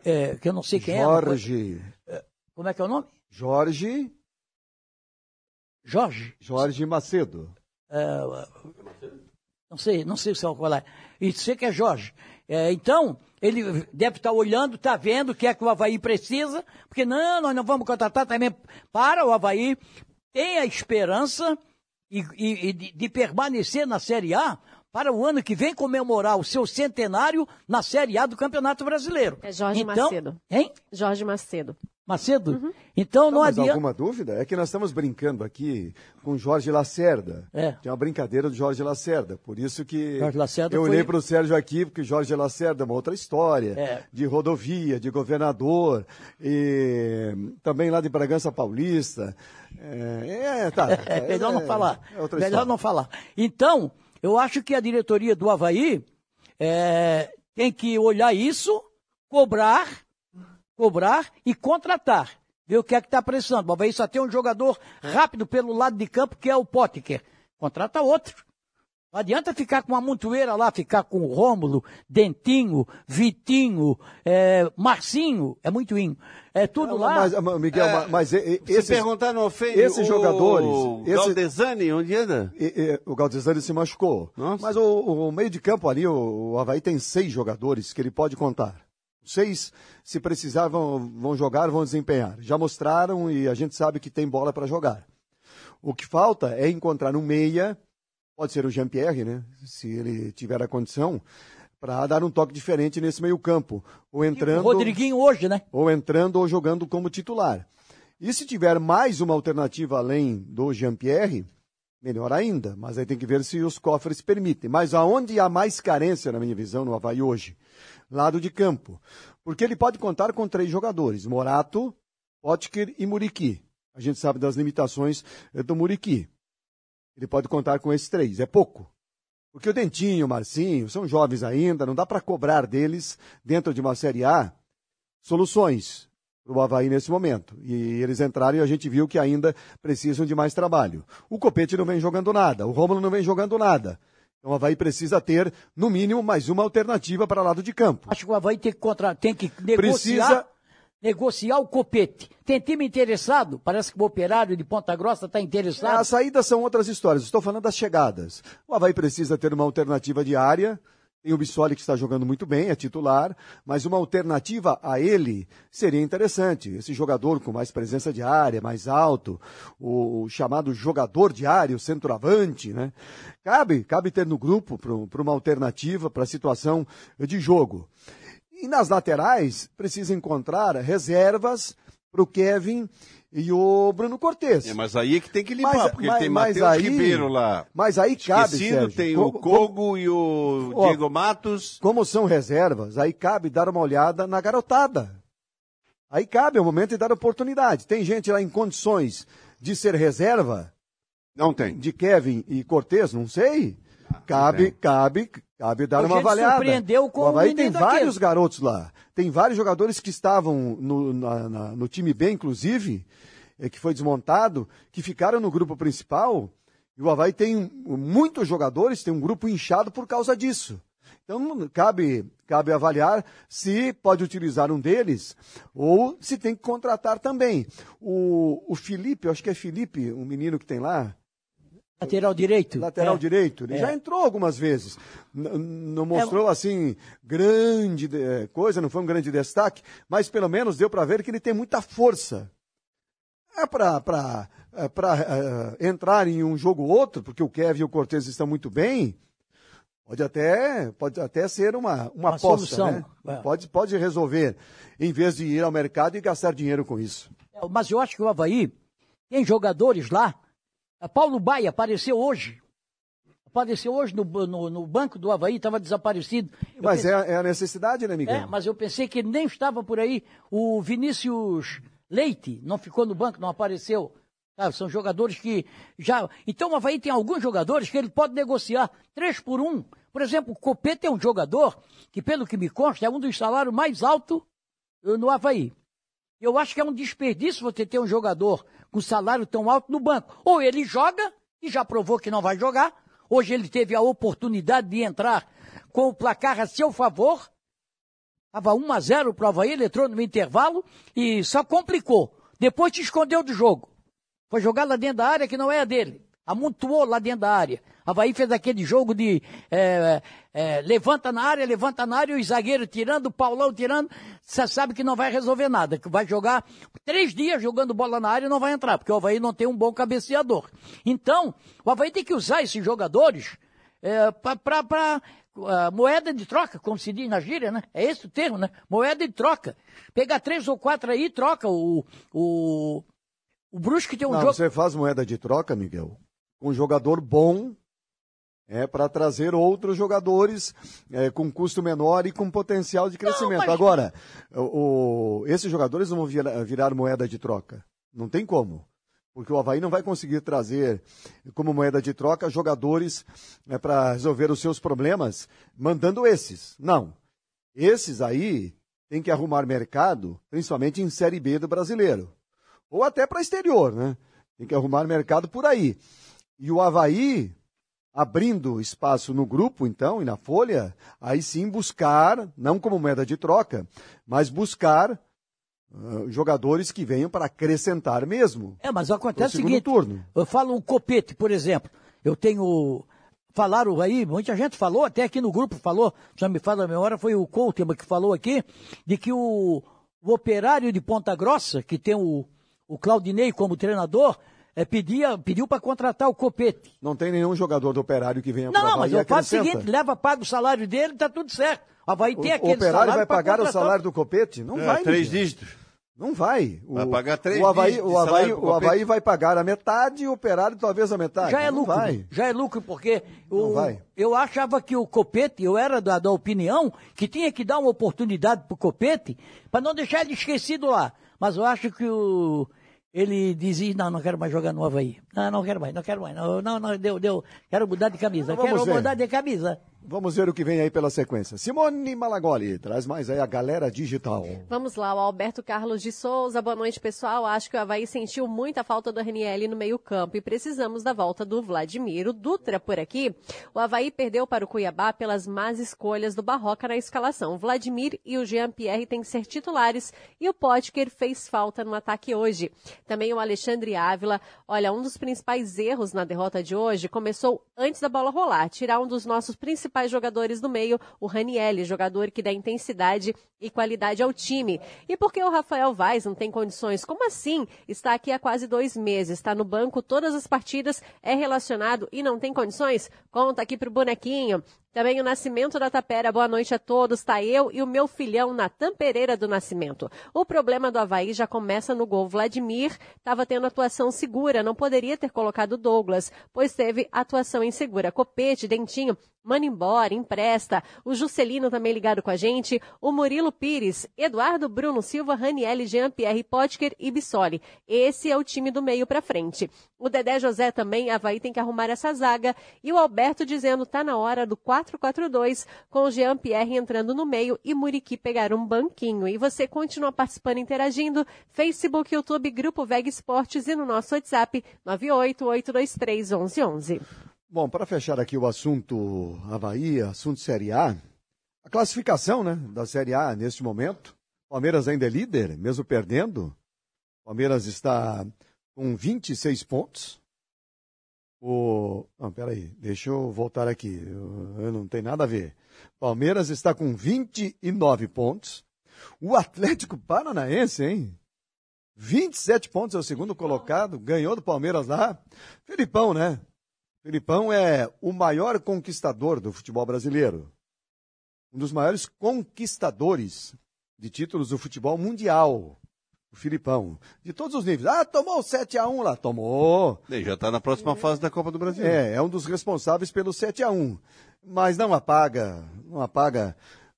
é, que eu não sei quem é. Jorge. Como é que é o nome? Jorge. Jorge. Jorge Macedo. É, não sei, não sei se é qual é. E sei que é Jorge. É, então, ele deve estar olhando, está vendo o que é que o Havaí precisa, porque não, nós não vamos contratar também para o Havaí. Tem a esperança e, e- e de, de permanecer na Série A para o ano que vem comemorar o seu centenário na Série A do Campeonato Brasileiro. É Jorge então, Macedo. Hein? Jorge Macedo. Macedo? Então não, Não, mas adianta. alguma dúvida? É que nós estamos brincando aqui com Jorge Lacerda. É. Tem uma brincadeira do Jorge Lacerda. Por isso que Jorge Lacerda eu foi- olhei para o Sérgio aqui, porque Jorge Lacerda é uma outra história. É. De rodovia, de governador, e também lá de Bragança Paulista. É, é, tá. É melhor não falar. é outra melhor história. não falar. Então, eu acho que a diretoria do Havaí é, tem que olhar isso, cobrar, cobrar e contratar. Ver o que é que está precisando. O Havaí só tem um jogador rápido pelo lado de campo, que é o Potker. Contrata outro. Não adianta ficar com uma montoeira lá, ficar com Rômulo, Dentinho, Vitinho, é, Marcinho, é muito inho. É tudo lá. Mas, mas, Miguel, É, mas Se esses, perguntar, não ofende esses o jogadores, esse- Galdesani, onde anda? e- e- o Galdesani se machucou. Nossa. Mas o, o meio de campo ali, o, o Havaí tem seis jogadores que ele pode contar. Seis, se precisar, vão, vão jogar, vão desempenhar. Já mostraram e a gente sabe que tem bola para jogar. O que falta é encontrar um meia, pode ser o Jean-Pierre, né? Se ele tiver a condição, para dar um toque diferente nesse meio campo. Ou O entrando Rodriguinho hoje, né? ou entrando ou jogando como titular. E se tiver mais uma alternativa além do Jean-Pierre, melhor ainda, mas aí tem que ver se os cofres permitem. Mas aonde há mais carência, na minha visão, no Havaí hoje? Lado de campo. Porque ele pode contar com três jogadores, Morato, Potker e Muriqui. A gente sabe das limitações eh, do Muriqui. Ele pode contar com esses três, é pouco. Porque o Dentinho, o Marcinho, são jovens ainda, não dá para cobrar deles, dentro de uma Série A, soluções para o Havaí nesse momento. E eles entraram e a gente viu que ainda precisam de mais trabalho. O Copete não vem jogando nada, o Rômulo não vem jogando nada. Então o Havaí precisa ter, no mínimo, mais uma alternativa para lado de campo. Acho que o Havaí tem que, contra... tem que negociar, Precisa- negociar o copete. Tem time interessado, parece que o operário de Ponta Grossa está interessado. As saídas são outras histórias, estou falando das chegadas. O Havaí precisa ter uma alternativa de área. Tem o Bissoli que está jogando muito bem, é titular, mas uma alternativa a ele seria interessante. Esse jogador com mais presença de área, mais alto, o, o chamado jogador de área, o centroavante, né? Cabe, cabe ter no grupo para uma alternativa para a situação de jogo. E nas laterais, precisa encontrar reservas para o Kevin e o Bruno Cortes. É, mas aí é que tem que limpar, Mas- porque mas- tem Matheus Ribeiro lá. Mas aí cabe, Sérgio, tem como- o Kogo e o Ó, Diego Matos. Como são reservas, aí cabe dar uma olhada na garotada. Aí cabe é o momento de dar oportunidade. Tem gente lá em condições de ser reserva, Não tem. de Kevin e Cortez, não sei. Cabe, cabe, cabe dar uma avaliada. surpreendeu com o Havaí tem vários daquele. garotos lá. Tem vários jogadores que estavam no, na- na- no time B, inclusive, eh, que foi desmontado, que ficaram no grupo principal. E o Havaí tem muitos jogadores, tem um grupo inchado por causa disso. Então, cabe, cabe avaliar se pode utilizar um deles ou se tem que contratar também. O, o Felipe, acho que é Felipe, um menino que tem lá, Lateral direito. lateral É. direito. Ele É. já entrou algumas vezes. Não mostrou, assim, grande eh, coisa, não foi um grande destaque, mas pelo menos deu para ver que ele tem muita força. É para entrar em um jogo ou outro, porque o Kevin e o Cortez estão muito bem, pode até, pode até ser uma, uma, Uma aposta, solução. né? É. Pode, pode resolver, em vez de ir ao mercado e gastar dinheiro com isso. Mas eu acho que o Havaí tem jogadores lá. A Paulo Baia apareceu hoje. Apareceu hoje no, no, no banco do Havaí, estava desaparecido. Eu Mas pensei- é, é a necessidade, né, Miguel? É, mas eu pensei que ele nem estava por aí. O Vinícius Leite não ficou no banco, não apareceu. Ah, são jogadores que já. Então o Havaí tem alguns jogadores que ele pode negociar três por um. Por exemplo, o Copete é um jogador que, pelo que me consta, é um dos salários mais altos eh, no Havaí. Eu acho que é um desperdício você ter um jogador com salário tão alto no banco. Ou ele joga, e já provou que não vai jogar. Hoje ele teve a oportunidade de entrar com o placar a seu favor. Estava 1 a 0 para o Havaí, ele entrou no intervalo e só complicou. Depois te escondeu do jogo. Foi jogar lá dentro da área que não é a dele. Amontoou lá dentro da área. Havaí fez aquele jogo de é, é, levanta na área, levanta na área, o zagueiro tirando, o Paulão tirando. Você sabe que não vai resolver nada. Que vai jogar três dias jogando bola na área e não vai entrar, porque o Havaí não tem um bom cabeceador. Então, o Havaí tem que usar esses jogadores é, para moeda de troca, como se diz na gíria, né? É esse o termo, né? Moeda de troca. Pegar três ou quatro aí e troca. O, o, o Brusque tem um Não, jogo. você faz moeda de troca, Miguel, um jogador bom é para trazer outros jogadores é, com custo menor e com potencial de crescimento. mas- Agora, o, o- esses jogadores não vão virar, virar moeda de troca. Não tem como. Porque o Havaí não vai conseguir trazer como moeda de troca jogadores é, para resolver os seus problemas, mandando esses. Não. Esses aí tem que arrumar mercado, principalmente em Série B do brasileiro. Ou até para exterior, né? Tem que arrumar mercado por aí. E o Havaí abrindo espaço no grupo, então, e na folha, aí sim buscar, não como moeda de troca, mas buscar uh, jogadores que venham para acrescentar mesmo. É, mas acontece o seguinte, turno. eu falo um copete, por exemplo, eu tenho, falaram aí, muita gente falou, até aqui no grupo falou, já me fala a memória, foi o Coutinho que falou aqui, de que o, o operário de Ponta Grossa, que tem o, o Claudinei como treinador, é, pedia, pediu para contratar o copete. Não tem nenhum jogador do operário que venha para Não, mas eu faço o seguinte, leva, paga o salário dele, tá tudo certo. O Havaí O, tem o aquele operário salário vai pagar o contratar- salário do copete? Não É, vai, três dígitos. Não vai. O, Vai pagar três o Havaí, o Havaí, o Havaí vai pagar a metade e o operário talvez a metade. Já é Não lucro, vai. já é lucro, porque Não o, vai. eu achava que o Copete, eu era da, da opinião que tinha que dar uma oportunidade pro Copete para não deixar ele esquecido lá. Mas eu acho que o, ele dizia, não, não quero mais jogar no Havaí. Não, não quero mais, não quero mais. Não, não, não deu, deu. Quero mudar de camisa, Então quero ver. mudar de camisa. Vamos ver o que vem aí pela sequência. Simone Malagoli, traz mais aí a galera digital. Vamos lá, o Alberto Carlos de Souza. Boa noite, pessoal. Acho que o Havaí sentiu muita falta do RNL no meio-campo e precisamos da volta do Vladimir. O Dutra por aqui. O Havaí perdeu para o Cuiabá pelas más escolhas do Barroca na escalação. O Vladimir e o Jean-Pierre têm que ser titulares e o Potker fez falta no ataque hoje. Também o Alexandre Ávila. Olha, um dos principais erros na derrota de hoje começou antes da bola rolar. Tirar um dos nossos principais jogadores do meio, o Ranielli, jogador que dá intensidade e qualidade ao time. E por que o Rafael Vaz não tem condições? Como assim? Está aqui há quase dois meses, está no banco todas as partidas, é relacionado e não tem condições? Conta aqui pro bonequinho. Também o Nascimento da Tapera, boa noite a todos. Tá eu e o meu filhão Natan Pereira do Nascimento. O problema do Havaí já começa no gol. Vladimir estava tendo atuação segura, não poderia ter colocado Douglas, pois teve atuação insegura. Copete, Dentinho, manda embora, empresta. O Juscelino também ligado com a gente. O Murilo Pires, Eduardo Bruno Silva, Raniel, Jean-Pierre Potker e Bissoli. Esse é o time do meio para frente. O Dedé José também, Havaí tem que arrumar essa zaga. E o Alberto dizendo tá na hora do 4-4-2, com o Jean-Pierre entrando no meio e Muriqui pegar um banquinho. E você continua participando, interagindo. Facebook, YouTube, Grupo Veg Esportes e no nosso WhatsApp 988231111. Bom, para fechar aqui o assunto Havaí, assunto Série A, a classificação né, da Série A neste momento, Palmeiras ainda é líder, mesmo perdendo. Palmeiras está com 26 pontos. O. Não, peraí, deixa eu voltar aqui. Eu, não tem nada a ver. Palmeiras está com 29 pontos. O Atlético Paranaense, hein? 27 pontos é o segundo colocado, ganhou do Palmeiras lá. Felipão, né? Felipão é o maior conquistador do futebol brasileiro. Um dos maiores conquistadores de títulos do futebol mundial. O Filipão. De todos os níveis. Ah, tomou 7 a 1 lá. Tomou. E já está na próxima fase da Copa do Brasil. É, é um dos responsáveis pelo 7 a 1 Mas não apaga, não apaga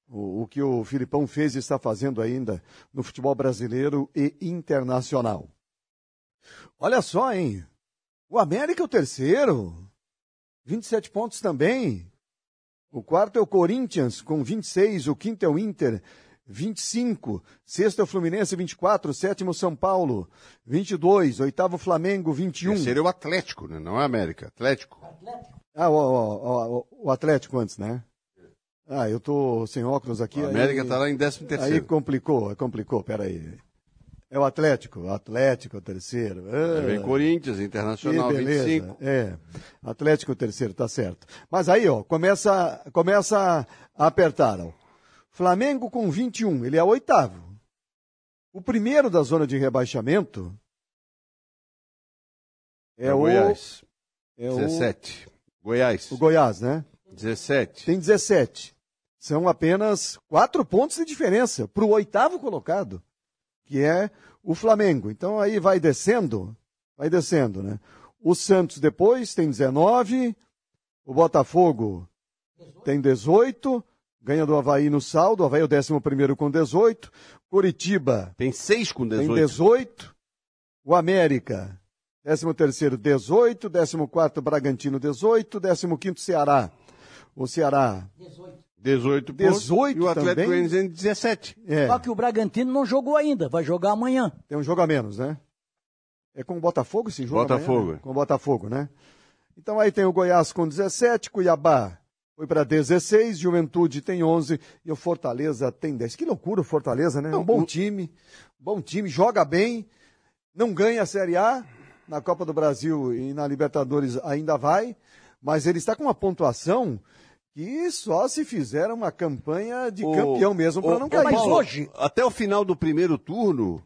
o, o que o Filipão fez e está fazendo ainda no futebol brasileiro e internacional. Olha só, hein? O América é o terceiro. 27 pontos também. O quarto é o Corinthians, com 26. O quinto é o Inter, 25. Sexto é o Fluminense, 24. Sétimo, São Paulo, 22. Oitavo, Flamengo, 21. Terceiro é o Atlético, né? não é América. Atlético. Ah, o, o, o, o Atlético antes, né? Ah, eu tô sem óculos aqui. A América aí, está lá em 13 Aí terceiro. complicou, complicou, peraí. É o Atlético, o Atlético, o terceiro. Ah, Aí vem Corinthians, que Internacional, beleza. 25. É, Atlético, o terceiro, tá certo. Mas aí, ó, começa, começa a apertar, ó. Flamengo com 21, ele é o oitavo. O primeiro da zona de rebaixamento é, É o, Goiás. é o, 17. Goiás. o Goiás, né? 17. tem 17. São apenas quatro pontos de diferença para o oitavo colocado, que é o Flamengo. Então aí vai descendo, vai descendo, né? O Santos depois tem 19, o Botafogo tem 18, ganha do Havaí no saldo, o Havaí é o 11 primeiro com 18, Curitiba Tem 6 com tem 18. 18, o América 13 terceiro 18, 14 Bragantino 18, 15 Ceará. O Ceará 18 pontos. 18 E o Atlético? Goianiense 17. é, Só que o Bragantino não jogou ainda, vai jogar amanhã. tem um jogo a menos, né? É com o Botafogo esse jogo? Botafogo. amanhã, né? Com o Botafogo, né? Então aí tem o Goiás com 17, Cuiabá foi para 16, Juventude tem 11 e o Fortaleza tem 10. Que loucura o Fortaleza, né? É um bom time, bom time, joga bem, não ganha a Série A, na Copa do Brasil e na Libertadores ainda vai, mas ele está com uma pontuação que só se fizer uma campanha de O- campeão mesmo para não o cair. Mas hoje- Até o final do primeiro turno,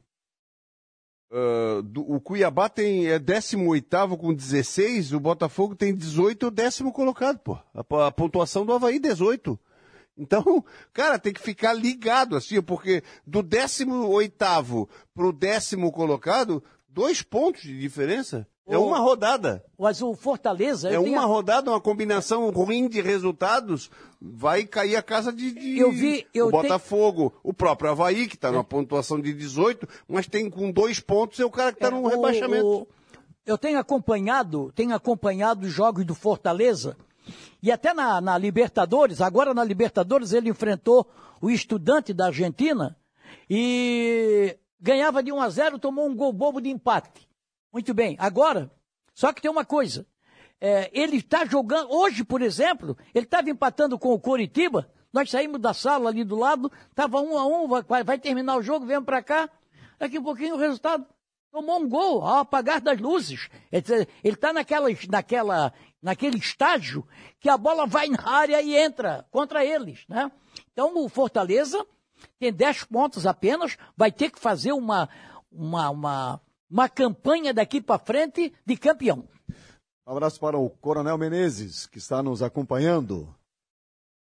ah, do- o Cuiabá tem é 18 com 16, o Botafogo tem 18, o décimo colocado, pô. A, a pontuação do Havaí, 18. Então, cara, tem que ficar ligado, assim, porque do 18 pro décimo colocado, dois pontos de diferença. É O- uma rodada. Mas o Fortaleza. É uma a- rodada, uma combinação ruim de resultados, vai cair a casa de, de- Eu vi- eu o tenho- Botafogo, o próprio Havaí, que está numa pontuação de 18, mas tem com dois pontos, é o cara que está É, num o- rebaixamento. o- eu tenho acompanhado, tenho acompanhado os jogos do Fortaleza e até na, na Libertadores. Agora na Libertadores ele enfrentou o estudante da Argentina e ganhava de 1 a 0, tomou um gol bobo de empate. Muito bem. Agora, só que tem uma coisa. É, ele está jogando. Hoje, por exemplo, ele estava empatando com o Coritiba. Nós saímos da sala ali do lado, estava um a um, vai, vai terminar o jogo, viemos para cá. Daqui a pouquinho o resultado tomou um gol ao apagar das luzes. Ele está naquela, naquela, naquele estágio que a bola vai na área e entra contra eles. Né? Então o Fortaleza tem 10 pontos apenas, vai ter que fazer uma, uma, uma, uma campanha daqui para frente de campeão. Um abraço para o Coronel Menezes, que está nos acompanhando.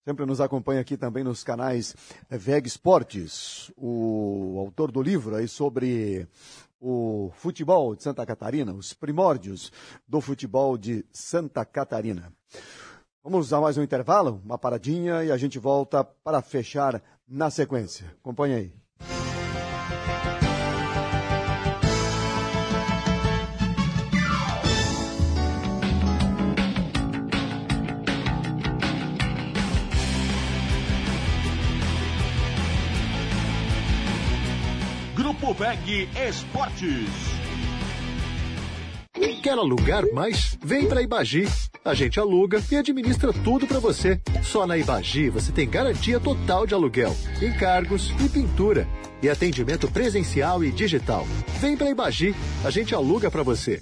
Sempre nos acompanha aqui também nos canais VEG Esportes, o autor do livro aí sobre o futebol de Santa Catarina, os primórdios do futebol de Santa Catarina. Vamos a mais um intervalo, uma paradinha e a gente volta para fechar na sequência. Acompanhe aí. VEG Esportes. Quer alugar mais? Vem para Ibagi. A gente aluga e administra tudo para você. Só na Ibagi você tem garantia total de aluguel, encargos e pintura. E atendimento presencial e digital. Vem para Ibagi. A gente aluga para você.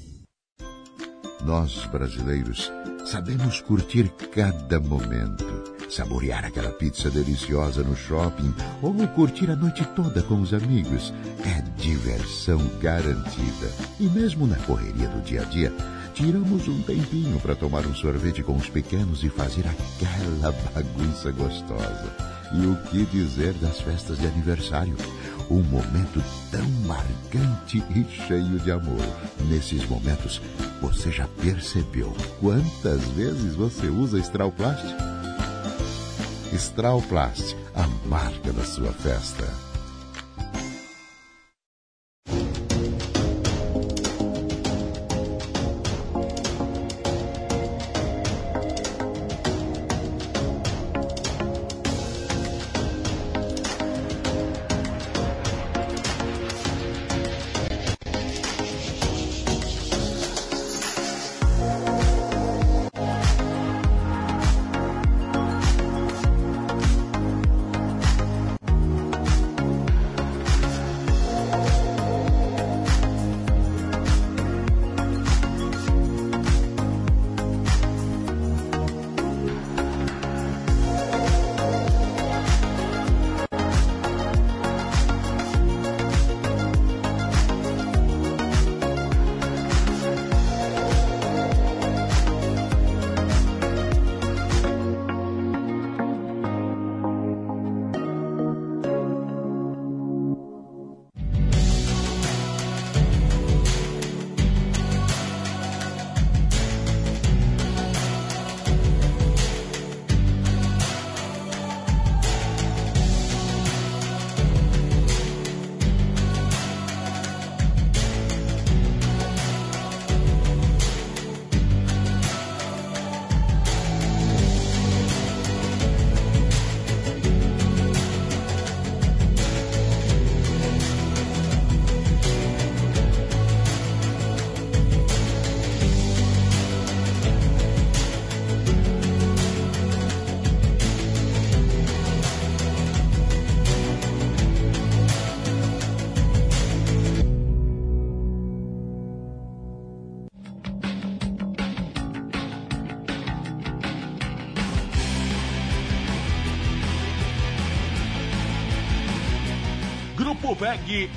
Nós, brasileiros, sabemos curtir cada momento. Saborear aquela pizza deliciosa no shopping ou curtir a noite toda com os amigos. É diversão garantida. E mesmo na correria do dia a dia, tiramos um tempinho para tomar um sorvete com os pequenos e fazer aquela bagunça gostosa. E o que dizer das festas de aniversário? Um momento tão marcante e cheio de amor. Nesses momentos, você já percebeu quantas vezes você usa Strauplast? Strauplast, a marca da sua festa.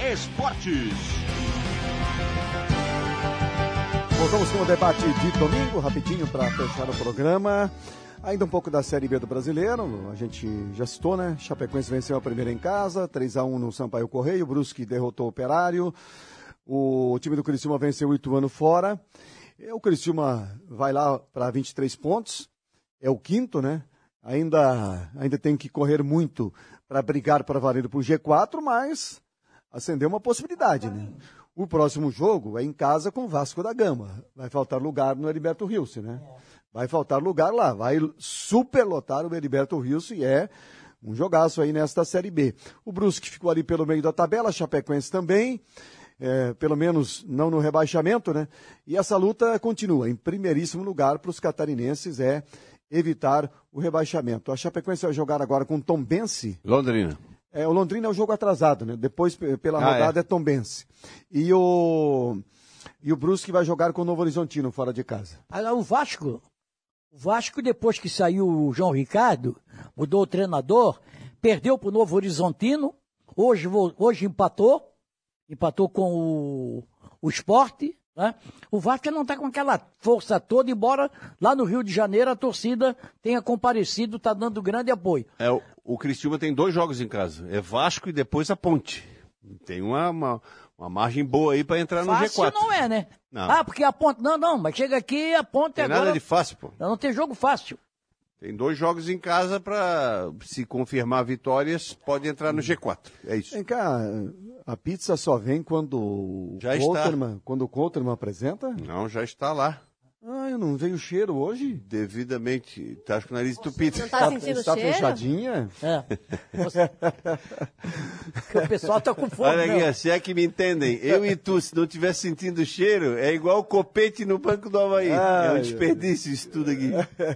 Esportes. Voltamos com o debate de domingo, rapidinho para fechar o programa. Ainda um pouco da Série B do Brasileiro, a gente já citou, né? Chapecoense venceu a primeira em casa, 3 a 1 no Sampaio Correio, Brusque derrotou o Operário, o time do Criciúma venceu o Ituano fora. O Criciúma vai lá para 23 pontos, é o quinto, né? Ainda, ainda tem que correr muito para brigar para valer para o G4, mas acendeu uma possibilidade, né? O próximo jogo é em casa com o Vasco da Gama. Vai faltar lugar no Heriberto Rilse, né? Vai faltar lugar lá. Vai superlotar o Heriberto Rilse e é um jogaço aí nesta Série B. O Brusque ficou ali pelo meio da tabela, Chapecoense também. É, pelo menos não no rebaixamento, né? E essa luta continua. Em primeiríssimo lugar para os catarinenses é evitar o rebaixamento. A Chapecoense vai jogar agora com Tom Bense. Londrina. É, o Londrina é o jogo atrasado, né? Depois, pela Ah, rodada, é, Tom Bense. E o, e o Brusque vai jogar com o Novo Horizontino fora de casa. Agora, o Vasco, o Vasco, depois que saiu o João Ricardo, mudou o treinador, perdeu para o Novo Horizontino, hoje, hoje empatou, empatou com o, o esporte. Né? O Vasco não está com aquela força toda, embora lá no Rio de Janeiro a torcida tenha comparecido, está dando grande apoio. É, o, o Cristiúma tem dois jogos em casa. É Vasco e depois a Ponte. Tem uma, uma, uma margem boa aí para entrar no Fácil G4. não é, né? Não. Ah, porque a ponta. Não, não, mas chega aqui a ponta Tem agora. nada de fácil, pô. Não tem jogo fácil. Tem dois jogos em casa para, se confirmar vitórias, pode entrar no G4. É isso. Vem cá, a pizza só vem quando o está. Coulterman, quando o apresenta? Não, já está lá. Ah, eu não veio o cheiro hoje. Devidamente. Tá com o nariz entupido. Não tá sentindo está cheiro? fechadinha? É. Você- Porque o pessoal tá com fome. Olha aqui, né? se é que me entendem, eu e tu, se não tivesse sentindo o cheiro, é igual o copete no banco do Havaí. é Ai, um desperdício isso tudo aqui.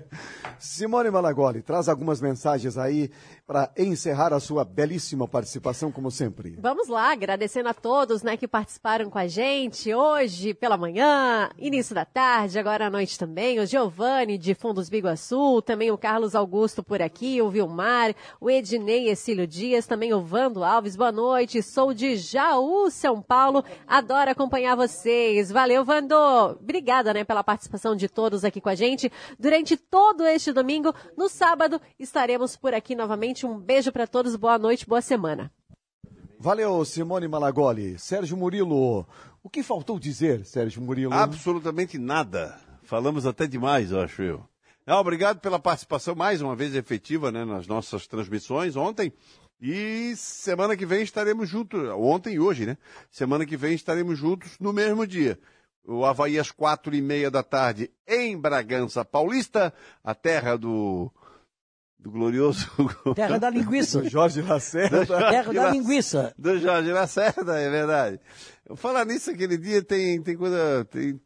Simone Malagoli, traz algumas mensagens aí para encerrar a sua belíssima participação, como sempre. Vamos lá, agradecendo a todos né, que participaram com a gente hoje pela manhã, início da tarde, agora à noite também. O Giovanni de Fundos Biguaçu, também o Carlos Augusto por aqui, o Vilmar, o Ednei Exílio Dias, também o Vando Alves. Boa noite, sou de Jaú, São Paulo. Adoro acompanhar vocês. Valeu, Vando. Obrigada né, pela participação de todos aqui com a gente durante todo este domingo. No sábado estaremos por aqui novamente. Um beijo para todos, boa noite, boa semana. Valeu, Simone Malagoli. Sérgio Murilo, o que faltou dizer, Sérgio Murilo? Absolutamente nada. Falamos até demais, eu acho eu. Não, obrigado pela participação mais uma vez efetiva né, nas nossas transmissões ontem. E semana que vem estaremos juntos, ontem e hoje, né? Semana que vem estaremos juntos no mesmo dia. O Havaí às quatro e meia da tarde em Bragança Paulista, a terra do, do glorioso Terra da linguiça. Jorge Lacerda. Terra da linguiça. do Jorge Lacerda, é verdade. Falar nisso aquele dia tem, tem coisa. Tem,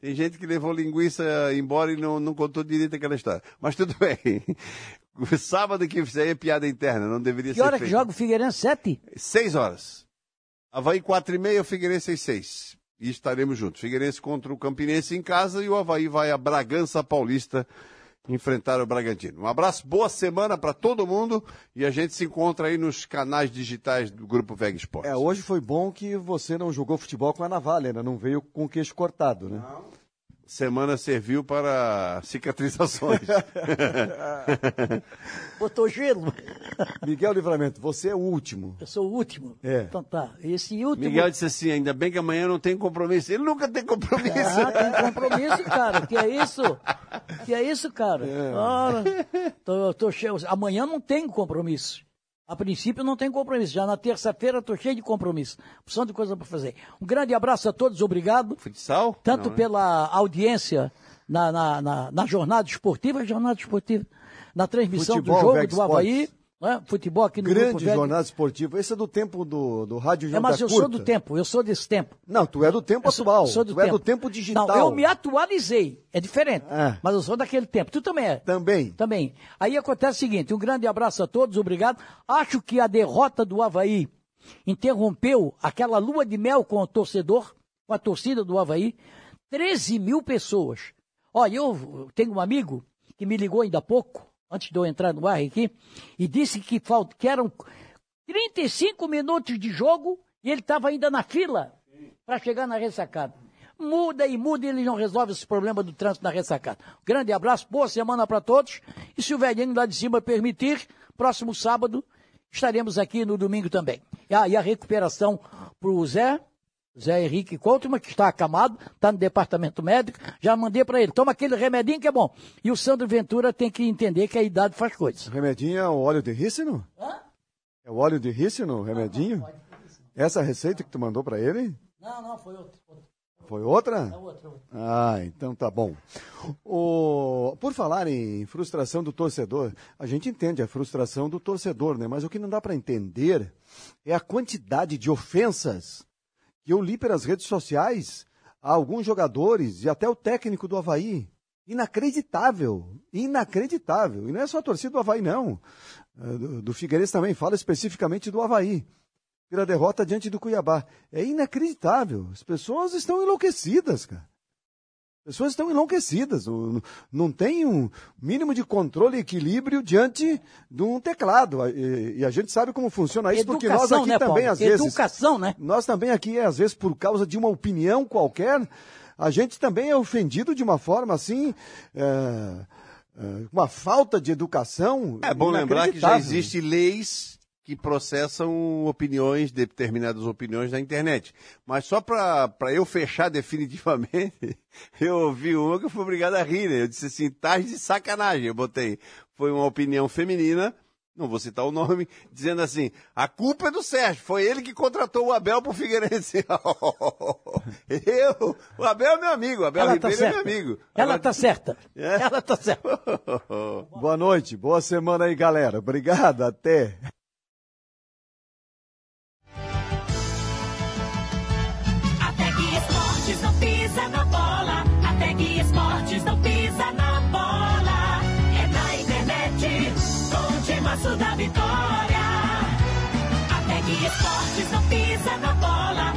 tem gente que levou linguiça embora e não, não contou direito aquela história. Mas tudo bem. Sábado que aí é piada interna, não deveria Que ser hora que feito. joga o Figueirense? Sete? Seis horas. Havaí quatro e meia, o Figueirense às seis. E estaremos juntos. Figueirense contra o Campinense em casa e o Havaí vai a Bragança Paulista enfrentar o Bragantino. Um abraço, boa semana para todo mundo e a gente se encontra aí nos canais digitais do Grupo Veg Esportes. É, hoje foi bom que você não jogou futebol com a navalha, né? Não veio com o queixo cortado, né? Semana serviu para cicatrizações. Botou gelo? Miguel Livramento, você é o último. Eu sou o último. É. Então tá. Esse último. Miguel disse assim, ainda bem que amanhã não tem compromisso. Ele nunca tem compromisso. Ah, tem compromisso, cara. Que é isso? Que é isso, cara? Ora, tô, tô cheio. Amanhã não tem compromisso. A princípio não tem compromisso. Já na terça-feira tô cheio de compromisso. Opção de coisa para fazer. Um grande abraço a todos, obrigado. Futsal? Tanto Não, né? pela audiência na, na, na, na jornada esportiva, jornada esportiva, na transmissão Futebol, do jogo do Havaí, Sports. Né? futebol aqui no Grupo Grande jornada esportiva. Esse é do tempo do, do rádio É, Janta mas eu Curta. sou do tempo, eu sou desse tempo. Não, tu é do tempo Eu sou- atual. sou do tu é do tempo digital. Não, eu me atualizei. É diferente. É. Mas eu sou daquele tempo. Tu também é. Também. Também. Aí acontece o seguinte: um grande abraço a todos, obrigado. Acho que a derrota do Havaí interrompeu aquela lua de mel com o torcedor, com a torcida do Havaí. 13 mil pessoas. Olha, eu tenho um amigo que me ligou ainda há pouco, antes de eu entrar no ar aqui, e disse que, falta, que eram 35 minutos de jogo e ele estava ainda na fila para chegar na ressacada. Muda e muda e ele não resolve esse problema do trânsito na ressacada. Grande abraço, boa semana para todos. E se o velhinho lá de cima permitir, próximo sábado estaremos aqui no domingo também. Ah, e a recuperação para o Zé, Zé Henrique Couto, que está acamado, está no departamento médico, já mandei para ele, toma aquele remedinho que é bom. E o Sandro Ventura tem que entender que a idade faz coisas. Remedinho é o óleo de rícino? Hã? É o óleo de rícino, o remedinho? Não, não, Essa receita que tu mandou para ele? não, não, foi outro. Foi outra? É outro, outro. Ah, então tá bom. O... Por falar em frustração do torcedor, a gente entende a frustração do torcedor, né? Mas o que não dá para entender é a quantidade de ofensas que eu li pelas redes sociais a alguns jogadores e até o técnico do Havaí. Inacreditável, inacreditável. E não é só a torcida do Havaí, não. Eh, Do, do Figueirense também, fala especificamente do Havaí pela derrota diante do Cuiabá. É inacreditável. As pessoas estão enlouquecidas, cara. As pessoas estão enlouquecidas. Não, tem um mínimo de controle e equilíbrio diante de um teclado. E, a gente sabe como funciona isso, porque nós Educação, aqui né, também, Paulo? às vezes. Educação, né? Nós também aqui, às vezes, por causa de uma opinião qualquer, a gente também é ofendido de uma forma assim. é, é, uma falta de educação. É bom lembrar que já existem leis que processam opiniões, determinadas opiniões na internet. Mas só para eu fechar definitivamente, eu ouvi uma que eu fui obrigado a rir. né? Eu disse assim, tá de sacanagem. Eu botei, foi uma opinião feminina, não vou citar o nome, dizendo assim, a culpa é do Sérgio, foi ele que contratou o Abel pro Figueirense. eu, o Abel é meu amigo, o Abel Ela tá Ribeiro é meu amigo. Ela Agora- tá certa. É? Ela tá certa. Boa noite, boa semana aí, galera. Obrigado, até. Vitória. A Tec Esportes não pisa na bola.